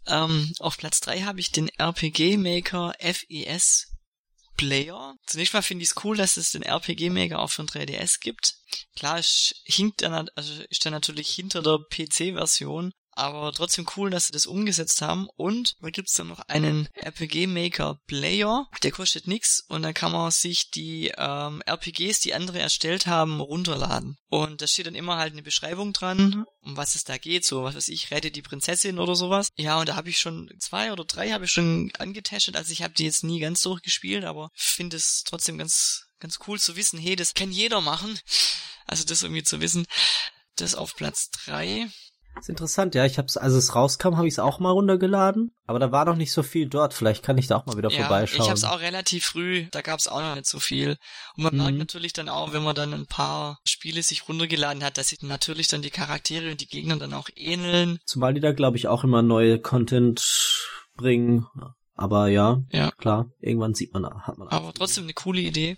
Speaker 2: Ähm, auf Platz drei habe ich den RPG Maker FES Player. Zunächst mal finde ich es cool, dass es den RPG Maker auch für ein 3DS gibt. Klar, ich hinkt dann, also ist dann natürlich hinter der PC-Version, aber trotzdem cool, dass sie das umgesetzt haben. Und da gibt's dann noch einen RPG Maker Player, der kostet nix und dann kann man sich die ähm, RPGs, die andere erstellt haben, runterladen. Und da steht dann immer halt eine Beschreibung dran, um was es da geht, so was weiß ich, rette die Prinzessin oder sowas. Ja, und da habe ich schon zwei oder drei habe ich schon angetestet, also ich habe die jetzt nie ganz durchgespielt, aber finde es trotzdem ganz ganz cool zu wissen, hey, das kann jeder machen. Also das irgendwie zu wissen. Das auf Platz drei
Speaker 3: ist interessant, ja. Ich hab's, als es rauskam, habe ich es auch mal runtergeladen, aber da war noch nicht so viel dort. Vielleicht kann ich da auch mal wieder ja, vorbeischauen.
Speaker 2: Ich hab's auch relativ früh, da gab's auch noch nicht so viel. Und man mhm. merkt natürlich dann auch, wenn man dann ein paar Spiele sich runtergeladen hat, dass sich natürlich dann die Charaktere und die Gegner dann auch ähneln.
Speaker 3: Zumal die da, glaube ich, auch immer neue Content bringen. Aber ja, ja, klar, irgendwann sieht man, hat man.
Speaker 2: Aber trotzdem eine coole Idee.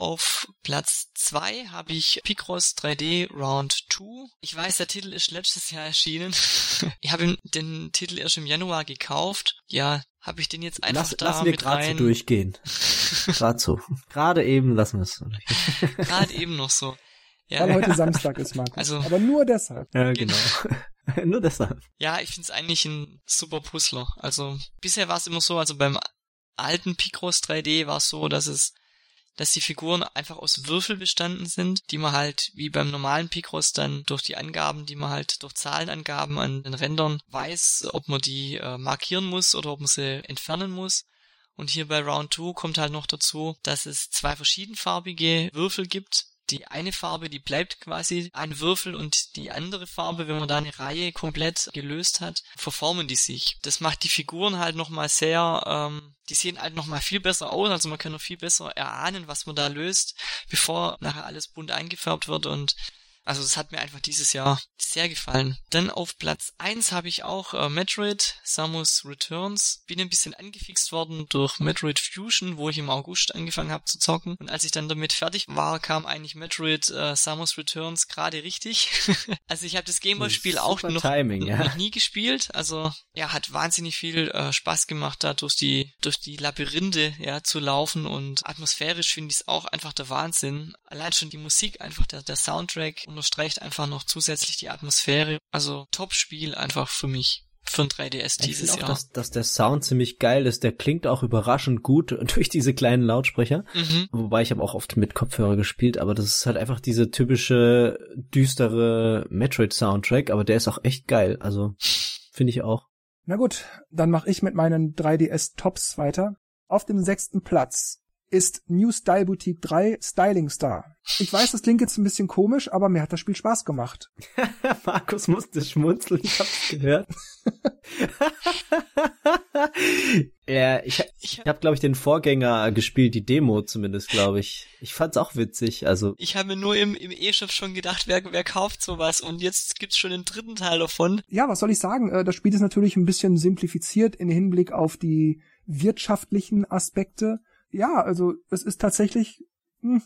Speaker 2: Auf Platz zwei habe ich Picross 3D Round 2. Ich weiß, der Titel ist letztes Jahr erschienen. ich habe den Titel erst im Januar gekauft. Ja, habe ich den jetzt einfach Lass, da
Speaker 3: lassen wir
Speaker 2: mit rein.
Speaker 3: so durchgehen. gerade so. Gerade eben lassen wir es.
Speaker 2: gerade eben noch so.
Speaker 1: Ja. Weil heute Samstag ist, Markus. Also, Aber nur deshalb.
Speaker 3: Ja, genau. nur deshalb.
Speaker 2: Ja, ich finde es eigentlich ein super Puzzler. Also bisher war es immer so, also beim alten Picross 3D war es so, dass es dass die Figuren einfach aus Würfel bestanden sind, die man halt wie beim normalen Picross dann durch die Angaben, die man halt durch Zahlenangaben an den Rändern weiß, ob man die äh, markieren muss oder ob man sie entfernen muss. Und hier bei Round 2 kommt halt noch dazu, dass es zwei verschiedenfarbige Würfel gibt, die eine Farbe, die bleibt quasi ein Würfel und die andere Farbe, wenn man da eine Reihe komplett gelöst hat, verformen die sich. Das macht die Figuren halt nochmal sehr, ähm, die sehen halt nochmal viel besser aus, also man kann noch viel besser erahnen, was man da löst, bevor nachher alles bunt eingefärbt wird und also das hat mir einfach dieses Jahr sehr gefallen. Dann auf Platz eins habe ich auch äh, Metroid Samus Returns. Bin ein bisschen angefixt worden durch Metroid Fusion, wo ich im August angefangen habe zu zocken. Und als ich dann damit fertig war, kam eigentlich Metroid äh, Samus Returns gerade richtig. also ich habe das Gameboy-Spiel auch noch,
Speaker 3: Timing, ja.
Speaker 2: noch, nie gespielt. Also ja, hat wahnsinnig viel äh, Spaß gemacht, da durch die durch die Labyrinthe ja zu laufen und atmosphärisch finde ich es auch einfach der Wahnsinn. Allein schon die Musik, einfach der, der Soundtrack und unterstreicht einfach noch zusätzlich die Atmosphäre. Also Top-Spiel einfach für mich für ein 3DS dieses
Speaker 3: ich
Speaker 2: Jahr.
Speaker 3: Auch, dass, dass der Sound ziemlich geil ist. Der klingt auch überraschend gut durch diese kleinen Lautsprecher. Mhm. Wobei ich habe auch oft mit Kopfhörer gespielt, aber das ist halt einfach diese typische düstere Metroid-Soundtrack, aber der ist auch echt geil. Also finde ich auch.
Speaker 1: Na gut, dann mache ich mit meinen 3DS Tops weiter. Auf dem sechsten Platz ist New Style Boutique 3 Styling Star. Ich weiß, das klingt jetzt ein bisschen komisch, aber mir hat das Spiel Spaß gemacht.
Speaker 3: Markus musste schmunzeln, ich hab's gehört. ja, ich, ich habe, glaube ich, den Vorgänger gespielt, die Demo zumindest, glaube ich. Ich fand's auch witzig, also.
Speaker 2: Ich habe mir nur im, im E-Shop schon gedacht, wer, wer kauft sowas und jetzt gibt's schon den dritten Teil davon.
Speaker 1: Ja, was soll ich sagen? Äh, das Spiel ist natürlich ein bisschen simplifiziert in Hinblick auf die wirtschaftlichen Aspekte ja, also es ist tatsächlich, hm,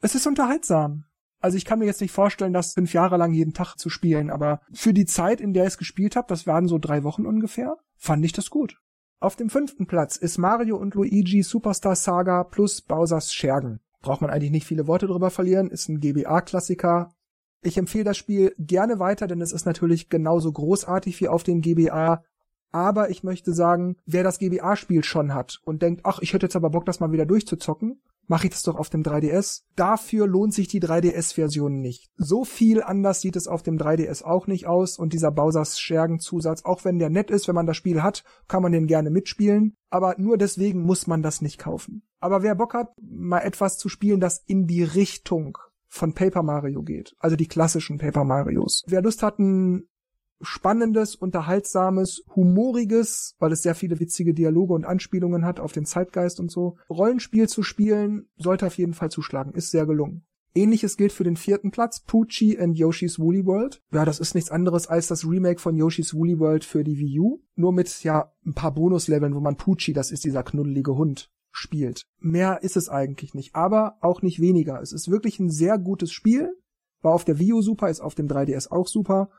Speaker 1: es ist unterhaltsam. Also ich kann mir jetzt nicht vorstellen, das fünf Jahre lang jeden Tag zu spielen, aber für die Zeit, in der ich es gespielt habe, das waren so drei Wochen ungefähr, fand ich das gut. Auf dem fünften Platz ist Mario und Luigi Superstar Saga plus Bowsers Schergen. Braucht man eigentlich nicht viele Worte drüber verlieren, ist ein GBA-Klassiker. Ich empfehle das Spiel gerne weiter, denn es ist natürlich genauso großartig wie auf den GBA, aber ich möchte sagen, wer das GBA-Spiel schon hat und denkt, ach, ich hätte jetzt aber Bock, das mal wieder durchzuzocken, mache ich das doch auf dem 3DS. Dafür lohnt sich die 3DS-Version nicht. So viel anders sieht es auf dem 3DS auch nicht aus und dieser Bowsers Schergen-Zusatz, auch wenn der nett ist, wenn man das Spiel hat, kann man den gerne mitspielen. Aber nur deswegen muss man das nicht kaufen. Aber wer Bock hat, mal etwas zu spielen, das in die Richtung von Paper Mario geht, also die klassischen Paper Marios. Wer Lust hat, ein spannendes, unterhaltsames, humoriges, weil es sehr viele witzige Dialoge und Anspielungen hat auf den Zeitgeist und so. Rollenspiel zu spielen, sollte auf jeden Fall zuschlagen, ist sehr gelungen. Ähnliches gilt für den vierten Platz, Poochie and Yoshi's Woolly World. Ja, das ist nichts anderes als das Remake von Yoshi's Woolly World für die Wii U. Nur mit, ja, ein paar Bonusleveln, wo man Poochie, das ist dieser knuddelige Hund, spielt. Mehr ist es eigentlich nicht, aber auch nicht weniger. Es ist wirklich ein sehr gutes Spiel. War auf der Wii U super, ist auf dem 3DS auch super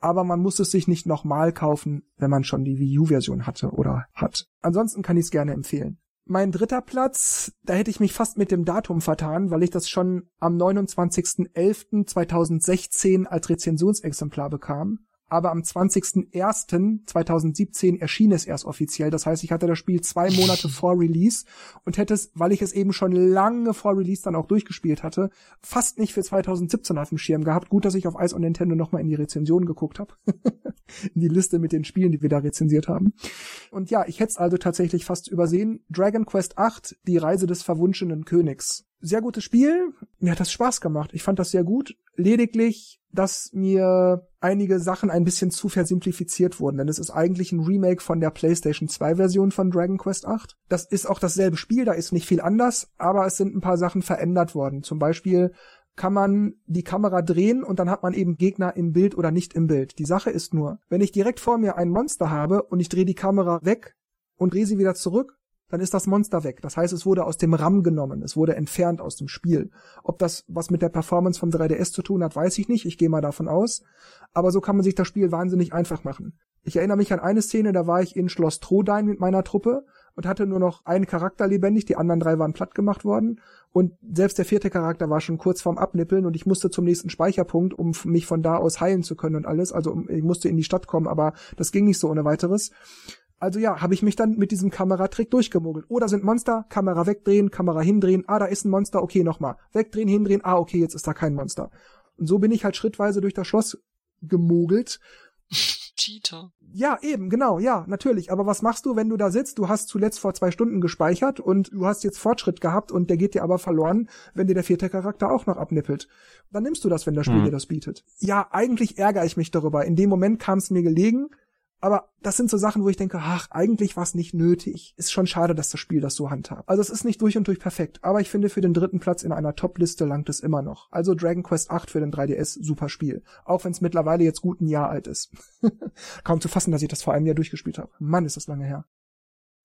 Speaker 1: aber man muss es sich nicht nochmal kaufen, wenn man schon die Wii U-Version hatte oder hat. Ansonsten kann ich es gerne empfehlen. Mein dritter Platz, da hätte ich mich fast mit dem Datum vertan, weil ich das schon am 29.11.2016 als Rezensionsexemplar bekam. Aber am 20.01.2017 erschien es erst offiziell. Das heißt, ich hatte das Spiel zwei Monate vor Release und hätte es, weil ich es eben schon lange vor Release dann auch durchgespielt hatte, fast nicht für 2017 auf dem Schirm gehabt. Gut, dass ich auf Ice on Nintendo nochmal in die Rezension geguckt habe. in die Liste mit den Spielen, die wir da rezensiert haben. Und ja, ich hätte es also tatsächlich fast übersehen. Dragon Quest 8, die Reise des verwunschenen Königs sehr gutes Spiel. Mir hat das Spaß gemacht. Ich fand das sehr gut. Lediglich, dass mir einige Sachen ein bisschen zu versimplifiziert wurden, denn es ist eigentlich ein Remake von der PlayStation 2 Version von Dragon Quest 8. Das ist auch dasselbe Spiel, da ist nicht viel anders, aber es sind ein paar Sachen verändert worden. Zum Beispiel kann man die Kamera drehen und dann hat man eben Gegner im Bild oder nicht im Bild. Die Sache ist nur, wenn ich direkt vor mir ein Monster habe und ich drehe die Kamera weg und drehe sie wieder zurück, dann ist das Monster weg. Das heißt, es wurde aus dem RAM genommen, es wurde entfernt aus dem Spiel. Ob das was mit der Performance vom 3DS zu tun hat, weiß ich nicht, ich gehe mal davon aus. Aber so kann man sich das Spiel wahnsinnig einfach machen. Ich erinnere mich an eine Szene, da war ich in Schloss Trodein mit meiner Truppe und hatte nur noch einen Charakter lebendig, die anderen drei waren platt gemacht worden und selbst der vierte Charakter war schon kurz vorm Abnippeln und ich musste zum nächsten Speicherpunkt, um mich von da aus heilen zu können und alles. Also ich musste in die Stadt kommen, aber das ging nicht so ohne weiteres. Also ja, habe ich mich dann mit diesem Kameratrick durchgemogelt. Oder sind Monster, Kamera wegdrehen, Kamera hindrehen, ah, da ist ein Monster, okay, nochmal. Wegdrehen, hindrehen, ah, okay, jetzt ist da kein Monster. Und so bin ich halt schrittweise durch das Schloss gemogelt.
Speaker 2: Cheater.
Speaker 1: Ja, eben, genau, ja, natürlich. Aber was machst du, wenn du da sitzt? Du hast zuletzt vor zwei Stunden gespeichert und du hast jetzt Fortschritt gehabt und der geht dir aber verloren, wenn dir der vierte Charakter auch noch abnippelt. Dann nimmst du das, wenn das Spiel hm. dir das bietet. Ja, eigentlich ärgere ich mich darüber. In dem Moment kam es mir gelegen aber das sind so Sachen, wo ich denke, ach, eigentlich war es nicht nötig. Ist schon schade, dass das Spiel das so handhabt. Also es ist nicht durch und durch perfekt, aber ich finde für den dritten Platz in einer Top-Liste langt es immer noch. Also Dragon Quest 8 für den 3DS, super Spiel. Auch wenn es mittlerweile jetzt gut ein Jahr alt ist. Kaum zu fassen, dass ich das vor einem Jahr durchgespielt habe. Mann, ist das lange her.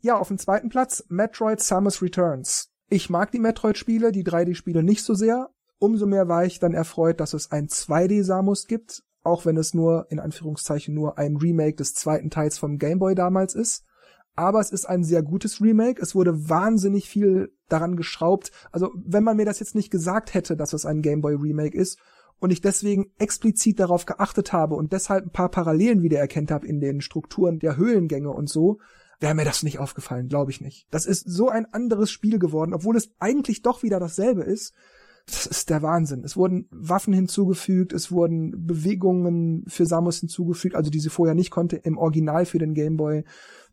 Speaker 1: Ja, auf dem zweiten Platz Metroid Samus Returns. Ich mag die Metroid-Spiele, die 3D-Spiele nicht so sehr. Umso mehr war ich dann erfreut, dass es ein 2D-Samus gibt, auch wenn es nur, in Anführungszeichen, nur ein Remake des zweiten Teils vom Game Boy damals ist. Aber es ist ein sehr gutes Remake. Es wurde wahnsinnig viel daran geschraubt. Also, wenn man mir das jetzt nicht gesagt hätte, dass es ein Game Boy Remake ist und ich deswegen explizit darauf geachtet habe und deshalb ein paar Parallelen wiedererkennt habe in den Strukturen der Höhlengänge und so, wäre mir das nicht aufgefallen, glaube ich nicht. Das ist so ein anderes Spiel geworden, obwohl es eigentlich doch wieder dasselbe ist das ist der Wahnsinn. Es wurden Waffen hinzugefügt, es wurden Bewegungen für Samus hinzugefügt, also die sie vorher nicht konnte im Original für den Game Boy.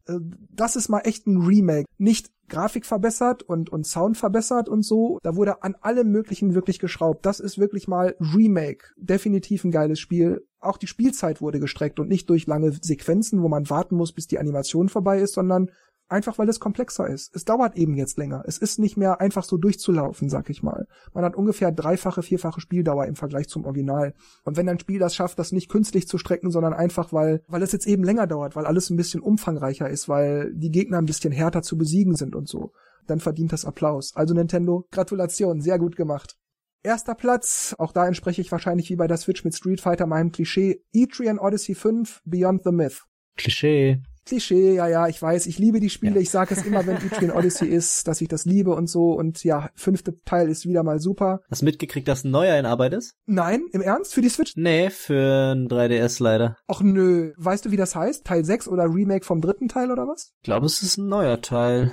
Speaker 1: Äh, das ist mal echt ein Remake. Nicht Grafik verbessert und, und Sound verbessert und so. Da wurde an allem Möglichen wirklich geschraubt. Das ist wirklich mal Remake. Definitiv ein geiles Spiel. Auch die Spielzeit wurde gestreckt und nicht durch lange Sequenzen, wo man warten muss, bis die Animation vorbei ist, sondern Einfach weil es komplexer ist. Es dauert eben jetzt länger. Es ist nicht mehr einfach so durchzulaufen, sag ich mal. Man hat ungefähr dreifache, vierfache Spieldauer im Vergleich zum Original. Und wenn ein Spiel das schafft, das nicht künstlich zu strecken, sondern einfach, weil, weil es jetzt eben länger dauert, weil alles ein bisschen umfangreicher ist, weil die Gegner ein bisschen härter zu besiegen sind und so, dann verdient das Applaus. Also Nintendo, Gratulation, sehr gut gemacht. Erster Platz, auch da entspreche ich wahrscheinlich wie bei der Switch mit Street Fighter meinem Klischee, Etrian Odyssey 5 Beyond the Myth.
Speaker 3: Klischee.
Speaker 1: Klischee, ja, ja, ich weiß, ich liebe die Spiele, ja. ich sage es immer, wenn Etrian Odyssey ist, dass ich das liebe und so und ja, fünfte Teil ist wieder mal super.
Speaker 3: Hast du mitgekriegt, dass ein neuer in Arbeit ist?
Speaker 1: Nein, im Ernst? Für die Switch?
Speaker 3: Nee, für ein 3DS leider.
Speaker 1: Ach nö, weißt du, wie das heißt? Teil 6 oder Remake vom dritten Teil oder was?
Speaker 3: Ich glaube, es ist ein neuer Teil.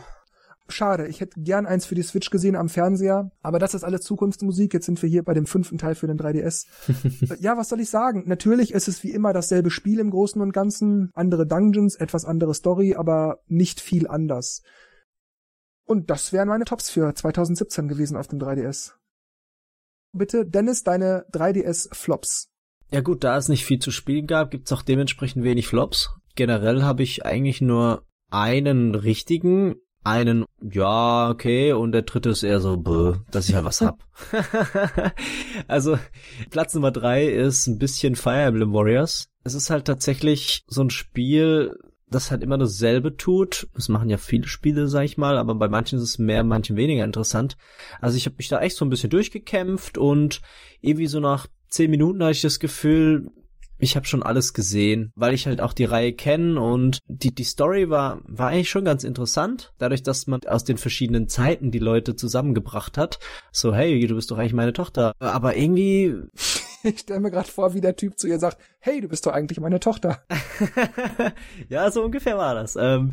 Speaker 1: Schade, ich hätte gern eins für die Switch gesehen am Fernseher, aber das ist alles Zukunftsmusik. Jetzt sind wir hier bei dem fünften Teil für den 3DS. ja, was soll ich sagen? Natürlich ist es wie immer dasselbe Spiel im Großen und Ganzen, andere Dungeons, etwas andere Story, aber nicht viel anders. Und das wären meine Tops für 2017 gewesen auf dem 3DS. Bitte, Dennis, deine 3DS-Flops.
Speaker 3: Ja gut, da es nicht viel zu spielen gab, gibt's auch dementsprechend wenig Flops. Generell habe ich eigentlich nur einen richtigen einen, ja, okay, und der dritte ist eher so, bäh, dass ich halt was hab. also, Platz Nummer drei ist ein bisschen Fire Emblem Warriors. Es ist halt tatsächlich so ein Spiel, das halt immer dasselbe tut. Das machen ja viele Spiele, sag ich mal, aber bei manchen ist es mehr, manchen weniger interessant. Also ich habe mich da echt so ein bisschen durchgekämpft und irgendwie so nach zehn Minuten hatte ich das Gefühl, ich habe schon alles gesehen, weil ich halt auch die Reihe kenne und die die Story war war eigentlich schon ganz interessant, dadurch, dass man aus den verschiedenen Zeiten die Leute zusammengebracht hat. So hey, du bist doch eigentlich meine Tochter, aber irgendwie
Speaker 1: Ich stelle mir gerade vor, wie der Typ zu ihr sagt, hey, du bist doch eigentlich meine Tochter.
Speaker 3: ja, so ungefähr war das. Ähm,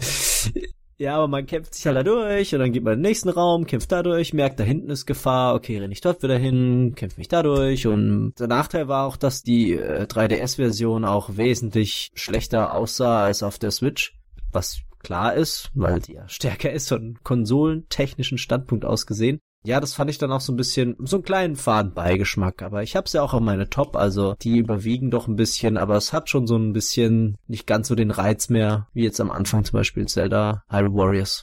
Speaker 3: ja, aber man kämpft sich halt da durch und dann geht man in den nächsten Raum, kämpft da durch, merkt, da hinten ist Gefahr, okay, renne ich dort wieder hin, kämpfe mich da durch und der Nachteil war auch, dass die äh, 3DS-Version auch wesentlich schlechter aussah als auf der Switch, was klar ist, weil die ja stärker ist von konsolentechnischen Standpunkt aus gesehen ja, das fand ich dann auch so ein bisschen, so einen kleinen Fadenbeigeschmack. Aber ich hab's ja auch auf meine Top, also die überwiegen doch ein bisschen, aber es hat schon so ein bisschen nicht ganz so den Reiz mehr, wie jetzt am Anfang zum Beispiel Zelda Hyrule Warriors.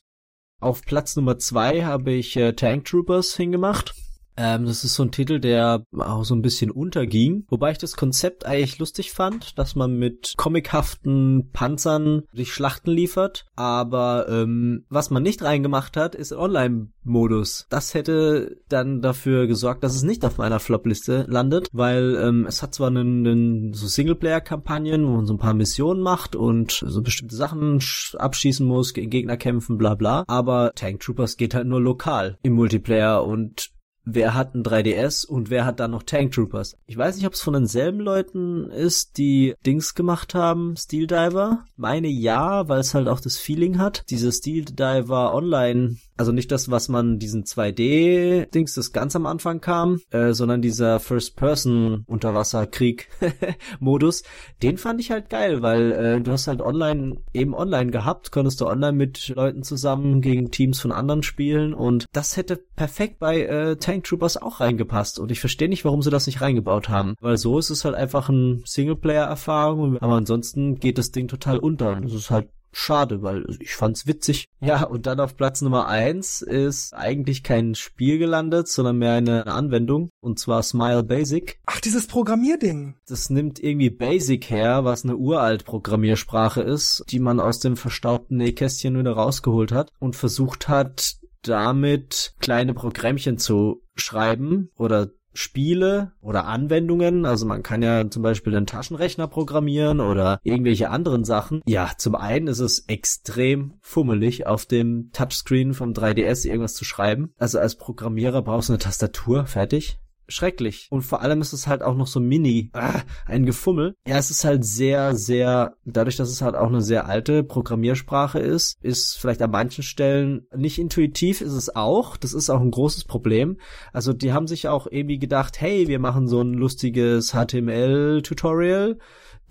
Speaker 3: Auf Platz Nummer zwei habe ich äh, Tank Troopers hingemacht. Ähm, das ist so ein Titel, der auch so ein bisschen unterging, wobei ich das Konzept eigentlich lustig fand, dass man mit comichaften Panzern sich Schlachten liefert, aber ähm, was man nicht reingemacht hat, ist Online-Modus. Das hätte dann dafür gesorgt, dass es nicht auf meiner Flop-Liste landet, weil ähm, es hat zwar einen, einen so Singleplayer-Kampagnen, wo man so ein paar Missionen macht und so bestimmte Sachen abschießen muss, gegen Gegner kämpfen, bla bla, aber Tank Troopers geht halt nur lokal im Multiplayer und wer hat ein 3DS und wer hat dann noch Tank Troopers. Ich weiß nicht, ob es von denselben Leuten ist, die Dings gemacht haben, Steel Diver. Meine ja, weil es halt auch das Feeling hat. Diese Steel Diver Online also nicht das, was man diesen 2D-Dings, das ganz am Anfang kam, äh, sondern dieser First-Person-Unterwasser-Krieg-Modus. Den fand ich halt geil, weil äh, du hast halt online, eben online gehabt, konntest du online mit Leuten zusammen gegen Teams von anderen spielen und das hätte perfekt bei äh, Tank Troopers auch reingepasst und ich verstehe nicht, warum sie das nicht reingebaut haben, weil so ist es halt einfach ein Singleplayer-Erfahrung, aber ansonsten geht das Ding total unter. Das ist halt schade, weil ich fand's witzig. Ja, und dann auf Platz Nummer eins ist eigentlich kein Spiel gelandet, sondern mehr eine Anwendung, und zwar Smile Basic.
Speaker 1: Ach, dieses Programmierding.
Speaker 3: Das nimmt irgendwie Basic her, was eine uralt Programmiersprache ist, die man aus dem verstaubten Nähkästchen wieder rausgeholt hat und versucht hat, damit kleine Programmchen zu schreiben oder Spiele oder Anwendungen. Also man kann ja zum Beispiel einen Taschenrechner programmieren oder irgendwelche anderen Sachen. Ja, zum einen ist es extrem fummelig, auf dem Touchscreen vom 3DS irgendwas zu schreiben. Also als Programmierer brauchst du eine Tastatur, fertig schrecklich. Und vor allem ist es halt auch noch so mini, ah, ein Gefummel. Ja, es ist halt sehr, sehr, dadurch, dass es halt auch eine sehr alte Programmiersprache ist, ist vielleicht an manchen Stellen nicht intuitiv, ist es auch. Das ist auch ein großes Problem. Also die haben sich auch irgendwie gedacht, hey, wir machen so ein lustiges HTML-Tutorial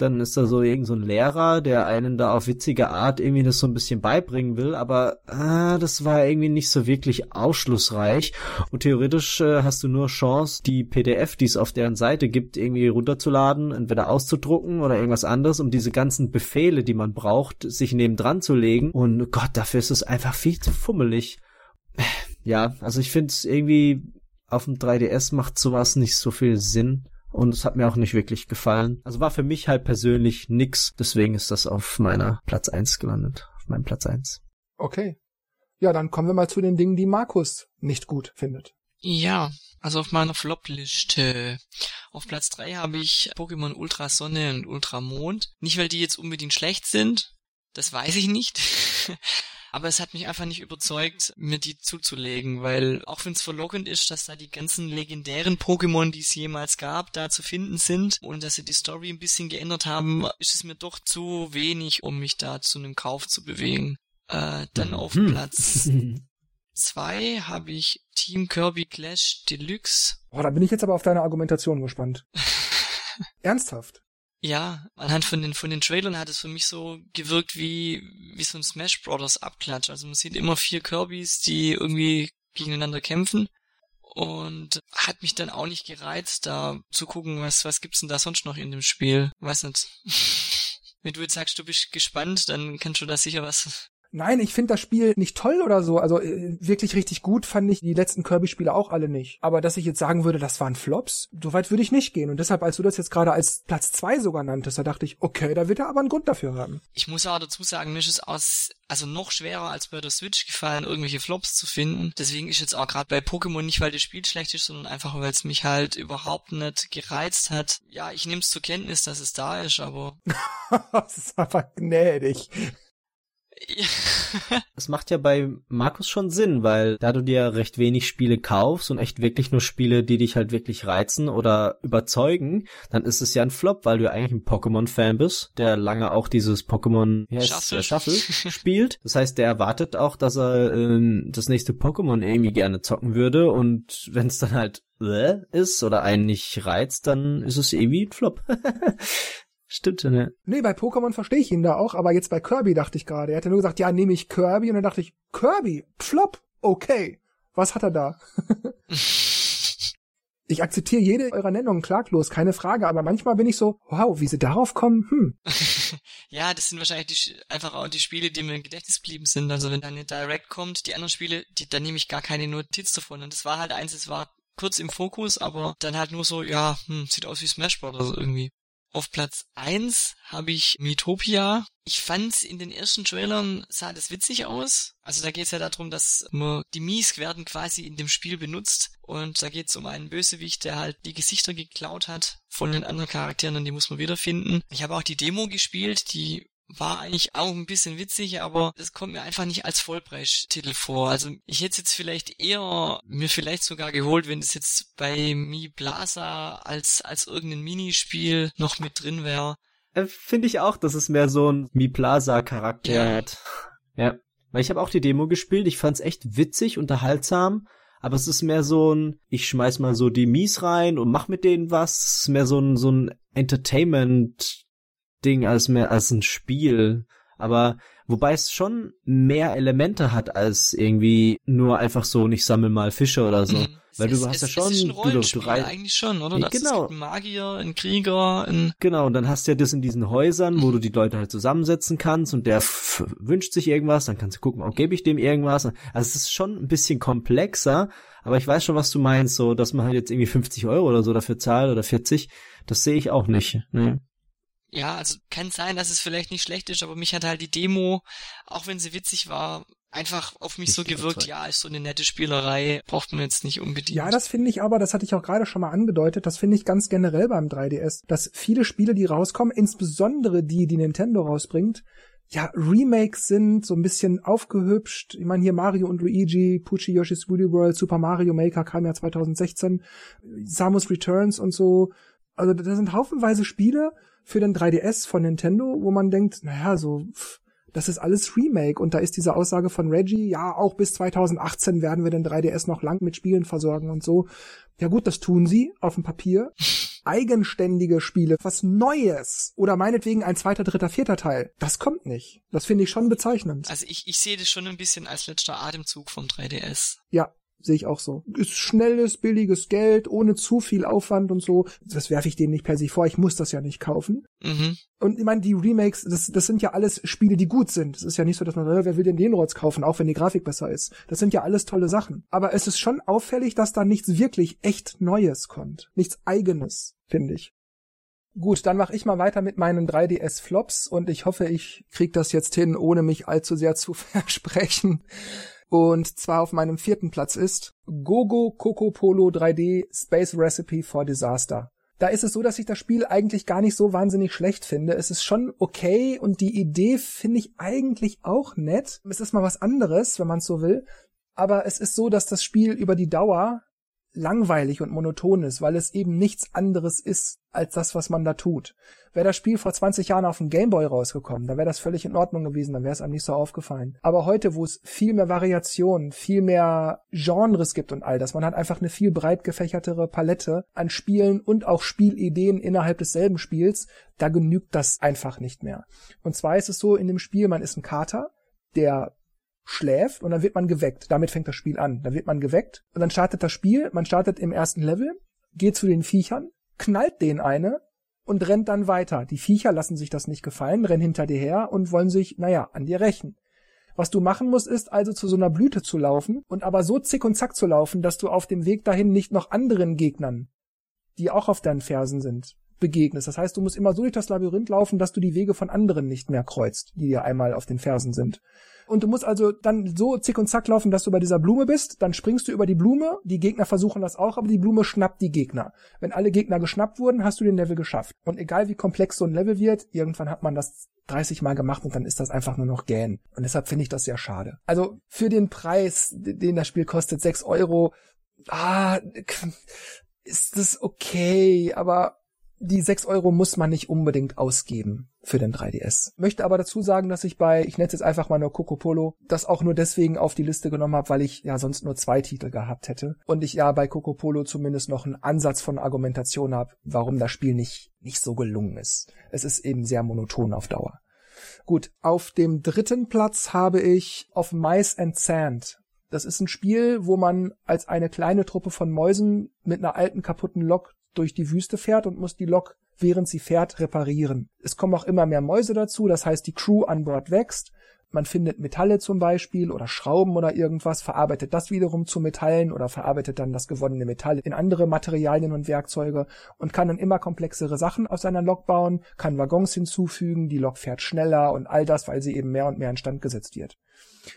Speaker 3: dann ist da so irgend so ein Lehrer, der einen da auf witzige Art irgendwie das so ein bisschen beibringen will, aber ah, das war irgendwie nicht so wirklich ausschlussreich und theoretisch äh, hast du nur Chance, die PDF, die es auf deren Seite gibt, irgendwie runterzuladen, entweder auszudrucken oder irgendwas anderes, um diese ganzen Befehle, die man braucht, sich nebendran zu legen und Gott, dafür ist es einfach viel zu fummelig. Ja, also ich finde es irgendwie auf dem 3DS macht sowas nicht so viel Sinn. Und es hat mir auch nicht wirklich gefallen. Also war für mich halt persönlich nix. Deswegen ist das auf meiner Platz eins gelandet. Auf meinem Platz eins.
Speaker 1: Okay. Ja, dann kommen wir mal zu den Dingen, die Markus nicht gut findet.
Speaker 2: Ja, also auf meiner Flop-Liste. Auf Platz drei habe ich Pokémon Ultra Sonne und Ultra Mond. Nicht, weil die jetzt unbedingt schlecht sind. Das weiß ich nicht. Aber es hat mich einfach nicht überzeugt, mir die zuzulegen, weil auch wenn es verlockend ist, dass da die ganzen legendären Pokémon, die es jemals gab, da zu finden sind und dass sie die Story ein bisschen geändert haben, ist es mir doch zu wenig, um mich da zu einem Kauf zu bewegen. Äh, dann mhm. auf Platz zwei habe ich Team Kirby Clash Deluxe.
Speaker 1: Boah, da bin ich jetzt aber auf deine Argumentation gespannt. Ernsthaft?
Speaker 2: Ja, anhand von den, von den Trailern hat es für mich so gewirkt wie, wie so ein Smash Brothers Abklatsch. Also man sieht immer vier Kirbys, die irgendwie gegeneinander kämpfen. Und hat mich dann auch nicht gereizt, da zu gucken, was, was gibt's denn da sonst noch in dem Spiel. Weiß nicht. Wenn du jetzt sagst, du bist gespannt, dann kannst du da sicher was
Speaker 1: Nein, ich finde das Spiel nicht toll oder so. Also äh, wirklich richtig gut fand ich die letzten Kirby-Spiele auch alle nicht. Aber dass ich jetzt sagen würde, das waren Flops, so weit würde ich nicht gehen. Und deshalb, als du das jetzt gerade als Platz zwei sogar nanntest, da dachte ich, okay, da wird er aber einen Grund dafür haben.
Speaker 2: Ich muss auch dazu sagen, mir ist es aus, also noch schwerer als bei der Switch gefallen, irgendwelche Flops zu finden. Deswegen ist jetzt auch gerade bei Pokémon nicht, weil das Spiel schlecht ist, sondern einfach, weil es mich halt überhaupt nicht gereizt hat. Ja, ich nehme es zur Kenntnis, dass es da ist, aber.
Speaker 1: das ist aber gnädig.
Speaker 3: Das macht ja bei Markus schon Sinn, weil da du dir recht wenig Spiele kaufst und echt wirklich nur Spiele, die dich halt wirklich reizen oder überzeugen, dann ist es ja ein Flop, weil du eigentlich ein Pokémon-Fan bist, der lange auch dieses Pokémon
Speaker 2: Shuffle.
Speaker 3: Shuffle spielt. Das heißt, der erwartet auch, dass er ähm, das nächste Pokémon irgendwie gerne zocken würde und wenn es dann halt äh, ist oder einen nicht reizt, dann ist es irgendwie ein Flop. Stimmt, ne?
Speaker 1: Nee, bei Pokémon verstehe ich ihn da auch, aber jetzt bei Kirby dachte ich gerade. Er hat ja nur gesagt, ja, nehme ich Kirby und dann dachte ich, Kirby, Flop, okay. Was hat er da? ich akzeptiere jede eurer Nennungen klaglos, keine Frage, aber manchmal bin ich so, wow, wie sie darauf kommen, hm.
Speaker 2: ja, das sind wahrscheinlich die, einfach auch die Spiele, die mir im Gedächtnis geblieben sind. Also wenn dann eine Direct kommt, die anderen Spiele, die, da nehme ich gar keine Notiz davon. Und das war halt eins, es war kurz im Fokus, aber dann halt nur so, ja, hm, sieht aus wie Smash Bros. irgendwie. Auf Platz eins habe ich Miitopia. Ich fand's in den ersten Trailern sah das witzig aus. Also da geht's ja darum, dass man die Mies werden quasi in dem Spiel benutzt und da geht's um einen Bösewicht, der halt die Gesichter geklaut hat von den anderen Charakteren und die muss man wiederfinden. Ich habe auch die Demo gespielt, die war eigentlich auch ein bisschen witzig, aber das kommt mir einfach nicht als Vollpreistitel vor. Also ich hätte es jetzt vielleicht eher mir vielleicht sogar geholt, wenn es jetzt bei Mi Plaza als als irgendein Minispiel noch mit drin wäre.
Speaker 3: Äh, Finde ich auch, dass es mehr so ein Mi Plaza Charakter ja. hat. Ja, weil ich habe auch die Demo gespielt. Ich fand's echt witzig, unterhaltsam. Aber es ist mehr so ein, ich schmeiß mal so die Mies rein und mach mit denen was. Es ist mehr so ein, so ein Entertainment Ding als mehr als ein Spiel. Aber wobei es schon mehr Elemente hat als irgendwie nur einfach so, nicht sammel mal Fische oder so. Mhm. Weil du es, hast ja schon,
Speaker 2: es ist ein
Speaker 3: du,
Speaker 2: du, du eigentlich schon, oder?
Speaker 3: Ja, genau.
Speaker 2: ein Magier, ein Krieger, ein
Speaker 3: Genau, und dann hast du ja das in diesen Häusern, wo du die Leute halt zusammensetzen kannst und der wünscht sich irgendwas, dann kannst du gucken, oh, gebe ich dem irgendwas. Also es ist schon ein bisschen komplexer, aber ich weiß schon, was du meinst, so, dass man halt jetzt irgendwie 50 Euro oder so dafür zahlt oder 40, das sehe ich auch nicht. Ne?
Speaker 2: Ja, also kann sein, dass es vielleicht nicht schlecht ist, aber mich hat halt die Demo, auch wenn sie witzig war, einfach auf mich so gewirkt, ja, ist so eine nette Spielerei, braucht man jetzt nicht unbedingt.
Speaker 1: Ja, das finde ich aber, das hatte ich auch gerade schon mal angedeutet, das finde ich ganz generell beim 3DS, dass viele Spiele, die rauskommen, insbesondere die, die Nintendo rausbringt, ja, Remakes sind, so ein bisschen aufgehübscht. Ich meine, hier Mario und Luigi, Pucci Yoshi's Woolly World, Super Mario Maker kam ja 2016, Samus Returns und so. Also da sind haufenweise Spiele, für den 3DS von Nintendo, wo man denkt, naja, so, pff, das ist alles Remake und da ist diese Aussage von Reggie, ja, auch bis 2018 werden wir den 3DS noch lang mit Spielen versorgen und so. Ja gut, das tun sie auf dem Papier. Eigenständige Spiele, was Neues oder meinetwegen ein zweiter, dritter, vierter Teil, das kommt nicht. Das finde ich schon bezeichnend.
Speaker 2: Also ich, ich sehe das schon ein bisschen als letzter Atemzug vom 3DS.
Speaker 1: Ja, Sehe ich auch so. Ist schnelles, billiges Geld, ohne zu viel Aufwand und so. Das werfe ich denen nicht per se vor. Ich muss das ja nicht kaufen.
Speaker 2: Mhm.
Speaker 1: Und ich meine, die Remakes, das, das sind ja alles Spiele, die gut sind. Es ist ja nicht so, dass man, äh, wer will denn den Rotz kaufen, auch wenn die Grafik besser ist. Das sind ja alles tolle Sachen. Aber es ist schon auffällig, dass da nichts wirklich echt Neues kommt. Nichts Eigenes, finde ich. Gut, dann mache ich mal weiter mit meinen 3DS Flops und ich hoffe, ich krieg das jetzt hin, ohne mich allzu sehr zu versprechen und zwar auf meinem vierten Platz ist Gogo Coco Polo 3D Space Recipe for Disaster. Da ist es so, dass ich das Spiel eigentlich gar nicht so wahnsinnig schlecht finde. Es ist schon okay und die Idee finde ich eigentlich auch nett. Es ist mal was anderes, wenn man es so will. Aber es ist so, dass das Spiel über die Dauer langweilig und monoton ist, weil es eben nichts anderes ist als das, was man da tut. Wäre das Spiel vor 20 Jahren auf dem Gameboy rausgekommen, dann wäre das völlig in Ordnung gewesen, dann wäre es einem nicht so aufgefallen. Aber heute, wo es viel mehr Variationen, viel mehr Genres gibt und all das, man hat einfach eine viel breit gefächertere Palette an Spielen und auch Spielideen innerhalb desselben Spiels, da genügt das einfach nicht mehr. Und zwar ist es so, in dem Spiel, man ist ein Kater, der schläft und dann wird man geweckt. Damit fängt das Spiel an. Dann wird man geweckt und dann startet das Spiel. Man startet im ersten Level, geht zu den Viechern, knallt denen eine und rennt dann weiter. Die Viecher lassen sich das nicht gefallen, rennen hinter dir her und wollen sich, naja, an dir rächen. Was du machen musst, ist also zu so einer Blüte zu laufen und aber so zick und zack zu laufen, dass du auf dem Weg dahin nicht noch anderen Gegnern, die auch auf deinen Fersen sind, begegnest. Das heißt, du musst immer so durch das Labyrinth laufen, dass du die Wege von anderen nicht mehr kreuzt, die dir einmal auf den Fersen sind. Und du musst also dann so zick und zack laufen, dass du bei dieser Blume bist, dann springst du über die Blume, die Gegner versuchen das auch, aber die Blume schnappt die Gegner. Wenn alle Gegner geschnappt wurden, hast du den Level geschafft. Und egal wie komplex so ein Level wird, irgendwann hat man das 30 Mal gemacht und dann ist das einfach nur noch gähn. Und deshalb finde ich das sehr schade. Also für den Preis, den das Spiel kostet, 6 Euro, ah, ist das okay, aber die 6 Euro muss man nicht unbedingt ausgeben für den 3DS. Möchte aber dazu sagen, dass ich bei, ich nenne es jetzt einfach mal nur Coco Polo, das auch nur deswegen auf die Liste genommen habe, weil ich ja sonst nur zwei Titel gehabt hätte. Und ich ja bei Coco Polo zumindest noch einen Ansatz von Argumentation habe, warum das Spiel nicht, nicht so gelungen ist. Es ist eben sehr monoton auf Dauer. Gut, auf dem dritten Platz habe ich Of Mice and Sand. Das ist ein Spiel, wo man als eine kleine Truppe von Mäusen mit einer alten kaputten Lok durch die Wüste fährt und muss die Lok, während sie fährt, reparieren. Es kommen auch immer mehr Mäuse dazu, das heißt, die Crew an Bord wächst. Man findet Metalle zum Beispiel oder Schrauben oder irgendwas, verarbeitet das wiederum zu Metallen oder verarbeitet dann das gewonnene Metall in andere Materialien und Werkzeuge und kann dann immer komplexere Sachen aus seiner Lok bauen, kann Waggons hinzufügen, die Lok fährt schneller und all das, weil sie eben mehr und mehr instand gesetzt wird.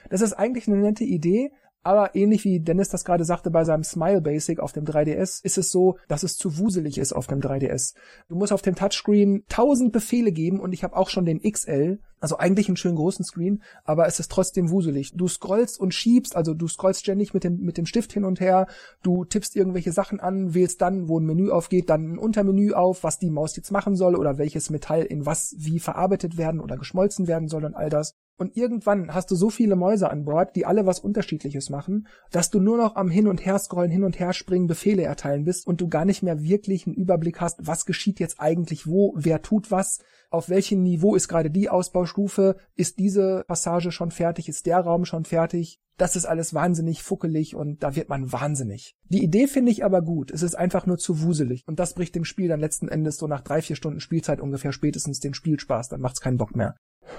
Speaker 1: Das ist eigentlich eine nette Idee, aber ähnlich wie Dennis das gerade sagte bei seinem Smile Basic auf dem 3DS, ist es so, dass es zu wuselig ist auf dem 3DS. Du musst auf dem Touchscreen tausend Befehle geben und ich habe auch schon den XL, also eigentlich einen schönen großen Screen, aber es ist trotzdem wuselig. Du scrollst und schiebst, also du scrollst ständig mit dem, mit dem Stift hin und her, du tippst irgendwelche Sachen an, wählst dann, wo ein Menü aufgeht, dann ein Untermenü auf, was die Maus jetzt machen soll oder welches Metall in was wie verarbeitet werden oder geschmolzen werden soll und all das. Und irgendwann hast du so viele Mäuse an Bord, die alle was Unterschiedliches machen, dass du nur noch am Hin und Her scrollen, hin und her springen, Befehle erteilen bist und du gar nicht mehr wirklich einen Überblick hast, was geschieht jetzt eigentlich wo, wer tut was, auf welchem Niveau ist gerade die Ausbaustufe, ist diese Passage schon fertig, ist der Raum schon fertig. Das ist alles wahnsinnig fuckelig und da wird man wahnsinnig. Die Idee finde ich aber gut. Es ist einfach nur zu wuselig. Und das bricht dem Spiel dann letzten Endes so nach drei, vier Stunden Spielzeit ungefähr spätestens den Spielspaß. Dann macht's keinen Bock mehr.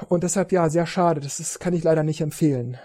Speaker 1: Und deshalb ja, sehr schade. Das ist, kann ich leider nicht empfehlen.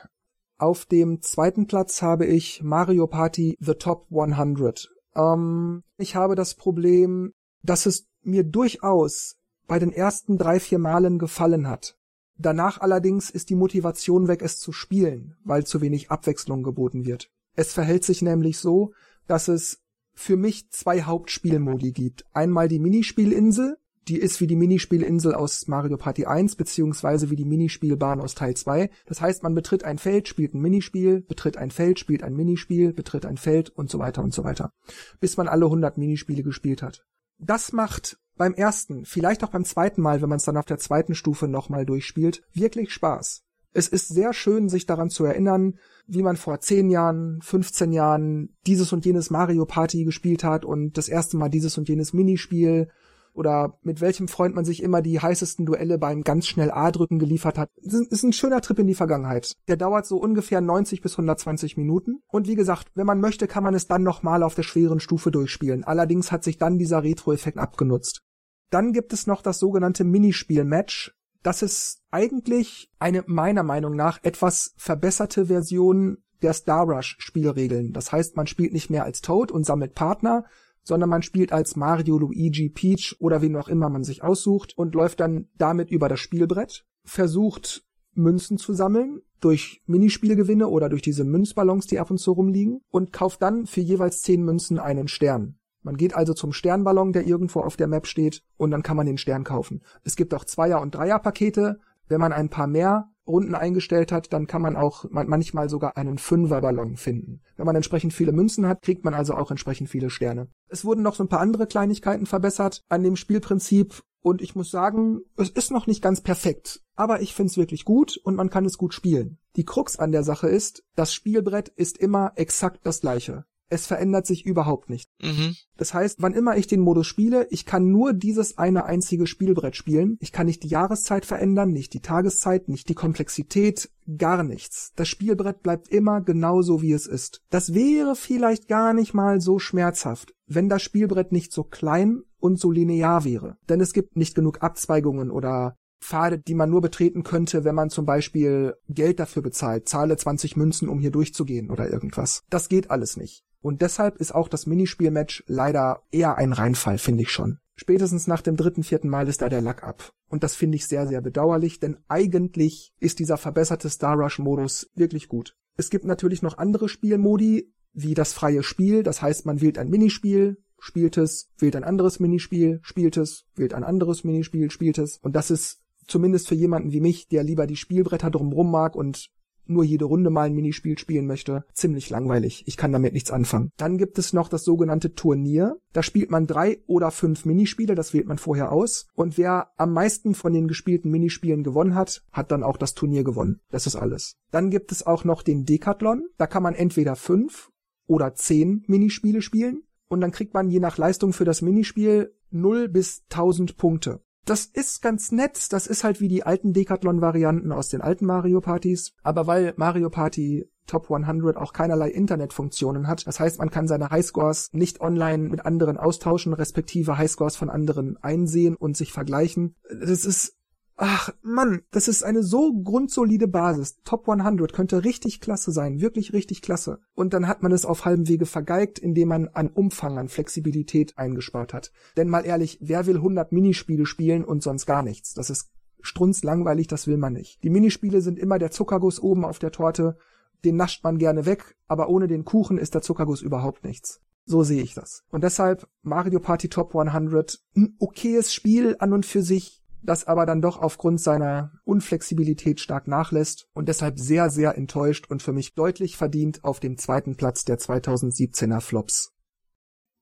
Speaker 1: Auf dem zweiten Platz habe ich Mario Party The Top 100. Ähm, ich habe das Problem, dass es mir durchaus bei den ersten drei, vier Malen gefallen hat. Danach allerdings ist die Motivation weg, es zu spielen, weil zu wenig Abwechslung geboten wird. Es verhält sich nämlich so, dass es für mich zwei Hauptspielmodi gibt. Einmal die Minispielinsel, die ist wie die Minispielinsel aus Mario Party 1 beziehungsweise wie die Minispielbahn aus Teil 2. Das heißt, man betritt ein Feld, spielt ein Minispiel, betritt ein Feld, spielt ein Minispiel, betritt ein Feld und so weiter und so weiter. Bis man alle 100 Minispiele gespielt hat. Das macht beim ersten, vielleicht auch beim zweiten Mal, wenn man es dann auf der zweiten Stufe nochmal durchspielt, wirklich Spaß. Es ist sehr schön, sich daran zu erinnern, wie man vor 10 Jahren, 15 Jahren dieses und jenes Mario Party gespielt hat und das erste Mal dieses und jenes Minispiel oder mit welchem Freund man sich immer die heißesten Duelle beim ganz schnell A-Drücken geliefert hat. Das ist ein schöner Trip in die Vergangenheit. Der dauert so ungefähr 90 bis 120 Minuten. Und wie gesagt, wenn man möchte, kann man es dann nochmal auf der schweren Stufe durchspielen. Allerdings hat sich dann dieser Retro-Effekt abgenutzt. Dann gibt es noch das sogenannte Minispiel-Match. Das ist eigentlich eine meiner Meinung nach etwas verbesserte Version der Star Rush Spielregeln. Das heißt, man spielt nicht mehr als Toad und sammelt Partner, sondern man spielt als Mario, Luigi, Peach oder wen auch immer man sich aussucht und läuft dann damit über das Spielbrett, versucht Münzen zu sammeln durch Minispielgewinne oder durch diese Münzballons, die ab und zu rumliegen und kauft dann für jeweils zehn Münzen einen Stern. Man geht also zum Sternballon, der irgendwo auf der Map steht, und dann kann man den Stern kaufen. Es gibt auch Zweier- und Dreierpakete. Wenn man ein paar mehr Runden eingestellt hat, dann kann man auch manchmal sogar einen Fünferballon finden. Wenn man entsprechend viele Münzen hat, kriegt man also auch entsprechend viele Sterne. Es wurden noch so ein paar andere Kleinigkeiten verbessert an dem Spielprinzip und ich muss sagen, es ist noch nicht ganz perfekt, aber ich find's wirklich gut und man kann es gut spielen. Die Krux an der Sache ist, das Spielbrett ist immer exakt das gleiche es verändert sich überhaupt nicht. Mhm. Das heißt, wann immer ich den Modus spiele, ich kann nur dieses eine einzige Spielbrett spielen. Ich kann nicht die Jahreszeit verändern, nicht die Tageszeit, nicht die Komplexität, gar nichts. Das Spielbrett bleibt immer genauso wie es ist. Das wäre vielleicht gar nicht mal so schmerzhaft, wenn das Spielbrett nicht so klein und so linear wäre. Denn es gibt nicht genug Abzweigungen oder Pfade, die man nur betreten könnte, wenn man zum Beispiel Geld dafür bezahlt, zahle 20 Münzen, um hier durchzugehen oder irgendwas. Das geht alles nicht. Und deshalb ist auch das Minispielmatch leider eher ein Reinfall, finde ich schon. spätestens nach dem dritten, vierten Mal ist da der Lack ab. Und das finde ich sehr, sehr bedauerlich, denn eigentlich ist dieser verbesserte Star Rush-Modus wirklich gut. Es gibt natürlich noch andere Spielmodi, wie das freie Spiel, das heißt, man wählt ein Minispiel, spielt es, wählt ein anderes Minispiel, spielt es, wählt ein anderes Minispiel, spielt es. Und das ist zumindest für jemanden wie mich, der lieber die Spielbretter drumrum mag und nur jede Runde mal ein Minispiel spielen möchte, ziemlich langweilig. Ich kann damit nichts anfangen. Dann gibt es noch das sogenannte Turnier. Da spielt man drei oder fünf Minispiele, das wählt man vorher aus. Und wer am meisten von den gespielten Minispielen gewonnen hat, hat dann auch das Turnier gewonnen. Das ist alles. Dann gibt es auch noch den Decathlon. Da kann man entweder fünf oder zehn Minispiele spielen. Und dann kriegt man je nach Leistung für das Minispiel 0 bis 1000 Punkte. Das ist ganz nett. Das ist halt wie die alten Decathlon-Varianten aus den alten Mario Partys. Aber weil Mario Party Top 100 auch keinerlei Internetfunktionen hat. Das heißt, man kann seine Highscores nicht online mit anderen austauschen, respektive Highscores von anderen einsehen und sich vergleichen. Das ist Ach, Mann, das ist eine so grundsolide Basis. Top 100 könnte richtig klasse sein, wirklich richtig klasse. Und dann hat man es auf halbem Wege vergeigt, indem man an Umfang, an Flexibilität eingespart hat. Denn mal ehrlich, wer will 100 Minispiele spielen und sonst gar nichts? Das ist strunzlangweilig, das will man nicht. Die Minispiele sind immer der Zuckerguss oben auf der Torte. Den nascht man gerne weg, aber ohne den Kuchen ist der Zuckerguss überhaupt nichts. So sehe ich das. Und deshalb Mario Party Top 100, ein okayes Spiel an und für sich, das aber dann doch aufgrund seiner Unflexibilität stark nachlässt und deshalb sehr, sehr enttäuscht und für mich deutlich verdient auf dem zweiten Platz der 2017er Flops.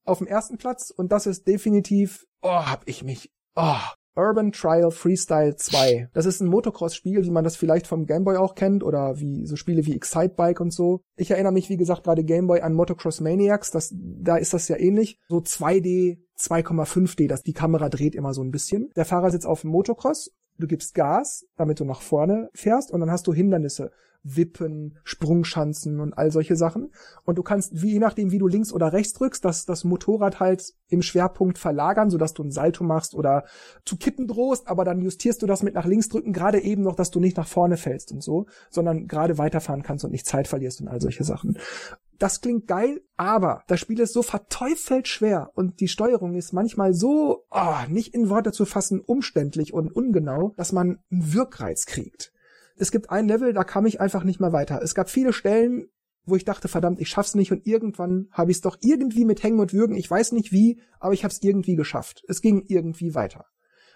Speaker 1: Auf dem ersten Platz, und das ist definitiv, oh, hab ich mich, oh, Urban Trial Freestyle 2. Das ist ein Motocross-Spiel, wie man das vielleicht vom Gameboy auch kennt oder wie so Spiele wie Excitebike und so. Ich erinnere mich, wie gesagt, gerade Gameboy an Motocross Maniacs, das, da ist das ja ähnlich. So 2D, 2,5D, das, die Kamera dreht immer so ein bisschen. Der Fahrer sitzt auf dem Motocross, du gibst Gas, damit du nach vorne fährst und dann hast du Hindernisse. Wippen, Sprungschanzen und all solche Sachen. Und du kannst, wie je nachdem, wie du links oder rechts drückst, das, das Motorrad halt im Schwerpunkt verlagern, sodass du ein Salto machst oder zu kippen drohst, aber dann justierst du das mit nach links drücken, gerade eben noch, dass du nicht nach vorne fällst und so, sondern gerade weiterfahren kannst und nicht Zeit verlierst und all solche Sachen. Das klingt geil, aber das Spiel ist so verteufelt schwer und die Steuerung ist manchmal so, oh, nicht in Worte zu fassen, umständlich und ungenau, dass man einen Wirkreiz kriegt es gibt ein Level, da kam ich einfach nicht mehr weiter. Es gab viele Stellen, wo ich dachte, verdammt, ich schaff's nicht und irgendwann habe ich es doch irgendwie mit Hängen und Würgen, ich weiß nicht wie, aber ich habe es irgendwie geschafft. Es ging irgendwie weiter.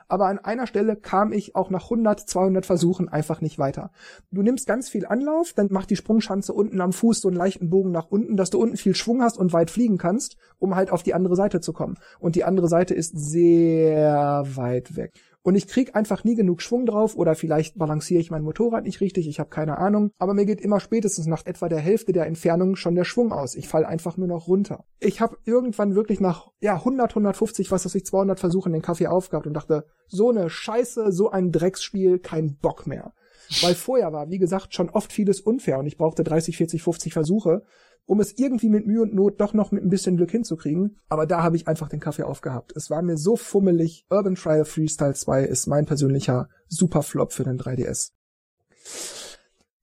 Speaker 1: Aber an einer Stelle kam ich auch nach 100, 200 Versuchen einfach nicht weiter. Du nimmst ganz viel Anlauf, dann macht die Sprungschanze unten am Fuß so einen leichten Bogen nach unten, dass du unten viel Schwung hast und weit fliegen kannst, um halt auf die andere Seite zu kommen. Und die andere Seite ist sehr weit weg und ich krieg einfach nie genug Schwung drauf oder vielleicht balanciere ich mein Motorrad nicht richtig, ich habe keine Ahnung, aber mir geht immer spätestens nach etwa der Hälfte der Entfernung schon der Schwung aus. Ich fall einfach nur noch runter. Ich habe irgendwann wirklich nach ja 100, 150, was weiß ich, 200 Versuchen den Kaffee aufgehabt und dachte, so eine Scheiße, so ein Drecksspiel, kein Bock mehr. Weil vorher war, wie gesagt, schon oft vieles unfair und ich brauchte 30, 40, 50 Versuche, um es irgendwie mit Mühe und Not doch noch mit ein bisschen Glück hinzukriegen. Aber da habe ich einfach den Kaffee aufgehabt. Es war mir so fummelig. Urban Trial Freestyle 2 ist mein persönlicher Superflop für den 3DS.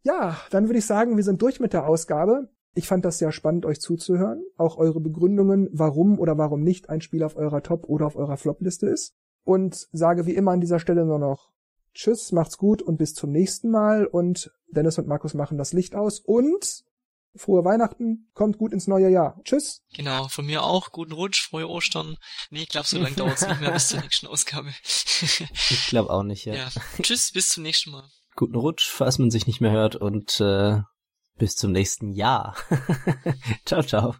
Speaker 1: Ja, dann würde ich sagen, wir sind durch mit der Ausgabe. Ich fand das sehr spannend, euch zuzuhören. Auch eure Begründungen, warum oder warum nicht ein Spiel auf eurer Top- oder auf eurer Flop-Liste ist. Und sage wie immer an dieser Stelle nur noch Tschüss, macht's gut und bis zum nächsten Mal. Und Dennis und Markus machen das Licht aus. Und frohe Weihnachten, kommt gut ins neue Jahr. Tschüss.
Speaker 2: Genau, von mir auch. Guten Rutsch, frohe Ostern. Nee, ich glaube, so lange dauert es nicht mehr bis zur nächsten Ausgabe.
Speaker 3: ich glaube auch nicht, ja.
Speaker 2: ja. Tschüss, bis zum nächsten Mal.
Speaker 3: Guten Rutsch, falls man sich nicht mehr hört und äh, bis zum nächsten Jahr. ciao, ciao.